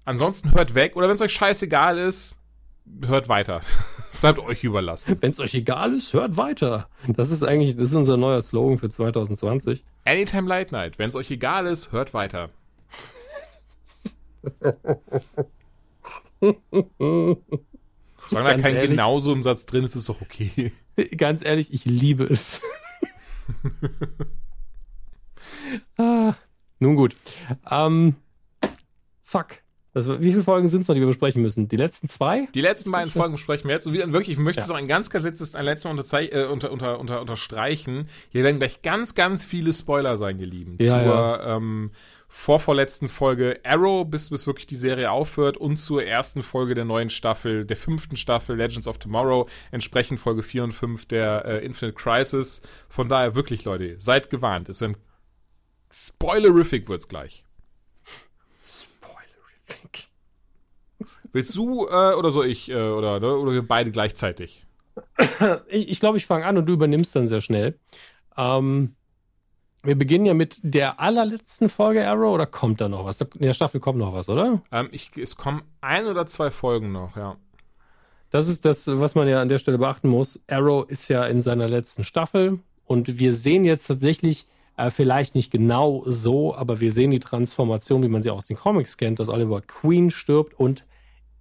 ansonsten hört weg oder wenn es euch scheißegal ist, hört weiter. Bleibt euch überlassen. Wenn es euch egal ist, hört weiter. Das ist eigentlich, das ist unser neuer Slogan für 2020. Anytime Light Night. Wenn es euch egal ist, hört weiter. Solange da kein ehrlich, genauso im Satz drin ist, ist es doch okay. Ganz ehrlich, ich liebe es. ah, nun gut. Ähm, fuck. Das, wie viele Folgen sind es noch, die wir besprechen müssen? Die letzten zwei? Die letzten beiden Folgen besprechen wir jetzt. Und wieder, wirklich, ich möchte es noch ein ganz, ganz letztes, ein letztes Mal äh, unter, unter, unter, unterstreichen. Hier werden gleich ganz, ganz viele Spoiler sein, ihr Lieben. Ja, zur ja. Ähm, vorvorletzten Folge Arrow, bis, bis wirklich die Serie aufhört und zur ersten Folge der neuen Staffel, der fünften Staffel Legends of Tomorrow, entsprechend Folge 4 und 5 der äh, Infinite Crisis. Von daher wirklich, Leute, seid gewarnt. Es wird spoilerific wird's gleich. Willst du äh, oder soll ich äh, oder, ne, oder beide gleichzeitig? Ich, ich glaube, ich fange an und du übernimmst dann sehr schnell. Ähm, wir beginnen ja mit der allerletzten Folge Arrow oder kommt da noch was? In der Staffel kommt noch was, oder? Ähm, ich, es kommen ein oder zwei Folgen noch, ja. Das ist das, was man ja an der Stelle beachten muss. Arrow ist ja in seiner letzten Staffel und wir sehen jetzt tatsächlich, äh, vielleicht nicht genau so, aber wir sehen die Transformation, wie man sie auch aus den Comics kennt, dass Oliver Queen stirbt und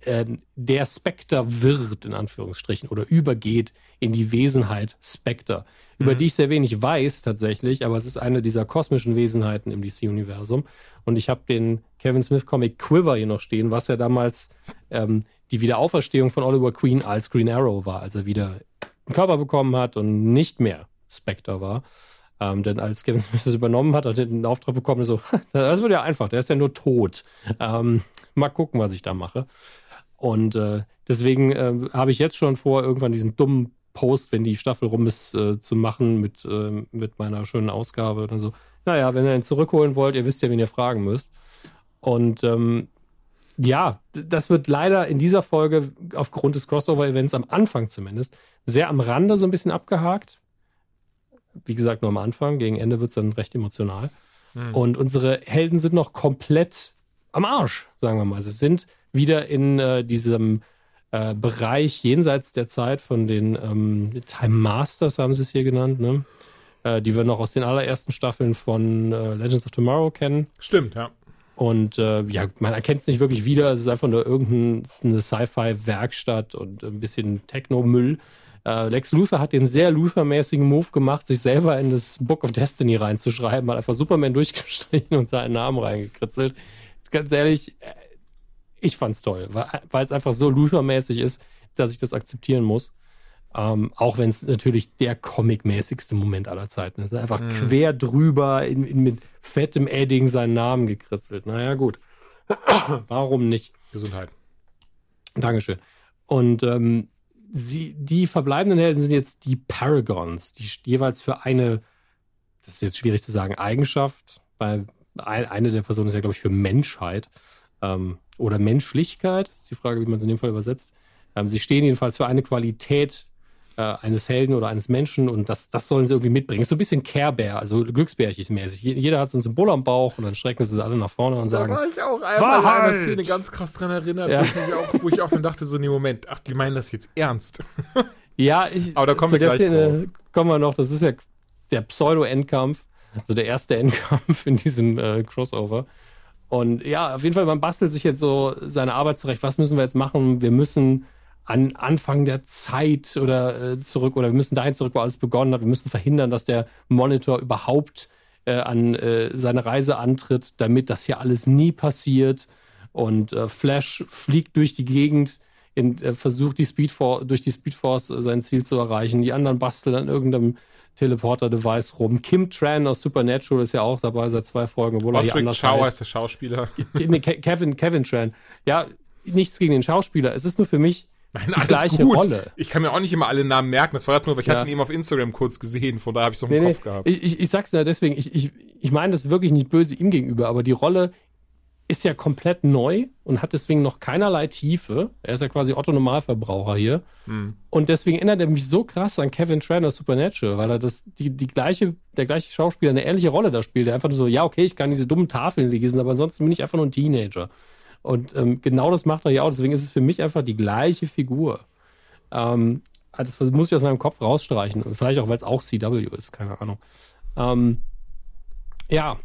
ähm, der Spectre wird, in Anführungsstrichen, oder übergeht in die Wesenheit Spectre, mhm. über die ich sehr wenig weiß tatsächlich, aber es ist eine dieser kosmischen Wesenheiten im DC-Universum. Und ich habe den Kevin Smith-Comic Quiver hier noch stehen, was ja damals ähm, die Wiederauferstehung von Oliver Queen als Green Arrow war, als er wieder einen Körper bekommen hat und nicht mehr Spectre war. Ähm, denn als Kevin Smith das übernommen hat, hat er den Auftrag bekommen, so, das wird ja einfach, der ist ja nur tot. Ähm, mal gucken, was ich da mache. Und äh, deswegen äh, habe ich jetzt schon vor, irgendwann diesen dummen Post, wenn die Staffel rum ist, äh, zu machen mit, äh, mit meiner schönen Ausgabe. Dann so, naja, wenn ihr ihn zurückholen wollt, ihr wisst ja, wen ihr fragen müsst. Und ähm, ja, das wird leider in dieser Folge aufgrund des Crossover-Events am Anfang zumindest sehr am Rande so ein bisschen abgehakt. Wie gesagt, nur am Anfang. Gegen Ende wird es dann recht emotional. Hm. Und unsere Helden sind noch komplett am Arsch, sagen wir mal. Sie sind wieder in äh, diesem äh, Bereich jenseits der Zeit von den ähm, Time Masters, haben sie es hier genannt, ne? Äh, die wir noch aus den allerersten Staffeln von äh, Legends of Tomorrow kennen. Stimmt, ja. Und äh, ja, man erkennt es nicht wirklich wieder. Es ist einfach nur irgendeine Sci-Fi-Werkstatt und ein bisschen Techno-Müll. Äh, Lex Luthor hat den sehr Luthor-mäßigen Move gemacht, sich selber in das Book of Destiny reinzuschreiben, hat einfach Superman durchgestrichen und seinen Namen reingekritzelt. Ganz ehrlich, ich fand's toll, weil es einfach so Luther-mäßig ist, dass ich das akzeptieren muss. Ähm, auch wenn es natürlich der Comic-mäßigste Moment aller Zeiten ist. Einfach mhm. quer drüber in, in, mit fettem Edding seinen Namen gekritzelt. Naja, gut. Warum nicht? Gesundheit. Dankeschön. Und ähm, sie, die verbleibenden Helden sind jetzt die Paragons, die jeweils für eine, das ist jetzt schwierig zu sagen, Eigenschaft, weil eine der Personen ist ja, glaube ich, für Menschheit. Ähm, oder Menschlichkeit, ist die Frage, wie man es in dem Fall übersetzt. Ähm, sie stehen jedenfalls für eine Qualität äh, eines Helden oder eines Menschen und das, das sollen sie irgendwie mitbringen. Ist so ein bisschen Care Bear, also Glücksbärchis-mäßig. Jeder hat so ein Symbol am Bauch und dann strecken sie alle nach vorne und sagen. Da war ich auch einmal an einer Szene ganz krass dran erinnert, ja. wo, ich auch, wo ich auch dann dachte, so in dem Moment, ach, die meinen das jetzt ernst. ja, ich, aber da kommen wir gleich Szene drauf. Kommen wir noch, das ist ja der Pseudo-Endkampf, also der erste Endkampf in diesem äh, Crossover. Und ja, auf jeden Fall, man bastelt sich jetzt so seine Arbeit zurecht. Was müssen wir jetzt machen? Wir müssen an Anfang der Zeit oder äh, zurück oder wir müssen dahin zurück, wo alles begonnen hat. Wir müssen verhindern, dass der Monitor überhaupt äh, an äh, seine Reise antritt, damit das hier alles nie passiert. Und äh, Flash fliegt durch die Gegend, in, äh, versucht die Speedfor durch die Speedforce äh, sein Ziel zu erreichen. Die anderen basteln an irgendeinem Teleporter-Device rum. Kim Tran aus Supernatural ist ja auch dabei seit zwei Folgen, obwohl Ostrich er hier anders Chow heißt. heißt der Schauspieler. Kevin, Kevin Tran. Ja, nichts gegen den Schauspieler. Es ist nur für mich Nein, die gleiche gut. Rolle. Ich kann mir auch nicht immer alle Namen merken. Das war halt nur, weil ich Ja. hatte ihn eben auf Instagram kurz gesehen. Von daher habe ich es Nee, im nee, Kopf gehabt. ich, ich, ich sag's ja deswegen, ich, ich, ich meine das wirklich nicht böse ihm gegenüber, aber die Rolle ist ja komplett neu und hat deswegen noch keinerlei Tiefe. Er ist ja quasi Otto Normalverbraucher hier. Hm. Und deswegen erinnert er mich so krass an Kevin Tranner Supernatural, weil er das, die, die gleiche, der gleiche Schauspieler eine ähnliche Rolle da spielt. Der einfach nur so, ja, okay, ich kann diese dummen Tafeln lesen, aber ansonsten bin ich einfach nur ein Teenager. Und ähm, genau das macht er ja auch. Deswegen ist es für mich einfach die gleiche Figur. Ähm, das muss ich aus meinem Kopf rausstreichen. Und vielleicht auch, weil es auch CW ist, keine Ahnung. Ähm, ja.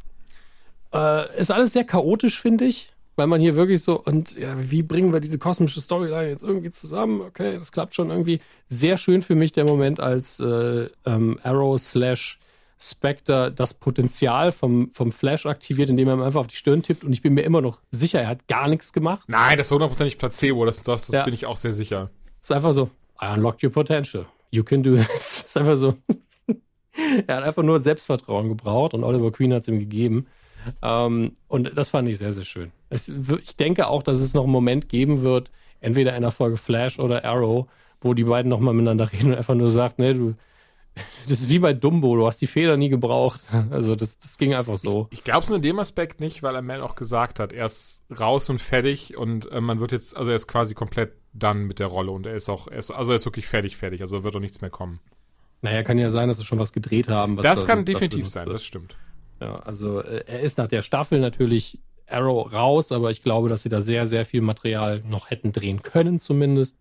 Äh, ist alles sehr chaotisch, finde ich. Weil man hier wirklich so, und ja, wie bringen wir diese kosmische Storyline jetzt irgendwie zusammen? Okay, das klappt schon irgendwie. Sehr schön für mich der Moment, als äh, ähm, Arrow slash Spectre das Potenzial vom, vom Flash aktiviert, indem er ihm einfach auf die Stirn tippt. Und ich bin mir immer noch sicher, er hat gar nichts gemacht. Nein, das war hundertprozentig Placebo. Das, das, das Ja. bin ich auch sehr sicher. ist einfach so, I unlocked your potential. You can do this. ist einfach so. er hat einfach nur Selbstvertrauen gebraucht und Oliver Queen hat es ihm gegeben. Ähm, und das fand ich sehr, sehr schön. Es, ich denke auch, dass es noch einen Moment geben wird, entweder in der Folge Flash oder Arrow, wo die beiden nochmal miteinander reden und einfach nur sagt, ne, du, das ist wie bei Dumbo, du hast die Feder nie gebraucht. Also das, das ging einfach so. Ich glaube es nur in dem Aspekt nicht, weil Amel auch gesagt hat, er ist raus und fertig und äh, man wird jetzt, also er ist quasi komplett dann mit der Rolle und er ist auch, er ist, also er ist wirklich fertig, fertig, also wird auch nichts mehr kommen. Naja, kann ja sein, dass sie schon was gedreht haben. Das da kann definitiv sein, wird. das stimmt. Ja, also äh, er ist nach der Staffel natürlich Arrow raus, aber ich glaube, dass sie da sehr, sehr viel Material noch hätten drehen können, zumindest.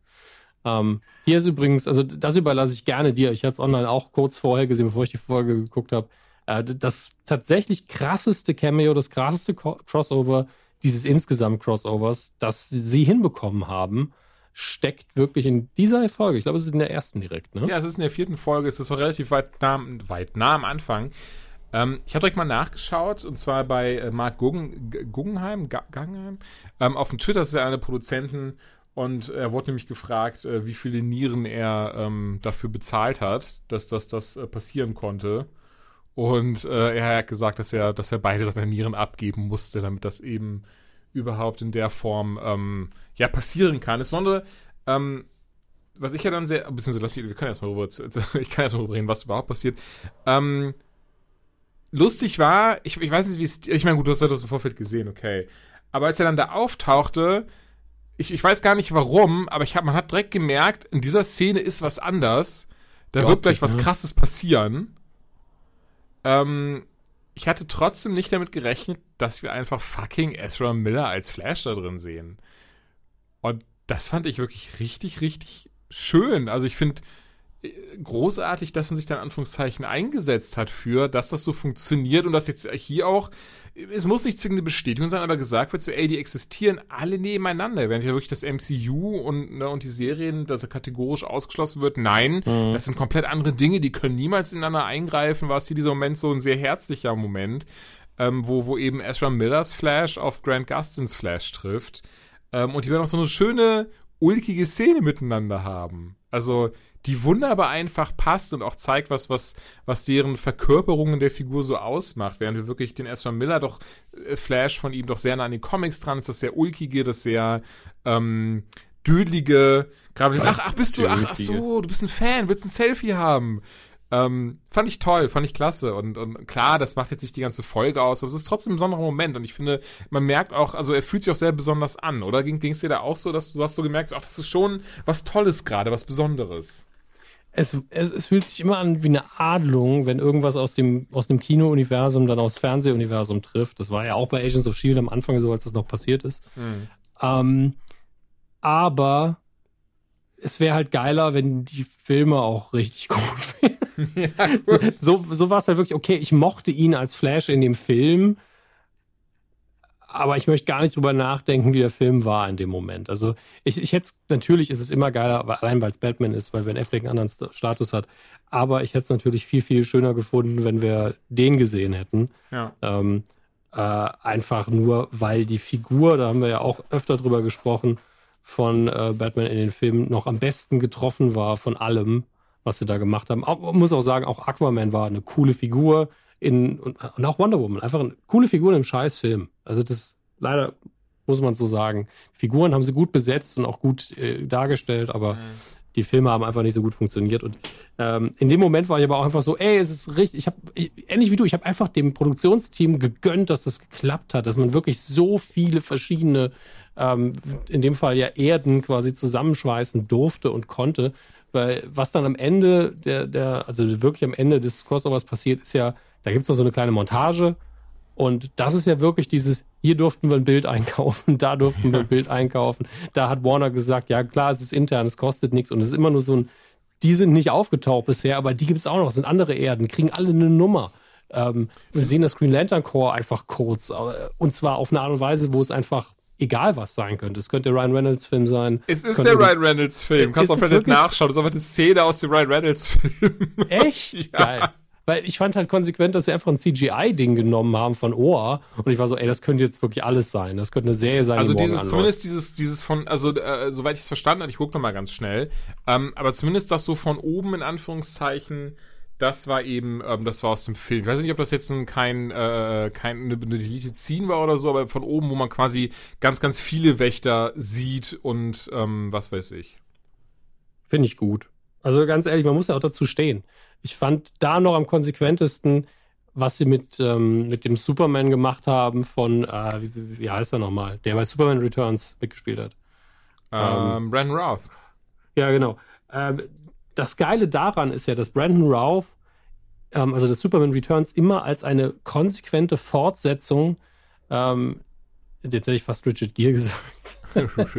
Ähm, hier ist übrigens, also das überlasse ich gerne dir. Ich hatte es online auch kurz vorher gesehen, bevor ich die Folge geguckt habe. Äh, das tatsächlich krasseste Cameo, das krasseste Co Crossover dieses insgesamt Crossovers, das sie hinbekommen haben, steckt wirklich in dieser Folge. Ich glaube, es ist in der ersten direkt, ne? Ja, es ist in der vierten Folge, es ist auch relativ weit nah, weit nah am Anfang. Ähm, ich habe direkt mal nachgeschaut, und zwar bei äh, Mark Guggen, G- Guggenheim, Guggenheim. Ähm, auf dem Twitter ist er einer der Produzenten und er wurde nämlich gefragt, äh, wie viele Nieren er ähm, dafür bezahlt hat, dass das, äh, passieren konnte. Und äh, er hat gesagt, dass er, dass er beide seine Nieren abgeben musste, damit das eben überhaupt in der Form ähm, ja passieren kann. Es wurde ähm, was ich ja dann sehr, beziehungsweise wir können erstmal rüber, ich kann erstmal rüber reden, was überhaupt passiert. Ähm, lustig war, ich, ich weiß nicht, wie es, ich meine, gut, du hast ja das im Vorfeld gesehen, okay. Aber als er dann da auftauchte, ich, ich weiß gar nicht warum, aber ich hab, man hat direkt gemerkt, in dieser Szene ist was anders. Da Die wird gleich was ne? krasses passieren. Ähm, ich hatte trotzdem nicht damit gerechnet, dass wir einfach fucking Ezra Miller als Flash da drin sehen. Und das fand ich wirklich richtig, richtig schön. Also ich finde großartig, dass man sich da in Anführungszeichen eingesetzt hat für, dass das so funktioniert und dass jetzt hier auch, es muss nicht zwingende Bestätigung sein, aber gesagt wird so, ey, die existieren alle nebeneinander. Während ja wirklich das MCU und, ne, und die Serien, dass er kategorisch ausgeschlossen wird, nein, Mhm. das sind komplett andere Dinge, die können niemals ineinander eingreifen, war es hier dieser Moment so ein sehr herzlicher Moment, ähm, wo, wo eben Ezra Millers Flash auf Grant Gustins Flash trifft. Ähm, und die werden auch so eine schöne, ulkige Szene miteinander haben. Also, die wunderbar einfach passt und auch zeigt, was, was, was deren Verkörperungen der Figur so ausmacht. Während wir wirklich den Ezra Miller doch, äh, Flash von ihm doch sehr nah an den Comics dran ist, das sehr ulkige, das sehr, ähm, dödlige, gerade, ach, ach, bist du, ach, ach so, du bist ein Fan, willst ein Selfie haben. Ähm, fand ich toll, fand ich klasse. Und, und klar, das macht jetzt nicht die ganze Folge aus, aber es ist trotzdem ein besonderer Moment. Und ich finde, man merkt auch, also er fühlt sich auch sehr besonders an, oder? Ging es dir da auch so, dass du hast so gemerkt, ach, das ist schon was Tolles gerade, was Besonderes. Es, es, es fühlt sich immer an wie eine Adlung, wenn irgendwas aus dem, aus dem Kino-Universum dann aufs Fernsehuniversum trifft. Das war ja auch bei Agents of Shield am Anfang so, als das noch passiert ist. Ähm, aber es wäre halt geiler, wenn die Filme auch richtig gut wären. ja. So, so war es halt wirklich, okay, ich mochte ihn als Flash in dem Film, aber ich möchte gar nicht drüber nachdenken, wie der Film war in dem Moment. Also ich, ich hätte es, natürlich ist es immer geiler, allein weil es Batman ist, weil Ben Affleck einen anderen St- Status hat. Aber ich hätte es natürlich viel, viel schöner gefunden, wenn wir den gesehen hätten. ja. Ähm, äh, einfach nur, weil die Figur, da haben wir ja auch öfter drüber gesprochen, von äh, Batman in den Filmen noch am besten getroffen war von allem, was sie da gemacht haben. Auch, man muss auch sagen, auch Aquaman war eine coole Figur in, und, und auch Wonder Woman, einfach eine coole Figur in einem scheiß Film. Also das leider muss man so sagen. Figuren haben sie gut besetzt und auch gut äh, dargestellt, aber mhm. die Filme haben einfach nicht so gut funktioniert. Und ähm, in dem Moment war ich aber auch einfach so, ey, es ist richtig. Ich habe ähnlich wie du, ich habe einfach dem Produktionsteam gegönnt, dass das geklappt hat, dass man wirklich so viele verschiedene, ähm, in dem Fall ja Erden quasi zusammenschweißen durfte und konnte. Weil was dann am Ende der, der, also wirklich am Ende des Crossovers passiert, ist ja, da gibt es noch so eine kleine Montage. Und das ist ja wirklich dieses, hier durften wir ein Bild einkaufen, da durften wir ein Bild einkaufen. Da hat Warner gesagt, ja klar, es ist intern, es kostet nichts. Und es ist immer nur so ein, die sind nicht aufgetaucht bisher, aber die gibt es auch noch, es sind andere Erden, kriegen alle eine Nummer. Ähm, wir sehen das Green Lantern Core einfach kurz. Äh, und zwar auf eine Art und Weise, wo es einfach egal was sein könnte. Es könnte der Ryan Reynolds Film sein. Es, ist der Ryan Reynolds Film. Kannst auch nicht nachschauen. Das ist einfach eine Szene aus dem Ryan Reynolds Film. Echt? ja. Geil. Weil ich fand halt konsequent, dass sie einfach ein CGI-Ding genommen haben von Ohr. Und ich war so, ey, das könnte jetzt wirklich alles sein. Das könnte eine Serie sein. Also dieses, zumindest dieses, dieses von, also äh, soweit ich es verstanden habe, ich gucke nochmal ganz schnell, ähm, aber zumindest das so von oben in Anführungszeichen das war eben, ähm, das war aus dem Film. Ich weiß nicht, ob das jetzt ein, kein, äh, kein eine, eine Deleted Scene war oder so, aber von oben, wo man quasi ganz, ganz viele Wächter sieht und ähm, was weiß ich. Finde ich gut. Also ganz ehrlich, man muss ja auch dazu stehen. Ich fand da noch am konsequentesten, was sie mit, ähm, mit dem Superman gemacht haben von, äh, wie, wie heißt er nochmal, der bei Superman Returns mitgespielt hat. Ähm, ähm Brandon Routh. Ja, genau. Ähm, das Geile daran ist ja, dass Brandon Routh, ähm, also das Superman Returns, immer als eine konsequente Fortsetzung, ähm, jetzt hätte ich fast Richard Gere gesagt.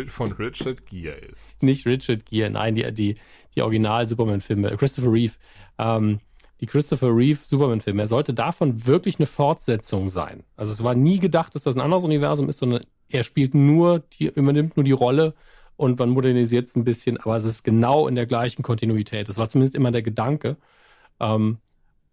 Von Richard Gere ist. Nicht Richard Gere, nein, die, die, die Original-Superman-Filme. Christopher Reeve. Ähm, die Christopher Reeve Superman-Filme. Er sollte davon wirklich eine Fortsetzung sein. Also es war nie gedacht, dass das ein anderes Universum ist, sondern er spielt nur, die, übernimmt nur die Rolle und man modernisiert es ein bisschen, aber es ist genau in der gleichen Kontinuität. Das war zumindest immer der Gedanke. Ähm,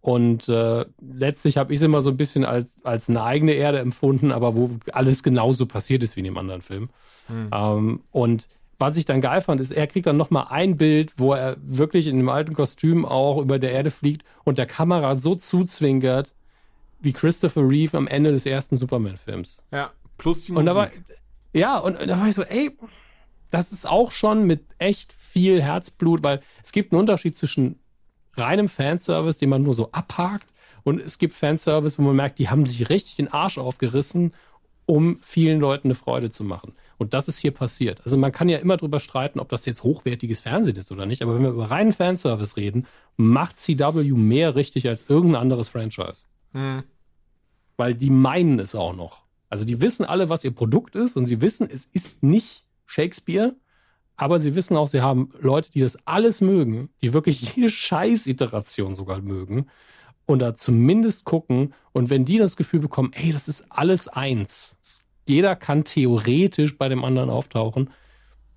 und äh, letztlich habe ich es immer so ein bisschen als, als eine eigene Erde empfunden, aber wo alles genauso passiert ist wie in dem anderen Film. Mhm. Ähm, und was ich dann geil fand, ist, er kriegt dann nochmal ein Bild, wo er wirklich in dem alten Kostüm auch über der Erde fliegt und der Kamera so zuzwinkert, wie Christopher Reeve am Ende des ersten Superman-Films. Ja, plus die Musik. Und da war, ja, und, und da war ich so, ey, das ist auch schon mit echt viel Herzblut, weil es gibt einen Unterschied zwischen reinem Fanservice, den man nur so abhakt, und es gibt Fanservice, wo man merkt, die haben sich richtig den Arsch aufgerissen, um vielen Leuten eine Freude zu machen. Und das ist hier passiert. Also man kann ja immer drüber streiten, ob das jetzt hochwertiges Fernsehen ist oder nicht, aber wenn wir über reinen Fanservice reden, macht CW mehr richtig als irgendein anderes Franchise. Hm. Weil die meinen es auch noch. Also die wissen alle, was ihr Produkt ist und sie wissen, es ist nicht Shakespeare, aber sie wissen auch, sie haben Leute, die das alles mögen, die wirklich jede Scheiß-Iteration sogar mögen und da zumindest gucken und wenn die das Gefühl bekommen, ey, das ist alles eins, jeder kann theoretisch bei dem anderen auftauchen,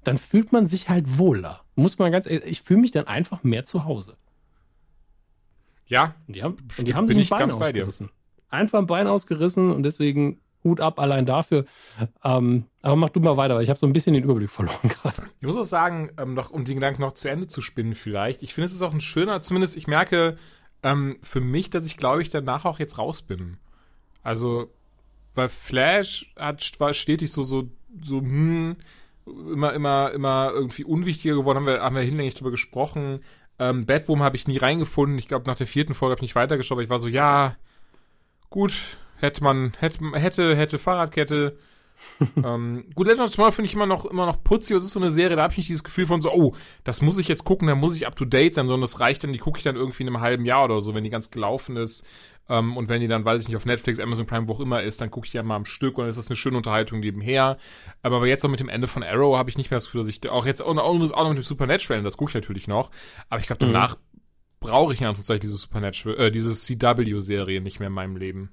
dann fühlt man sich halt wohler. Muss man ganz ehrlich, ich fühle mich dann einfach mehr zu Hause. Ja. Und die haben, und die haben sich ein Bein ausgerissen. Einfach ein Bein ausgerissen und deswegen Hut ab allein dafür. Ähm, aber mach du mal weiter, weil ich habe so ein bisschen den Überblick verloren gerade. Ich muss auch sagen, ähm, noch, um den Gedanken noch zu Ende zu spinnen vielleicht, ich finde es ist auch ein schöner, zumindest ich merke ähm, für mich, dass ich glaube ich danach auch jetzt raus bin. Also, weil Flash hat, war stetig so, so, so, hm, immer, immer, immer irgendwie unwichtiger geworden, haben wir, haben wir hinlänglich drüber gesprochen. Ähm, Batwoom habe ich nie reingefunden. Ich glaube, nach der vierten Folge habe ich nicht weitergeschaut, aber ich war so, ja, gut, Hätte man, hätte, hätte, hätte Fahrradkette. ähm, gut, Legend of Tomorrow finde ich immer noch, immer noch putzig. Es ist so eine Serie, da habe ich nicht dieses Gefühl von so, oh, das muss ich jetzt gucken, da muss ich up to date sein, sondern das reicht dann, die gucke ich dann irgendwie in einem halben Jahr oder so, wenn die ganz gelaufen ist. Ähm, und wenn die dann, weiß ich nicht, auf Netflix, Amazon Prime, wo auch immer ist, dann gucke ich die ja mal am Stück und dann ist das eine schöne Unterhaltung nebenher. Aber jetzt auch mit dem Ende von Arrow habe ich nicht mehr das Gefühl, dass ich auch jetzt auch noch, auch noch mit dem Supernatural, das gucke ich natürlich noch. Aber ich glaube, mhm. danach mhm. brauche ich in Anführungszeichen diese Supernatural, äh, diese CW-Serie nicht mehr in meinem Leben.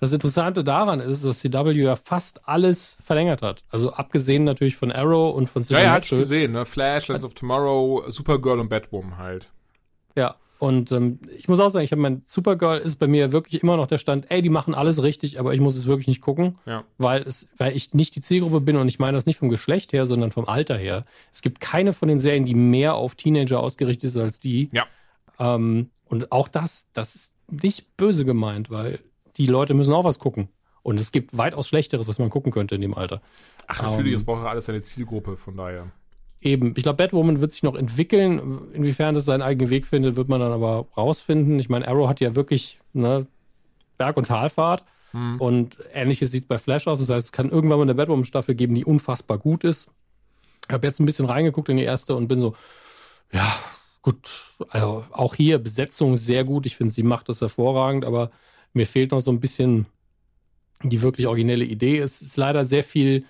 Das Interessante daran ist, dass CW ja fast alles verlängert hat. Also abgesehen natürlich von Arrow und von Supernatural. Ja, ja, hat gesehen, ne? Flash, Legends of Tomorrow, Supergirl und Batwoman halt. Ja, und ähm, ich muss auch sagen, ich habe mein Supergirl ist bei mir wirklich immer noch der Stand, ey, die machen alles richtig, aber ich muss es wirklich nicht gucken, ja. weil es, weil ich nicht die Zielgruppe bin und ich meine das nicht vom Geschlecht her, sondern vom Alter her. Es gibt keine von den Serien, die mehr auf Teenager ausgerichtet ist als die. Ja. Ähm, und auch das, das ist nicht böse gemeint, weil die Leute müssen auch was gucken. Und es gibt weitaus Schlechteres, was man gucken könnte in dem Alter. Ach, natürlich, es braucht ja alles eine Zielgruppe, von daher. Eben, ich glaube, Batwoman wird sich noch entwickeln. Inwiefern das seinen eigenen Weg findet, wird man dann aber rausfinden. Ich meine, Arrow hat ja wirklich ne, Berg- und Talfahrt. Hm. Und ähnliches sieht es bei Flash aus. Das heißt, es kann irgendwann mal eine Batwoman-Staffel geben, die unfassbar gut ist. Ich habe jetzt ein bisschen reingeguckt in die erste und bin so, ja, gut, also auch hier Besetzung sehr gut. Ich finde, sie macht das hervorragend, aber mir fehlt noch so ein bisschen die wirklich originelle Idee. Es ist leider sehr viel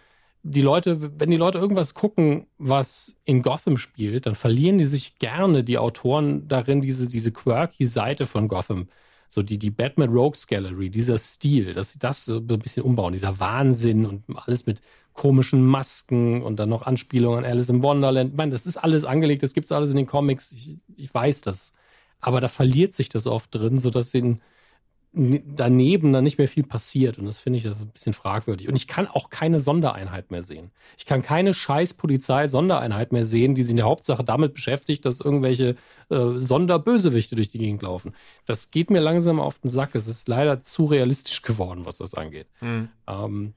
die Leute, wenn die Leute irgendwas gucken, was in Gotham spielt, dann verlieren die sich gerne, die Autoren, darin, diese, diese quirky Seite von Gotham. So die, die Batman Rogues Gallery, dieser Stil, dass sie das so ein bisschen umbauen, dieser Wahnsinn und alles mit komischen Masken und dann noch Anspielungen an Alice im Wonderland. Ich meine, das ist alles angelegt, das gibt es alles in den Comics, ich, ich weiß das. Aber da verliert sich das oft drin, sodass sie daneben dann nicht mehr viel passiert. Und das finde ich das ein bisschen fragwürdig. Und ich kann auch keine Sondereinheit mehr sehen. Ich kann keine scheiß Polizei-Sondereinheit mehr sehen, die sich in der Hauptsache damit beschäftigt, dass irgendwelche äh, Sonderbösewichte durch die Gegend laufen. Das geht mir langsam auf den Sack. Es ist leider zu realistisch geworden, was das angeht. Mhm. Ähm,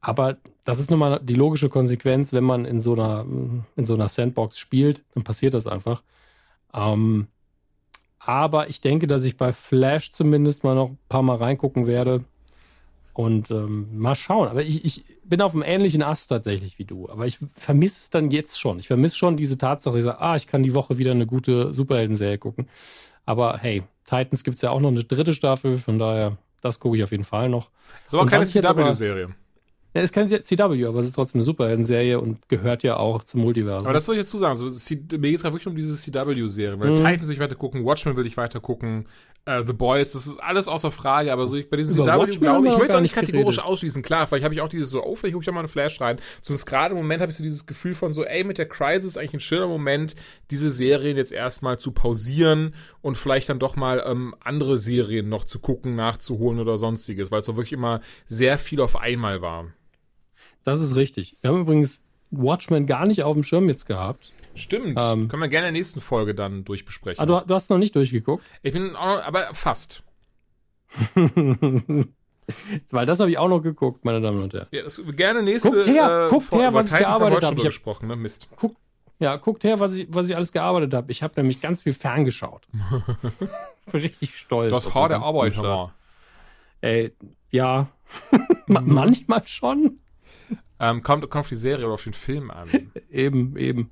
aber das ist nun mal die logische Konsequenz, wenn man in so einer, in so einer Sandbox spielt, dann passiert das einfach. Ähm, aber ich denke, dass ich bei Flash zumindest mal noch ein paar Mal reingucken werde. Und ähm, mal schauen. Aber ich, ich bin auf einem ähnlichen Ast tatsächlich wie du. Aber ich vermisse es dann jetzt schon. Ich vermisse schon diese Tatsache, ich sage, ah, ich kann die Woche wieder eine gute Superhelden-Serie gucken. Aber hey, Titans gibt es ja auch noch eine dritte Staffel. Von daher, das gucke ich auf jeden Fall noch. Das ist aber keine CW-Serie. Ja, ist keine CW, aber es ist trotzdem eine Superhelden-Serie und gehört ja auch zum Multiversum. Aber das soll ich dazu sagen. Also, mir geht es wirklich um diese CW-Serie. Weil mhm. Titans will ich weiter gucken, Watchmen will ich weiter gucken, uh, The Boys, das ist alles außer Frage. Aber so ich, bei diesen CW glaube ich, ich möchte es auch nicht kategorisch geredet. ausschließen. Klar, vielleicht habe ich auch dieses so, oh, vielleicht gucke ich auch mal eine Flash rein. Zumindest gerade im Moment habe ich so dieses Gefühl von so, ey, mit der Crisis ist eigentlich ein schöner Moment, diese Serien jetzt erstmal zu pausieren und vielleicht dann doch mal ähm, andere Serien noch zu gucken, nachzuholen oder sonstiges, weil es so wirklich immer sehr viel auf einmal war. Das ist richtig. Wir haben übrigens Watchmen gar nicht auf dem Schirm jetzt gehabt. Stimmt. Ähm, Können wir gerne in der nächsten Folge dann durchbesprechen. Ah, du, du hast noch nicht durchgeguckt? Ich bin auch, aber fast. Weil das habe ich auch noch geguckt, meine Damen und Herren. Ja, das, gerne nächste Guckt her, äh, guckt her was ich gearbeitet habe. Ich gesprochen, ne? Mist. Guck, ja, guckt her, was ich, was ich alles gearbeitet habe. Ich habe nämlich ganz viel ferngeschaut. richtig stolz. Das harte Arbeit, Arbeit, Ey, ja. Manchmal schon. Ähm, kommt, kommt auf die Serie oder auf den Film an. eben, eben.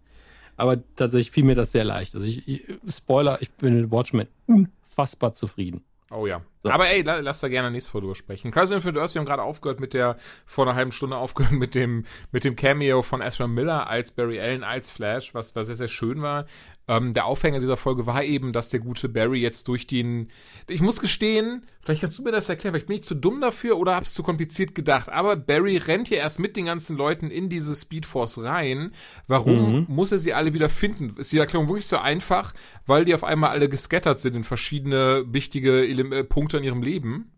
Aber tatsächlich fiel mir das sehr leicht. Also ich, ich Spoiler, ich bin mit Watchmen unfassbar zufrieden. Oh ja. So. Aber ey, lass da gerne nächstes Mal drüber sprechen. Crisis Infinite Earth, wir haben gerade aufgehört mit der, vor einer halben Stunde aufgehört mit dem, mit dem Cameo von Ezra Miller als Barry Allen, als Flash, was, was sehr, sehr schön war. Ähm, der Aufhänger dieser Folge war eben, dass der gute Barry jetzt durch den, ich muss gestehen, vielleicht kannst du mir das erklären, vielleicht bin ich zu dumm dafür oder hab's zu kompliziert gedacht, aber Barry rennt hier erst mit den ganzen Leuten in diese Speedforce rein. Warum mhm. muss er sie alle wieder finden? Ist die Erklärung wirklich so einfach, weil die auf einmal alle gescattert sind in verschiedene wichtige äh, Punkte in ihrem Leben?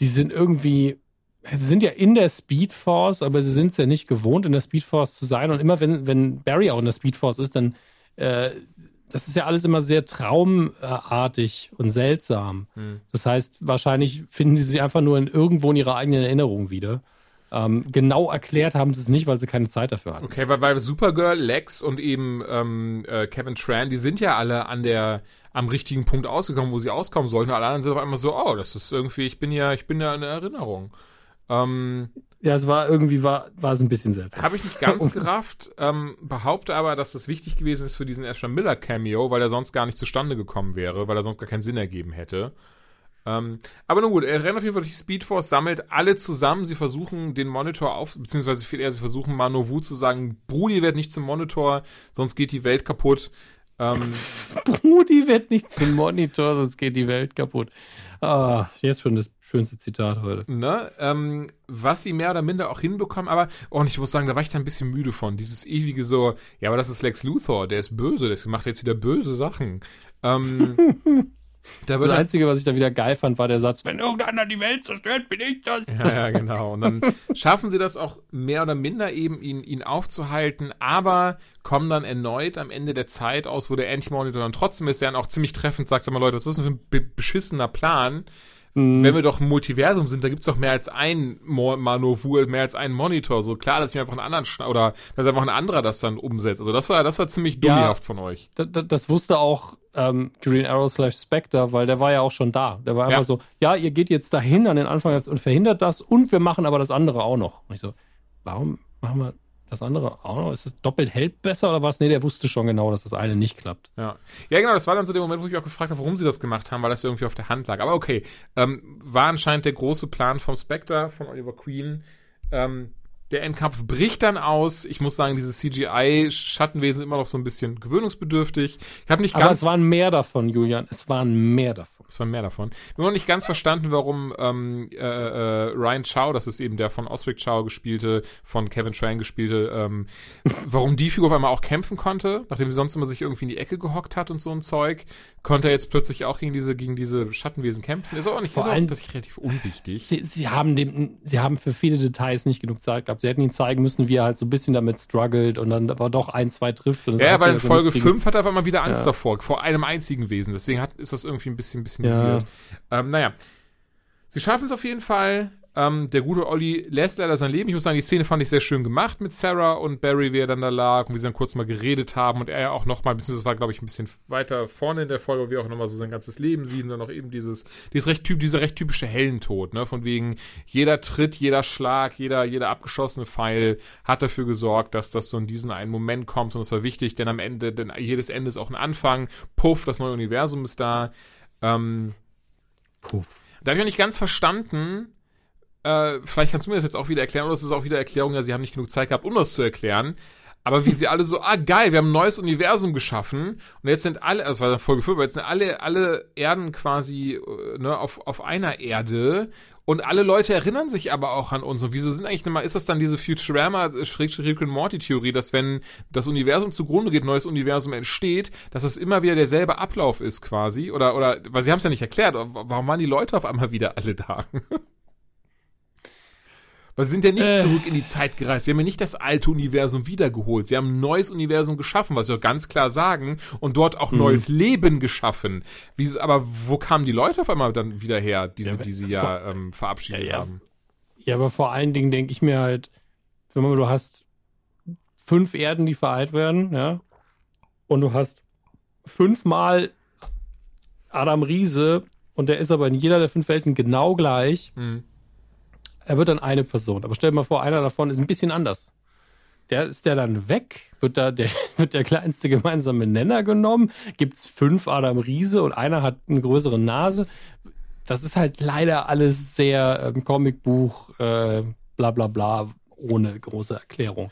Die sind irgendwie sie sind ja in der Speedforce, aber sie sind es ja nicht gewohnt, in der Speedforce zu sein. Und immer wenn, wenn Barry auch in der Speedforce ist, dann äh, das ist ja alles immer sehr traumartig und seltsam. Hm. Das heißt, wahrscheinlich finden sie sich einfach nur in, irgendwo in ihrer eigenen Erinnerung wieder. Ähm, genau erklärt haben sie es nicht, weil sie keine Zeit dafür hatten. Okay, weil, weil Supergirl, Lex und eben ähm, äh, Kevin Tran, die sind ja alle an der am richtigen Punkt ausgekommen, wo sie auskommen sollten. Alle anderen sind auf einmal so, oh, das ist irgendwie, ich bin ja, ich bin ja in Erinnerung. Ähm, ja, es war irgendwie war, war es ein bisschen seltsam. Habe ich nicht ganz gerafft, ähm, behaupte aber, dass das wichtig gewesen ist für diesen Ezra Miller Cameo, weil er sonst gar nicht zustande gekommen wäre, weil er sonst gar keinen Sinn ergeben hätte. Ähm, aber nun gut, er rennt auf jeden Fall durch die Speedforce, sammelt alle zusammen, sie versuchen den Monitor auf, beziehungsweise viel eher, sie versuchen Manovu zu sagen, Brudi wird nicht zum Monitor, sonst geht die Welt kaputt. Ähm, Brudi wird nicht zum Monitor, sonst geht die Welt kaputt. Ah, jetzt schon das schönste Zitat heute. Ne? Ähm, was sie mehr oder minder auch hinbekommen, aber, oh, und ich muss sagen, da war ich da ein bisschen müde von. Dieses ewige so, ja, aber das ist Lex Luthor, der ist böse, der macht jetzt wieder böse Sachen. Ähm, Da das Einzige, was ich da wieder geil fand, war der Satz, wenn irgendeiner die Welt zerstört, bin ich das. Ja, ja, genau. Und dann schaffen sie das auch mehr oder minder eben, ihn, ihn aufzuhalten, aber kommen dann erneut am Ende der Zeit aus, wo der Anti-Monitor dann trotzdem ist, der dann auch ziemlich treffend sagt, sag mal Leute, was ist das für ein beschissener Plan? Wenn wir doch ein Multiversum sind, da gibt's doch mehr als ein Mo Manovul, mehr als einen Monitor. So klar, dass ich mir einfach einen anderen Schna oder dass einfach ein anderer das dann umsetzt. Also das war, das war ziemlich dummihaft von euch. Da, da, das wusste auch ähm, Green Arrow slash Spectre, weil der war ja auch schon da. Der war einfach Ja. so, ja, ihr geht jetzt dahin an den Anfang und verhindert das und wir machen aber das andere auch noch. Und ich so, warum machen wir das andere auch noch? Ist es doppelt hält besser oder was? Nee, der wusste schon genau, dass das eine nicht klappt. Ja. ja, genau, das war dann so der Moment, wo ich mich auch gefragt habe, warum sie das gemacht haben, weil das irgendwie auf der Hand lag. Aber okay, ähm, war anscheinend der große Plan vom Spectre, von Oliver Queen. Ähm, der Endkampf bricht dann aus. Ich muss sagen, diese CGI-Schattenwesen sind immer noch so ein bisschen gewöhnungsbedürftig. Ich habe nicht Aber ganz es waren mehr davon, Julian. Es waren mehr davon. Es waren mehr davon. Ich habe noch nicht ganz verstanden, warum ähm, äh, äh, Ryan Chow, das ist eben der von Osric Chow gespielte, von Kevin Tran gespielte, ähm, warum die Figur auf einmal auch kämpfen konnte, nachdem sie sonst immer sich irgendwie in die Ecke gehockt hat und so ein Zeug, konnte er jetzt plötzlich auch gegen diese, gegen diese Schattenwesen kämpfen. Ist auch nicht, Vor ist auch allem- relativ unwichtig. Sie, sie, haben dem, sie haben für viele Details nicht genug Zeit gehabt. Sie hätten ihn zeigen müssen, wie er halt so ein bisschen damit struggelt und dann aber doch ein, zwei trifft. Ja, weil in Folge mitkriegen, 5 hat er auf einmal wieder Angst Ja. davor, vor einem einzigen Wesen. Deswegen hat, ist das irgendwie ein bisschen, bisschen Ja. weird. Ähm, naja. Sie schaffen es auf jeden Fall. Ähm, der gute Olli lässt leider sein Leben. Ich muss sagen, die Szene fand ich sehr schön gemacht mit Sarah und Barry, wie er dann da lag und wie sie dann kurz mal geredet haben und er auch nochmal, beziehungsweise war, glaube ich, ein bisschen weiter vorne in der Folge, wo wir auch nochmal so sein ganzes Leben sehen und dann auch eben dieses, dieses recht dieser recht typische Heldentod, ne, von wegen jeder Tritt, jeder Schlag, jeder, jeder abgeschossene Pfeil hat dafür gesorgt, dass das so in diesen einen Moment kommt und das war wichtig, denn am Ende, denn jedes Ende ist auch ein Anfang. Puff, das neue Universum ist da. Ähm, Puff. da habe ich noch nicht ganz verstanden, äh, vielleicht kannst du mir das jetzt auch wieder erklären, oder es ist auch wieder Erklärung, ja, sie haben nicht genug Zeit gehabt, um das zu erklären. Aber wie sie alle so, ah geil, wir haben ein neues Universum geschaffen und jetzt sind alle, also das war dann Folge 5, aber jetzt sind alle, alle Erden quasi äh, ne, auf, auf einer Erde und alle Leute erinnern sich aber auch an uns. Und wieso sind eigentlich nochmal, ist das dann diese Futurama-Rick and Morty-Theorie, dass wenn das Universum zugrunde geht, neues Universum entsteht, dass das immer wieder derselbe Ablauf ist quasi? Oder, oder, weil sie haben es ja nicht erklärt, warum waren die Leute auf einmal wieder alle da? Weil sie sind ja nicht Äh. zurück in die Zeit gereist. Sie haben ja nicht das alte Universum wiedergeholt. Sie haben ein neues Universum geschaffen, was sie auch ganz klar sagen, und dort auch neues Leben geschaffen. Wie, aber wo kamen die Leute auf einmal dann wieder her, diese, Ja, die sie vor- ja ähm, verabschiedet Ja, ja. haben? Ja, aber vor allen Dingen denke ich mir halt, wenn man, du hast fünf Erden, die vereint werden, ja, und du hast fünfmal Adam Riese und der ist aber in jeder der fünf Welten genau gleich. Hm. Er wird dann eine Person. Aber stell dir mal vor, einer davon ist ein bisschen anders. Der ist der dann weg? Wird da der, wird der kleinste gemeinsame Nenner genommen? Gibt's fünf Adam Riese und einer hat eine größere Nase? Das ist halt leider alles sehr ähm, Comicbuch, äh, bla bla bla, ohne große Erklärung.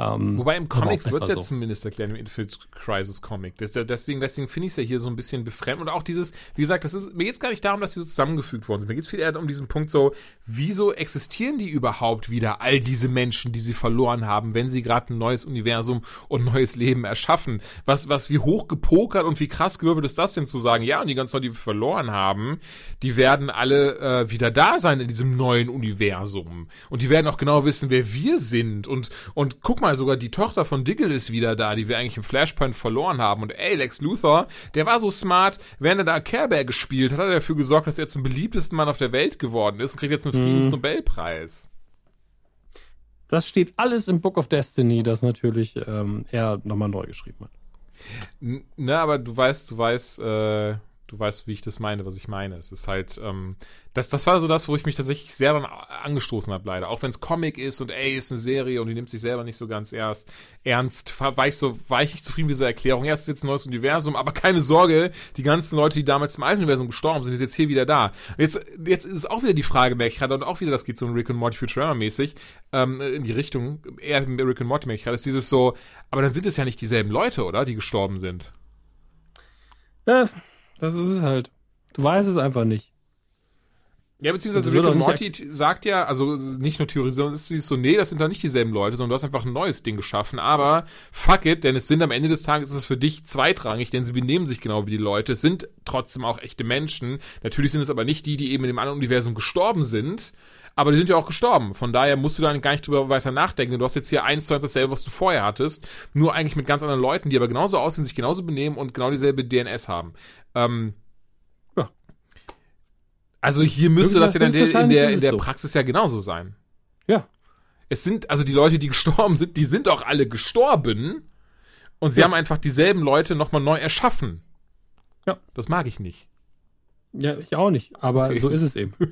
Ähm, Wobei im Comic wird es ja so. zumindest erklärt, im Infinite Crisis Comic. Ja, deswegen deswegen finde ich es ja hier so ein bisschen befremd. Und auch dieses, wie gesagt, das ist, mir geht es gar nicht darum, dass sie so zusammengefügt worden sind. Mir geht es viel eher um diesen Punkt so, wieso existieren die überhaupt wieder, all diese Menschen, die sie verloren haben, wenn sie gerade ein neues Universum und neues Leben erschaffen? Was, was, wie hoch gepokert und wie krass gewürfelt ist das denn zu sagen, ja, und die ganzen Leute, die wir verloren haben, die werden alle äh, wieder da sein in diesem neuen Universum. Und die werden auch genau wissen, wer wir sind. Und, und guck mal, sogar die Tochter von Diggle ist wieder da, die wir eigentlich im Flashpoint verloren haben. Und ey, Lex Luthor, der war so smart, während er da Care Bear gespielt hat, hat er dafür gesorgt, dass er zum beliebtesten Mann auf der Welt geworden ist und kriegt jetzt einen Friedensnobelpreis. Das steht alles im Book of Destiny, das natürlich ähm, er nochmal neu geschrieben hat. N- Ne, aber du weißt, du weißt, äh, du weißt, wie ich das meine, was ich meine. Es ist halt, ähm, das, das war so das, wo ich mich tatsächlich sehr dann angestoßen habe, leider. Auch wenn es Comic ist und ey, ist eine Serie und die nimmt sich selber nicht so ganz erst ernst, war ich so, war ich nicht zufrieden mit dieser Erklärung. Ja, es ist jetzt ein neues Universum, aber keine Sorge, die ganzen Leute, die damals im alten Universum gestorben sind, sind jetzt hier wieder da. Jetzt, jetzt ist auch wieder die Frage, merke ich gerade, und auch wieder, das geht so Rick und Morty Futurama-mäßig, ähm, in die Richtung, eher Rick und Morty merke ich gerade, ist dieses so, aber dann sind es ja nicht dieselben Leute, oder, die gestorben sind. Ja, das ist es halt. Du weißt es einfach nicht. Ja, beziehungsweise Rick und Morty sagt ja, also nicht nur Theorie, sondern es ist so, nee, das sind doch nicht dieselben Leute, sondern du hast einfach ein neues Ding geschaffen. Aber fuck it, denn es sind am Ende des Tages ist es für dich zweitrangig, denn sie benehmen sich genau wie die Leute. Es sind trotzdem auch echte Menschen. Natürlich sind es aber nicht die, die eben in dem anderen Universum gestorben sind. Aber die sind ja auch gestorben. Von daher musst du dann gar nicht drüber weiter nachdenken. Du hast jetzt hier eins zu eins dasselbe, was du vorher hattest. Nur eigentlich mit ganz anderen Leuten, die aber genauso aussehen, sich genauso benehmen und genau dieselbe DNS haben. Ähm, Ja. Also hier müsste das ja dann in der, in der, so. Praxis ja genauso sein. Ja. Es sind, also die Leute, die gestorben sind, die sind auch alle gestorben. Und sie Ja. haben einfach dieselben Leute nochmal neu erschaffen. Ja. Das mag ich nicht. Ja, ich auch nicht. Aber Okay. so ist es eben.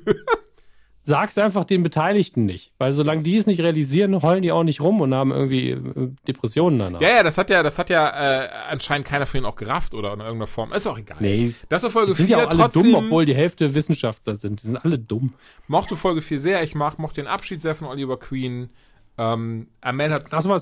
Sag's einfach den Beteiligten nicht. Weil solange die es nicht realisieren, heulen die auch nicht rum und haben irgendwie äh, Depressionen danach. Ja, ja, das hat ja, das hat ja äh, anscheinend keiner von ihnen auch gerafft oder in irgendeiner Form. Ist auch egal. Nee, Das war Folge die sind 4 ja auch alle trotzdem. dumm, obwohl die Hälfte Wissenschaftler sind. Die sind alle dumm. mochte Folge 4 sehr. Ich mag, mochte den Abschied sehr von Oliver Queen. Ähm, Amel hat Das war,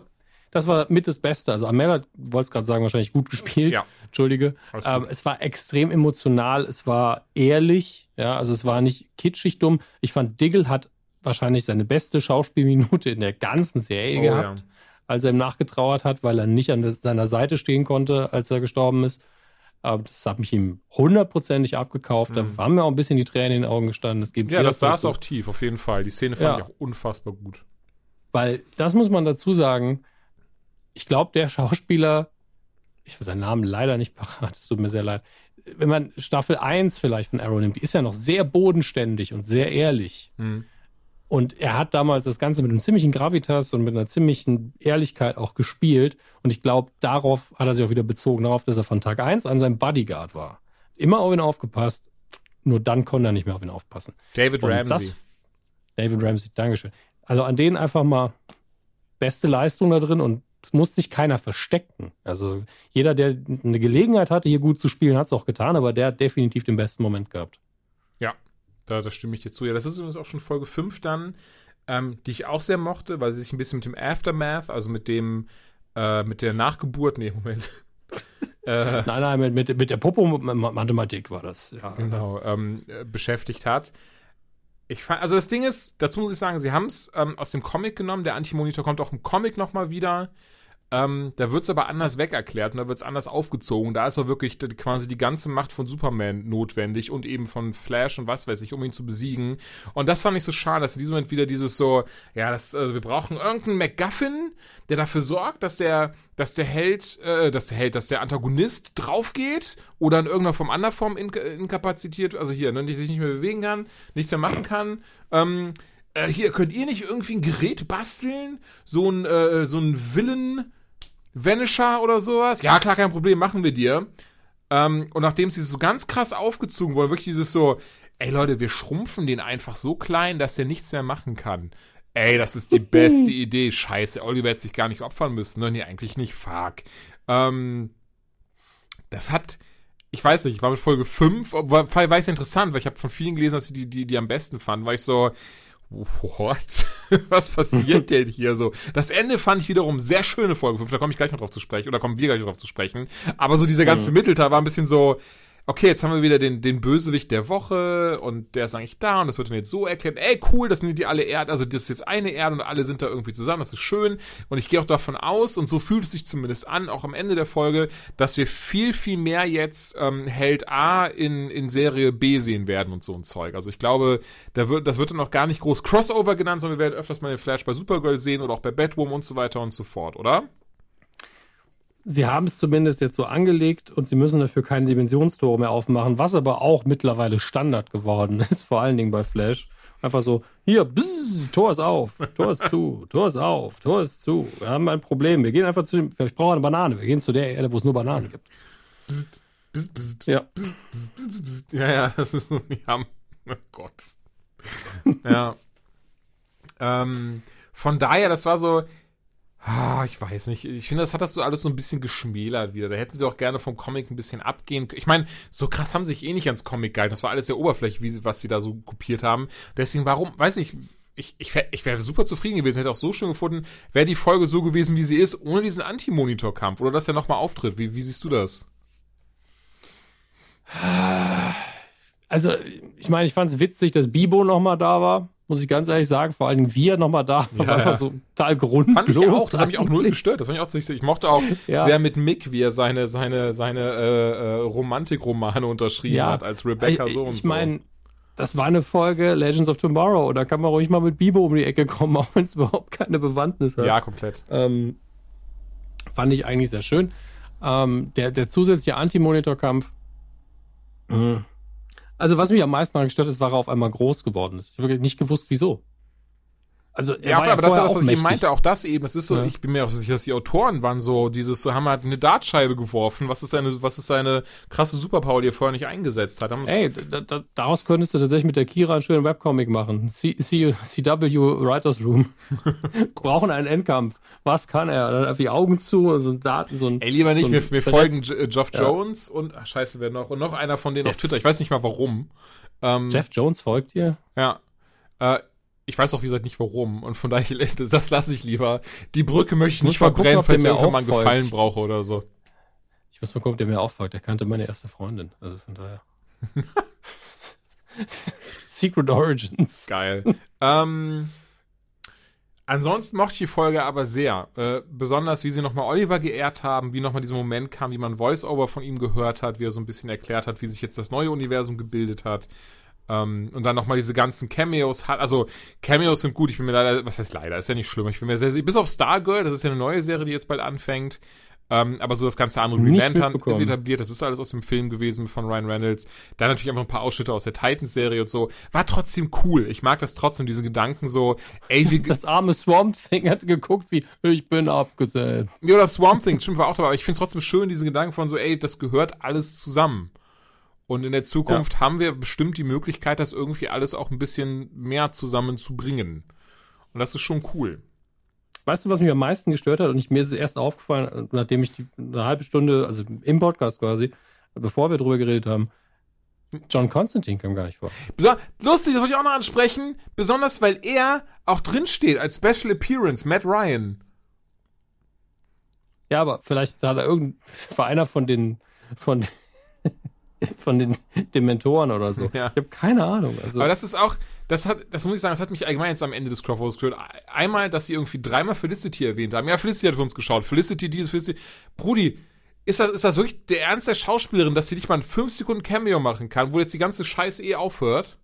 das war mit das Beste. Also Amel hat, wollte es gerade sagen, wahrscheinlich gut gespielt. Ja. Entschuldige. Ähm, es war extrem emotional, es war ehrlich, ja, also es war nicht kitschig dumm. Ich fand, Diggle hat wahrscheinlich seine beste Schauspielminute in der ganzen Serie Oh, gehabt, ja. als er ihm nachgetrauert hat, weil er nicht an seiner Seite stehen konnte, als er gestorben ist. Aber das hat mich ihm hundertprozentig abgekauft. Da Mhm. haben mir auch ein bisschen die Tränen in den Augen gestanden. Es gibt Ja, das saß so- auch tief, auf jeden Fall. Die Szene fand Ja. ich auch unfassbar gut. Weil das muss man dazu sagen. Ich glaube, der Schauspieler, ich weiß seinen Namen leider nicht parat, es tut mir sehr leid. Wenn man Staffel 1 vielleicht von Arrow nimmt, die ist ja noch sehr bodenständig und sehr ehrlich. Hm. Und er hat damals das Ganze mit einem ziemlichen Gravitas und mit einer ziemlichen Ehrlichkeit auch gespielt. Und ich glaube, darauf hat er sich auch wieder bezogen, darauf, dass er von Tag 1 an seinem Bodyguard war. Immer auf ihn aufgepasst, nur dann konnte er nicht mehr auf ihn aufpassen. David Und Ramsey. das- David Ramsey, Dankeschön. Also an denen einfach mal beste Leistung da drin und muss sich keiner verstecken. Also jeder, der eine Gelegenheit hatte, hier gut zu spielen, hat es auch getan, aber der hat definitiv den besten Moment gehabt. Da, da stimme ich dir zu. Ja, das ist übrigens auch schon Folge 5 dann, ähm, die ich auch sehr mochte, weil sie sich ein bisschen mit dem Aftermath, also mit dem, äh, mit der Nachgeburt, nee, Moment. äh, Nein, nein, mit, mit, mit der Popo-Mathematik war das. Ja. genau, ähm, äh, beschäftigt hat. Ich fand, also das Ding ist, dazu muss ich sagen, sie haben es ähm, aus dem Comic genommen. Der Antimonitor kommt auch im Comic nochmal wieder. Ähm, da wird es aber anders weg erklärt und da wird es anders aufgezogen. Da ist auch wirklich quasi die ganze Macht von Superman notwendig und eben von Flash und was weiß ich, um ihn zu besiegen. Und das fand ich so schade, dass in diesem Moment wieder dieses so, ja, das, also wir brauchen irgendeinen MacGuffin, der dafür sorgt, dass der, dass der Held, äh, dass der Held, dass der Antagonist draufgeht oder in irgendeiner Form anderer Form in, inkapazitiert, also hier, ne, sich nicht mehr bewegen kann, nichts mehr machen kann. Ähm, äh, hier, könnt ihr nicht irgendwie ein Gerät basteln? So ein, äh, so ein Villain Vanisher oder sowas? Ja, klar, kein Problem, machen wir dir. Ähm, und nachdem sie so ganz krass aufgezogen wurden, wirklich dieses so, ey Leute, wir schrumpfen den einfach so klein, dass der nichts mehr machen kann. Ey, das ist die beste Idee. Scheiße, Oliver hätte sich gar nicht opfern müssen. Ne? Nee, eigentlich nicht. Fuck. Ähm, das hat, ich weiß nicht, ich war mit Folge 5, war, war ich interessant, weil ich habe von vielen gelesen, dass sie die, die, die am besten fanden, weil ich so, what? Was passiert denn hier so? Das Ende fand ich wiederum sehr schöne Folge 5, da komme ich gleich noch drauf zu sprechen, oder kommen wir gleich noch drauf zu sprechen. Aber so dieser ganze Mittelteil war ein bisschen so, okay, jetzt haben wir wieder den, den Bösewicht der Woche und der ist eigentlich da und das wird dann jetzt so erklärt, ey, cool, das sind die alle Erde, also das ist jetzt eine Erde und alle sind da irgendwie zusammen, das ist schön und ich gehe auch davon aus und so fühlt es sich zumindest an, auch am Ende der Folge, dass wir viel, viel mehr jetzt ähm, Held A in, in Serie B sehen werden und so ein Zeug. Also ich glaube, da wird, das wird dann auch gar nicht groß Crossover genannt, sondern wir werden öfters mal den Flash bei Supergirl sehen oder auch bei Batwoman und so weiter und so fort, oder? Sie haben es zumindest jetzt so angelegt und sie müssen dafür keine Dimensionstore mehr aufmachen, was aber auch mittlerweile Standard geworden ist, vor allen Dingen bei Flash. Einfach so, hier, bzz, Tor ist auf, Tor ist zu, Tor ist auf, Tor ist zu. Wir haben ein Problem. Wir gehen einfach zu dem, ich brauche eine Banane. Wir gehen zu der Erde, wo es nur Bananen gibt. Bzzt, bzzt, bzzt. Ja. Bzzt, bzzt, bzzt. Ja, ja, das ist so, ja, oh Gott. ja. ähm, von daher, das war so, ah, ich weiß nicht, ich finde, das hat das so alles so ein bisschen geschmälert wieder. Da hätten sie auch gerne vom Comic ein bisschen abgehen können. Ich meine, so krass haben sie sich eh nicht ans Comic gehalten. Das war alles sehr oberflächlich, was sie da so kopiert haben. Deswegen, warum, weiß ich, ich, ich, wär- wäre super zufrieden gewesen, hätte auch so schön gefunden, wäre die Folge so gewesen, wie sie ist, ohne diesen Anti-Monitor-Kampf oder dass er nochmal auftritt. Wie, wie siehst du das? Also, ich meine, ich fand es witzig, dass Bibo nochmal da war, muss ich ganz ehrlich sagen. Vor allen Dingen, wie er nochmal da war, Ja, war einfach ja. so total grundlos. Fand ich auch, das hat mich auch null gestört. Das fand ich auch ich mochte auch Ja. sehr mit Mick, wie er seine seine seine äh, äh, Romantikromane unterschrieben hat als Rebecca ich, so und Ich meine, das war eine Folge Legends of Tomorrow. Da kann man ruhig mal mit Bibo um die Ecke kommen, auch wenn es überhaupt keine Bewandtnis so. hat. Ja, komplett. Ähm, fand ich eigentlich sehr schön. Ähm, der, der zusätzliche Anti-Monitor-Kampf. mh. Also, was mich am meisten daran gestört ist, war er auf einmal groß geworden ist. Ich habe nicht gewusst, wieso. Also, er Ja, aber, aber das ist ja das, was ich mächtig. meinte, auch das eben. Es ist so, Ja. ich bin mir auch sicher, dass die Autoren waren so, dieses, so haben halt eine Dartscheibe geworfen. Was ist seine, was ist seine krasse Superpower, die er vorher nicht eingesetzt hat? Ey, da, da, daraus könntest du tatsächlich mit der Kira einen schönen Webcomic machen. C, C, CW Writers Room. Brauchen einen Endkampf. Was kann er? Dann einfach die Augen zu, so ein Daten, so ein. Ey, lieber nicht, so mir, mir folgen J- äh, Geoff Ja. Jones und, ach, scheiße, wer noch? Und noch einer von denen auf Jeff. Twitter. Ich weiß nicht mal warum. Ähm, Jeff Jones folgt dir? Ja. Äh, ich weiß auch, wie gesagt, nicht warum. Und von daher, das lasse ich lieber. Die Brücke möchte ich nicht gucken, verbrennen, der falls ich irgendwann auch mal einen Gefallen brauche oder so. Ich muss mal gucken, ob der mir auch folgt. Der kannte meine erste Freundin. Also von daher. Secret Origins. Geil. ähm, ansonsten mochte ich die Folge aber sehr. Äh, besonders, wie sie nochmal Oliver geehrt haben, wie nochmal dieser Moment kam, wie man Voice-Over von ihm gehört hat, wie er so ein bisschen erklärt hat, wie sich jetzt das neue Universum gebildet hat. Ähm, und dann nochmal diese ganzen Cameos hat. Also, Cameos sind gut. Ich bin mir leider, was heißt leider, ist ja nicht schlimm. Ich bin mir sehr, sehr bis auf Stargirl, das ist ja eine neue Serie, die jetzt bald anfängt. Ähm, aber so das ganze andere Green Lantern ist etabliert. Das ist alles aus dem Film gewesen von Ryan Reynolds. Dann natürlich einfach ein paar Ausschnitte aus der Titans-Serie und so. War trotzdem cool. Ich mag das trotzdem, diese Gedanken so, ey, wie, Das arme Swamp Thing hat geguckt, wie ich bin abgesetzt. Ja, oder Swamp Thing, stimmt, war auch dabei. Aber ich finde es trotzdem schön, diese Gedanken von so, ey, das gehört alles zusammen. Und in der Zukunft haben wir bestimmt die Möglichkeit, das irgendwie alles auch ein bisschen mehr zusammenzubringen. Und das ist schon cool. Weißt du, was mich am meisten gestört hat? Und ich, mir ist es erst aufgefallen, nachdem ich die, eine halbe Stunde, also im Podcast quasi, bevor wir drüber geredet haben, John Constantine kam gar nicht vor. Lustig, das wollte ich auch noch ansprechen. Besonders, weil er auch drinsteht als Special Appearance, Matt Ryan. Ja, aber vielleicht hat er irgend, war einer von den, von, von den Dementoren oder so. Ja. Ich habe keine Ahnung. Also, Aber das ist auch, das hat, das muss ich sagen, das hat mich allgemein jetzt am Ende des Crossroads gestört. Einmal, dass sie irgendwie dreimal Felicity erwähnt haben. Ja, Felicity hat für uns geschaut. Felicity, dieses, Felicity. Brudi, ist das, ist das wirklich der Ernst der Schauspielerin, dass sie nicht mal ein 5 Sekunden Cameo machen kann, wo jetzt die ganze Scheiße eh aufhört?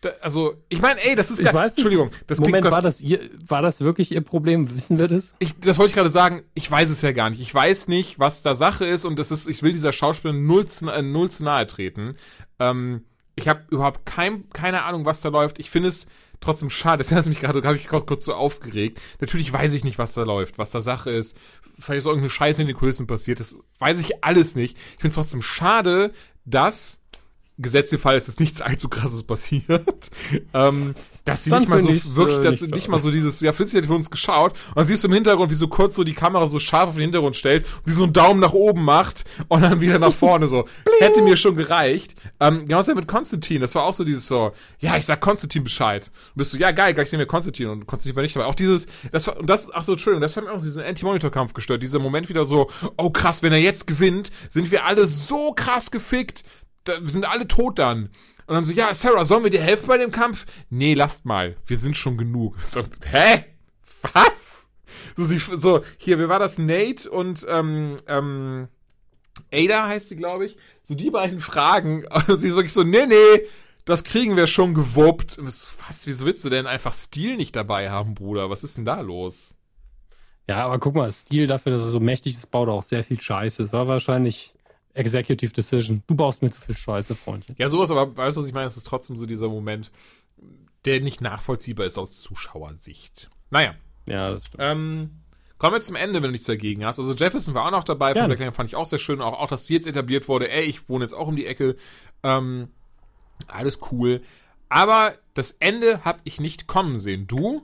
Da, also, ich meine, ey, das ist Ich geil. weiß. Entschuldigung, das Moment, klingt, war das, ihr, war das wirklich ihr Problem? Wissen wir das? ich, das wollte ich gerade sagen, ich weiß es ja gar nicht. Ich weiß nicht, was da Sache ist und das ist, ich will dieser Schauspielerin null zu, äh, null zu nahe treten. Ähm, ich habe überhaupt kein, keine Ahnung, was da läuft. Ich finde es trotzdem schade. Das hat mich gerade, habe ich kurz, kurz so aufgeregt. Natürlich weiß ich nicht, was da läuft, was da Sache ist. Vielleicht ist irgendeine Scheiße in den Kulissen passiert. Das weiß ich alles nicht. Ich finde es trotzdem schade, dass gesetzt den Fall, es ist nichts allzu krasses passiert, ähm, dass sie Dann nicht mal so ich's, wirklich, dass nicht nicht mal so dieses, ja, Fitzi hat für uns geschaut und dann siehst du im Hintergrund, wie so kurz so die Kamera so scharf auf den Hintergrund stellt und sie so einen Daumen nach oben macht und dann wieder nach vorne so. Hätte mir schon gereicht. Ähm, genauso mit Konstantin, das war auch so dieses so, ja, ich sag Konstantin Bescheid. Und bist du, ja, geil, gleich sehen wir Konstantin und Konstantin war nicht dabei. Auch dieses, das war, und das, ach so, Entschuldigung, das hat mir auch diesen Anti-Monitor-Kampf gestört. Dieser Moment wieder so, oh krass, wenn er jetzt gewinnt, sind wir alle so krass gefickt. Da, wir sind alle tot dann. Und dann so, ja, Sarah, sollen wir dir helfen bei dem Kampf? Nee, lasst mal. Wir sind schon genug. So, hä? Was? So, sie, so, hier, wer war das? Nate und, ähm, ähm, Ada heißt sie, glaube ich. So die beiden Fragen. Und sie ist wirklich so, nee, nee, das kriegen wir schon gewuppt. So, Was, wieso willst du denn einfach Stil nicht dabei haben, Bruder? Was ist denn da los? Ja, aber guck mal, Stil dafür, dass er so mächtig ist, baut auch sehr viel Scheiße. Es war wahrscheinlich Executive Decision. Du baust mir zu viel Scheiße, Freundchen. Ja, sowas, aber weißt du, was ich meine? Es ist trotzdem so dieser Moment, der nicht nachvollziehbar ist aus Zuschauersicht. Naja, Ja, das stimmt. ähm, kommen wir zum Ende, wenn du nichts dagegen hast. Also Jefferson war auch noch dabei, von Kleinen fand ich auch sehr schön, auch, auch, dass sie jetzt etabliert wurde, ey, ich wohne jetzt auch um die Ecke. Ähm, alles cool. Aber das Ende habe ich nicht kommen sehen. Du?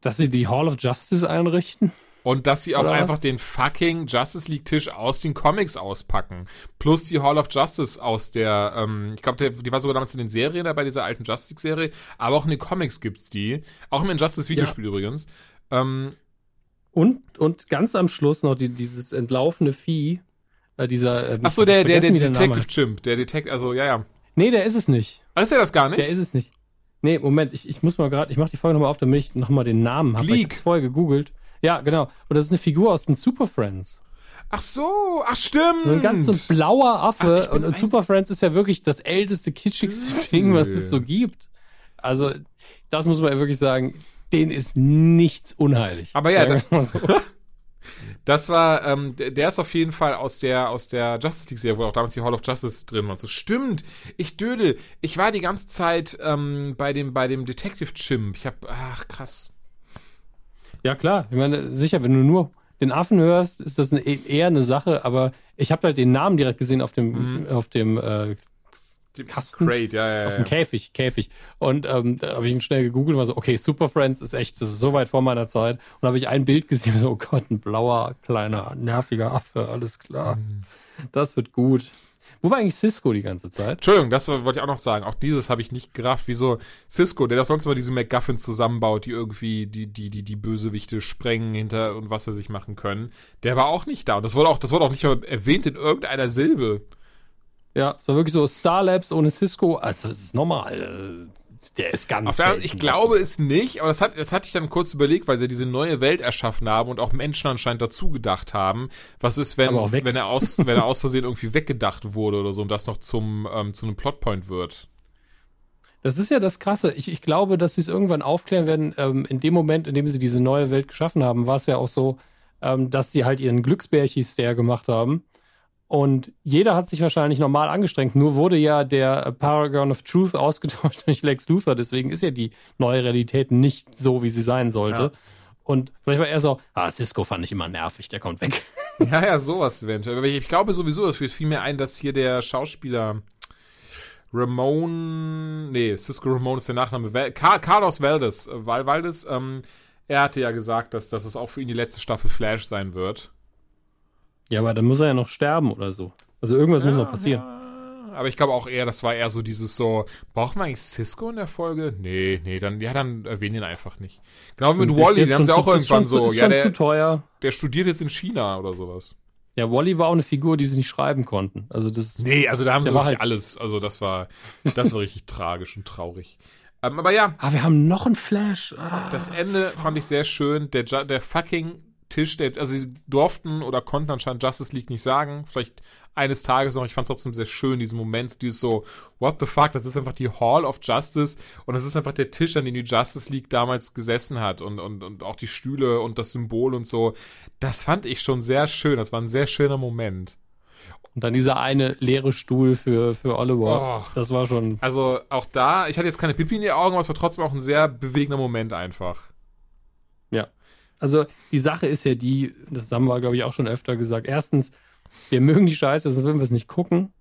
Dass sie die Hall of Justice einrichten? Und dass sie auch Oder was? einfach den fucking Justice League Tisch aus den Comics auspacken. Plus die Hall of Justice aus der, ähm, ich glaube, die war sogar damals in den Serien dabei, dieser alten Justice Serie. Aber auch in den Comics gibt's die. Auch im Injustice Videospiel übrigens. Ähm, Und, und ganz am Schluss noch die, dieses entlaufene Vieh, äh, dieser. Äh, ach so, der, der, der Name Detective. Chimp. Der Detective, also, ja, ja. Nee, der ist es nicht. Ach, ist er das gar nicht? Der ist es nicht. Nee, Moment, ich, ich muss mal gerade, ich mache die Folge nochmal auf, damit ich nochmal den Namen habe. Ich hab's vorher gegoogelt. Ja, genau. Und das ist eine Figur aus den Super Friends. ach so, ach stimmt. So ein ganz so ein blauer Ach, Affe. bin und, und Super Friends ist ja wirklich das älteste, kitschigste Ding, was es so gibt. Also, das muss man ja wirklich sagen, denen ist nichts unheilig. Aber ja, Sagen das- so. Das war, ähm, der, ist auf jeden Fall aus der, aus der Justice League-Serie, wo auch damals die Hall of Justice drin war. So, stimmt, ich dödel. Ich war die ganze Zeit ähm, bei dem, bei dem Detective Chimp. Ich hab, ach, krass. Ja, klar. Ich meine, sicher, wenn du nur den Affen hörst, ist das eine, eher eine Sache, aber ich habe halt den Namen direkt gesehen auf dem, Mhm. auf dem äh, Kasten? Crate, ja, ja, auf ja. dem Käfig, Käfig. Und ähm, da habe ich ihn schnell gegoogelt und war so, okay, Super Friends ist echt, das ist so weit vor meiner Zeit. Und habe ich ein Bild gesehen, so, oh Gott, ein blauer, kleiner, nerviger Affe, alles klar. Mhm. Das wird gut. Wo war eigentlich Cisco die ganze Zeit? Entschuldigung, das wollte ich auch noch sagen. Auch dieses habe ich nicht gerafft. Wieso Cisco, der doch sonst immer diese MacGuffin zusammenbaut, die irgendwie die, die, die, die Bösewichte sprengen hinter und was wir sich machen können. Der war auch nicht da. Und das wurde auch, das wurde auch nicht erwähnt in irgendeiner Silbe. Ja, es war wirklich so Star Labs ohne Cisco. Also, es ist normal. Der ist ganz der, ich glaube es nicht, aber das, hat, das hatte ich dann kurz überlegt, weil sie diese neue Welt erschaffen haben und auch Menschen anscheinend dazu gedacht haben. Was ist, wenn, wenn, er aus, wenn er aus Versehen irgendwie weggedacht wurde oder so und das noch zum, ähm, zu einem Plotpoint wird? Das ist ja das Krasse. Ich, ich glaube, dass sie es irgendwann aufklären werden. Ähm, in dem Moment, in dem sie diese neue Welt geschaffen haben, war es ja auch so, ähm, dass sie halt ihren Glücksbärchis-Stare gemacht haben. Und jeder hat sich wahrscheinlich normal angestrengt. Nur wurde ja der Paragon of Truth ausgetauscht durch Lex Luthor. Deswegen ist ja die neue Realität nicht so, wie sie sein sollte. Ja. Und vielleicht war er so, ah, Cisco fand ich immer nervig, der kommt weg. Ja, ja, sowas eventuell. Aber ich, ich glaube sowieso, es fiel mir ein, dass hier der Schauspieler Ramon, nee, Cisco Ramon ist der Nachname, Val, Carlos Valdez, äh, Val Valdez, ähm, er hatte ja gesagt, dass, dass es auch für ihn die letzte Staffel Flash sein wird. Ja, aber dann muss er ja noch sterben oder so. Also irgendwas muss noch passieren. Ja, aber ich glaube auch eher, das war eher so dieses so, brauchen wir eigentlich Cisco in der Folge? Nee, nee, dann, ja, dann erwähnen ihn einfach nicht. Genau wie mit Wally, den haben sie auch irgendwann zu- so, Ist ja, schon der, zu teuer. der studiert jetzt in China oder sowas. Ja, Wally war auch eine Figur, die sie nicht schreiben konnten. Also das Nee, also da haben sie wirklich halt- alles, also das war, das war richtig tragisch und traurig. Ähm, aber ja, Ah, wir haben noch einen Flash. Ah. das Ende fand ich sehr schön. Der, der fucking Tisch, der, also sie durften oder konnten anscheinend Justice League nicht sagen. Vielleicht eines Tages noch. Ich fand es trotzdem sehr schön, diesen Moment, dieses so, what the fuck, das ist einfach die Hall of Justice und das ist einfach der Tisch, an dem die Justice League damals gesessen hat und, und, und auch die Stühle und das Symbol und so. Das fand ich schon sehr schön. Das war ein sehr schöner Moment. Und dann dieser eine leere Stuhl für, für Oliver. Oh. Das war schon. Also auch da, ich hatte jetzt keine Pipi in die Augen, aber es war trotzdem auch ein sehr bewegender Moment einfach. Ja. Also die Sache ist ja die, das haben wir, glaube ich, auch schon öfter gesagt. Erstens, wir mögen die Scheiße, sonst würden wir es nicht gucken.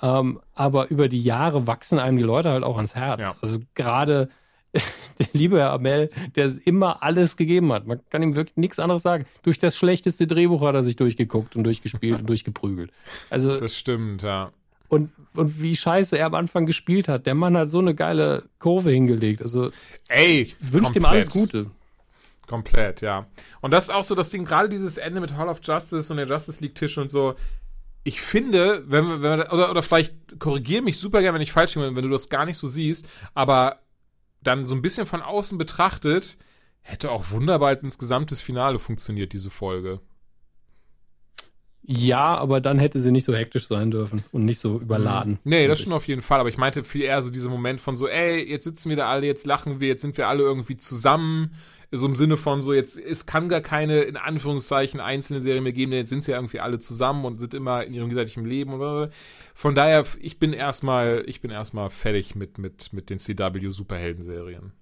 Ähm, aber über die Jahre wachsen einem die Leute halt auch ans Herz. Ja. Also gerade der liebe Herr Amel, der es immer alles gegeben hat. Man kann ihm wirklich nichts anderes sagen. Durch das schlechteste Drehbuch hat er sich durchgeguckt und durchgespielt und durchgeprügelt. Also Das stimmt, ja. und, und wie scheiße er am Anfang gespielt hat. Der Mann hat so eine geile Kurve hingelegt. Also Ey, ich wünsche ihm alles Gute. Komplett, ja. Und das ist auch so das Ding, gerade dieses Ende mit Hall of Justice und der Justice League Tisch und so. Ich finde, wenn wir, wenn wir oder, oder vielleicht korrigiere mich super gerne, wenn ich falsch bin, wenn du das gar nicht so siehst, aber dann so ein bisschen von außen betrachtet, hätte auch wunderbar als insgesamtes Finale funktioniert, diese Folge. Ja, aber dann hätte sie nicht so hektisch sein dürfen und nicht so überladen. Nee, das schon auf jeden Fall, aber ich meinte viel eher so dieser Moment von so, ey, jetzt sitzen wir da alle, jetzt lachen wir, jetzt sind wir alle irgendwie zusammen, so im Sinne von so, jetzt, es kann gar keine, in Anführungszeichen, einzelne Serie mehr geben, denn jetzt sind sie ja irgendwie alle zusammen und sind immer in ihrem gegenseitigen Leben und von daher, ich bin erstmal, ich bin erstmal fertig mit, mit, mit den CW-Superhelden-Serien.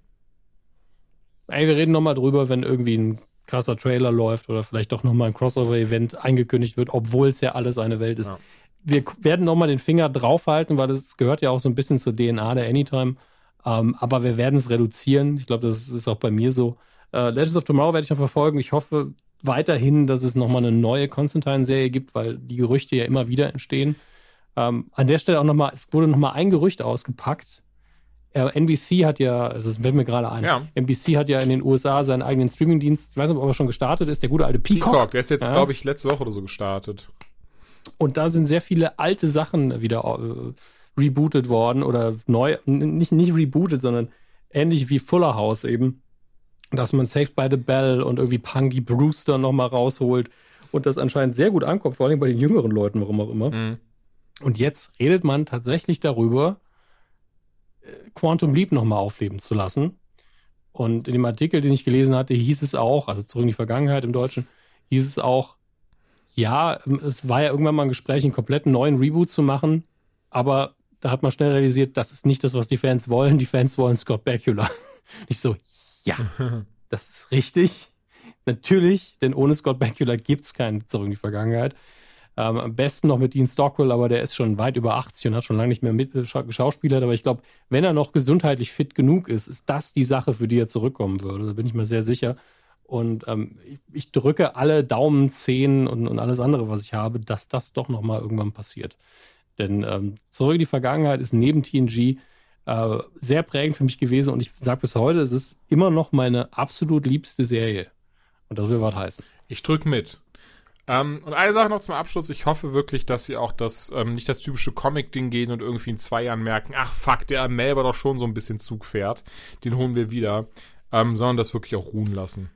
Ey, wir reden nochmal drüber, wenn irgendwie ein krasser Trailer läuft oder vielleicht doch nochmal ein Crossover-Event eingekündigt wird, obwohl es ja alles eine Welt ist. Ja. Wir werden nochmal den Finger draufhalten, weil das gehört ja auch so ein bisschen zur DNA der Anytime. Ähm, aber wir werden es reduzieren. Ich glaube, das ist auch bei mir so. Äh, Legends of Tomorrow werde ich noch verfolgen. Ich hoffe weiterhin, dass es nochmal eine neue Constantine-Serie gibt, weil die Gerüchte ja immer wieder entstehen. Ähm, an der Stelle auch nochmal, es wurde nochmal ein Gerücht ausgepackt. Äh, NBC hat ja, also das fällt mir gerade ein, Ja. NBC hat ja in den USA seinen eigenen Streamingdienst, ich weiß nicht, ob er schon gestartet ist, der gute alte Peacock. Peacock, der ist jetzt, Ja. glaube ich, letzte Woche oder so gestartet. Und da sind sehr viele alte Sachen wieder äh, rebootet worden oder neu, nicht, nicht rebootet, sondern ähnlich wie Fuller House eben, dass man Saved by the Bell und irgendwie Punky Brewster nochmal rausholt und das anscheinend sehr gut ankommt, vor allem bei den jüngeren Leuten, warum auch immer. Mhm. Und jetzt redet man tatsächlich darüber, äh, Quantum Leap nochmal aufleben zu lassen. Und in dem Artikel, den ich gelesen hatte, hieß es auch, also zurück in die Vergangenheit im Deutschen, hieß es auch, ja, ähm, es war ja irgendwann mal ein Gespräch, einen kompletten neuen Reboot zu machen, aber da hat man schnell realisiert, das ist nicht das, was die Fans wollen. Die Fans wollen Scott Bakula. Ich so, ja, das ist richtig. Natürlich, denn ohne Scott Bakula gibt es keinen Zurück in die Vergangenheit. Ähm, am besten noch mit Dean Stockwell, aber der ist schon weit über 80 und hat schon lange nicht mehr mit geschauspielert. Aber ich glaube, wenn er noch gesundheitlich fit genug ist, ist das die Sache, für die er zurückkommen würde. Da bin ich mir sehr sicher. Und ähm, ich, ich, drücke alle Daumen, Zehen und, und, alles andere, was ich habe, dass das doch noch mal irgendwann passiert. Denn ähm, Zurück in die Vergangenheit ist neben TNG äh, sehr prägend für mich gewesen und ich sage bis heute, es ist immer noch meine absolut liebste Serie. Und das will was heißen. Ich drücke mit. Ähm, und eine Sache noch zum Abschluss. Ich hoffe wirklich, dass sie auch das, ähm, nicht das typische Comic-Ding gehen und irgendwie in zwei Jahren merken, ach fuck, der Mel war doch schon so ein bisschen Zug fährt. Den holen wir wieder. Ähm, sondern das wirklich auch ruhen lassen.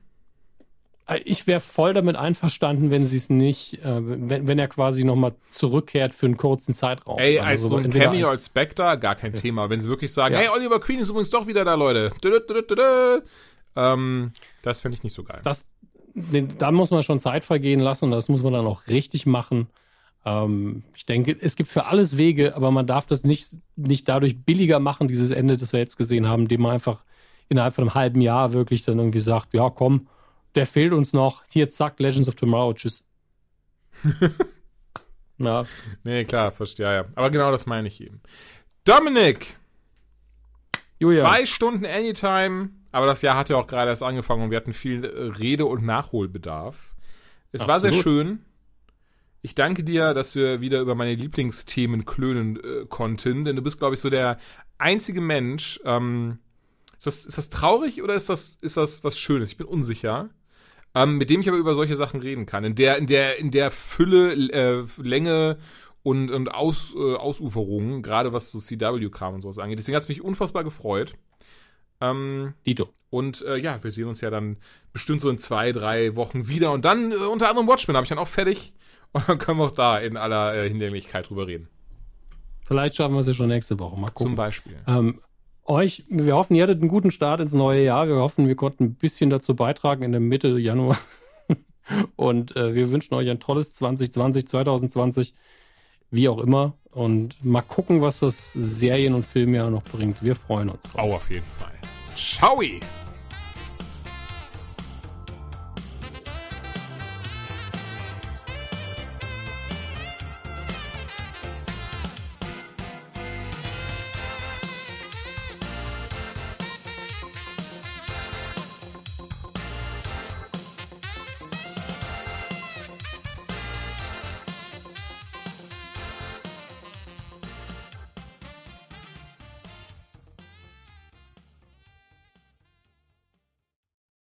Äh, ich wäre voll damit einverstanden, wenn sie es nicht, äh, wenn, wenn er quasi nochmal zurückkehrt für einen kurzen Zeitraum. Ey, als also so ein Cameo als Spectre, gar kein ja. Thema. Wenn sie wirklich sagen, ja. hey, Oliver Queen ist übrigens doch wieder da, Leute. Ähm, das fände ich nicht so geil. Das, da muss man schon Zeit vergehen lassen. Das muss man dann auch richtig machen. Ähm, ich denke, es gibt für alles Wege, aber man darf das nicht, nicht dadurch billiger machen, dieses Ende, das wir jetzt gesehen haben, indem man einfach innerhalb von einem halben Jahr wirklich dann irgendwie sagt, ja, komm, der fehlt uns noch. Hier, zack, Legends of Tomorrow, tschüss. ja. Nee, klar, verstehe, ja, ja. Aber genau das meine ich eben. Dominik! Julia. Zwei Stunden Anytime, aber das Jahr hat ja auch gerade erst angefangen und wir hatten viel äh, Rede- und Nachholbedarf. Es Absolut. war sehr schön. Ich danke dir, dass wir wieder über meine Lieblingsthemen klönen äh, konnten, denn du bist, glaube ich, so der einzige Mensch. Ähm, ist, das, ist das traurig oder ist das, ist das was Schönes? Ich bin unsicher ähm, mit dem ich aber über solche Sachen reden kann. In der, in der, in der Fülle, äh, Länge und, und Aus, äh, Ausuferungen, gerade was so CW-Kram und sowas angeht. Deswegen hat es mich unfassbar gefreut. Ähm, Dito. Und äh, ja, wir sehen uns ja dann bestimmt so in zwei, drei Wochen wieder. Und dann äh, unter anderem Watchmen habe ich dann auch fertig. Und dann können wir auch da in aller äh, Hinlänglichkeit drüber reden. Vielleicht schaffen wir es ja schon nächste Woche. Mal gucken. Zum Beispiel. Ähm, euch, wir hoffen, ihr hattet einen guten Start ins neue Jahr. Wir hoffen, wir konnten ein bisschen dazu beitragen in der Mitte Januar. Und äh, wir wünschen euch ein tolles 2020, 2020, wie auch immer. Und mal gucken, was das Serien- und Filmjahr noch bringt. Wir freuen uns. Oh, auf jeden Fall. Ciao!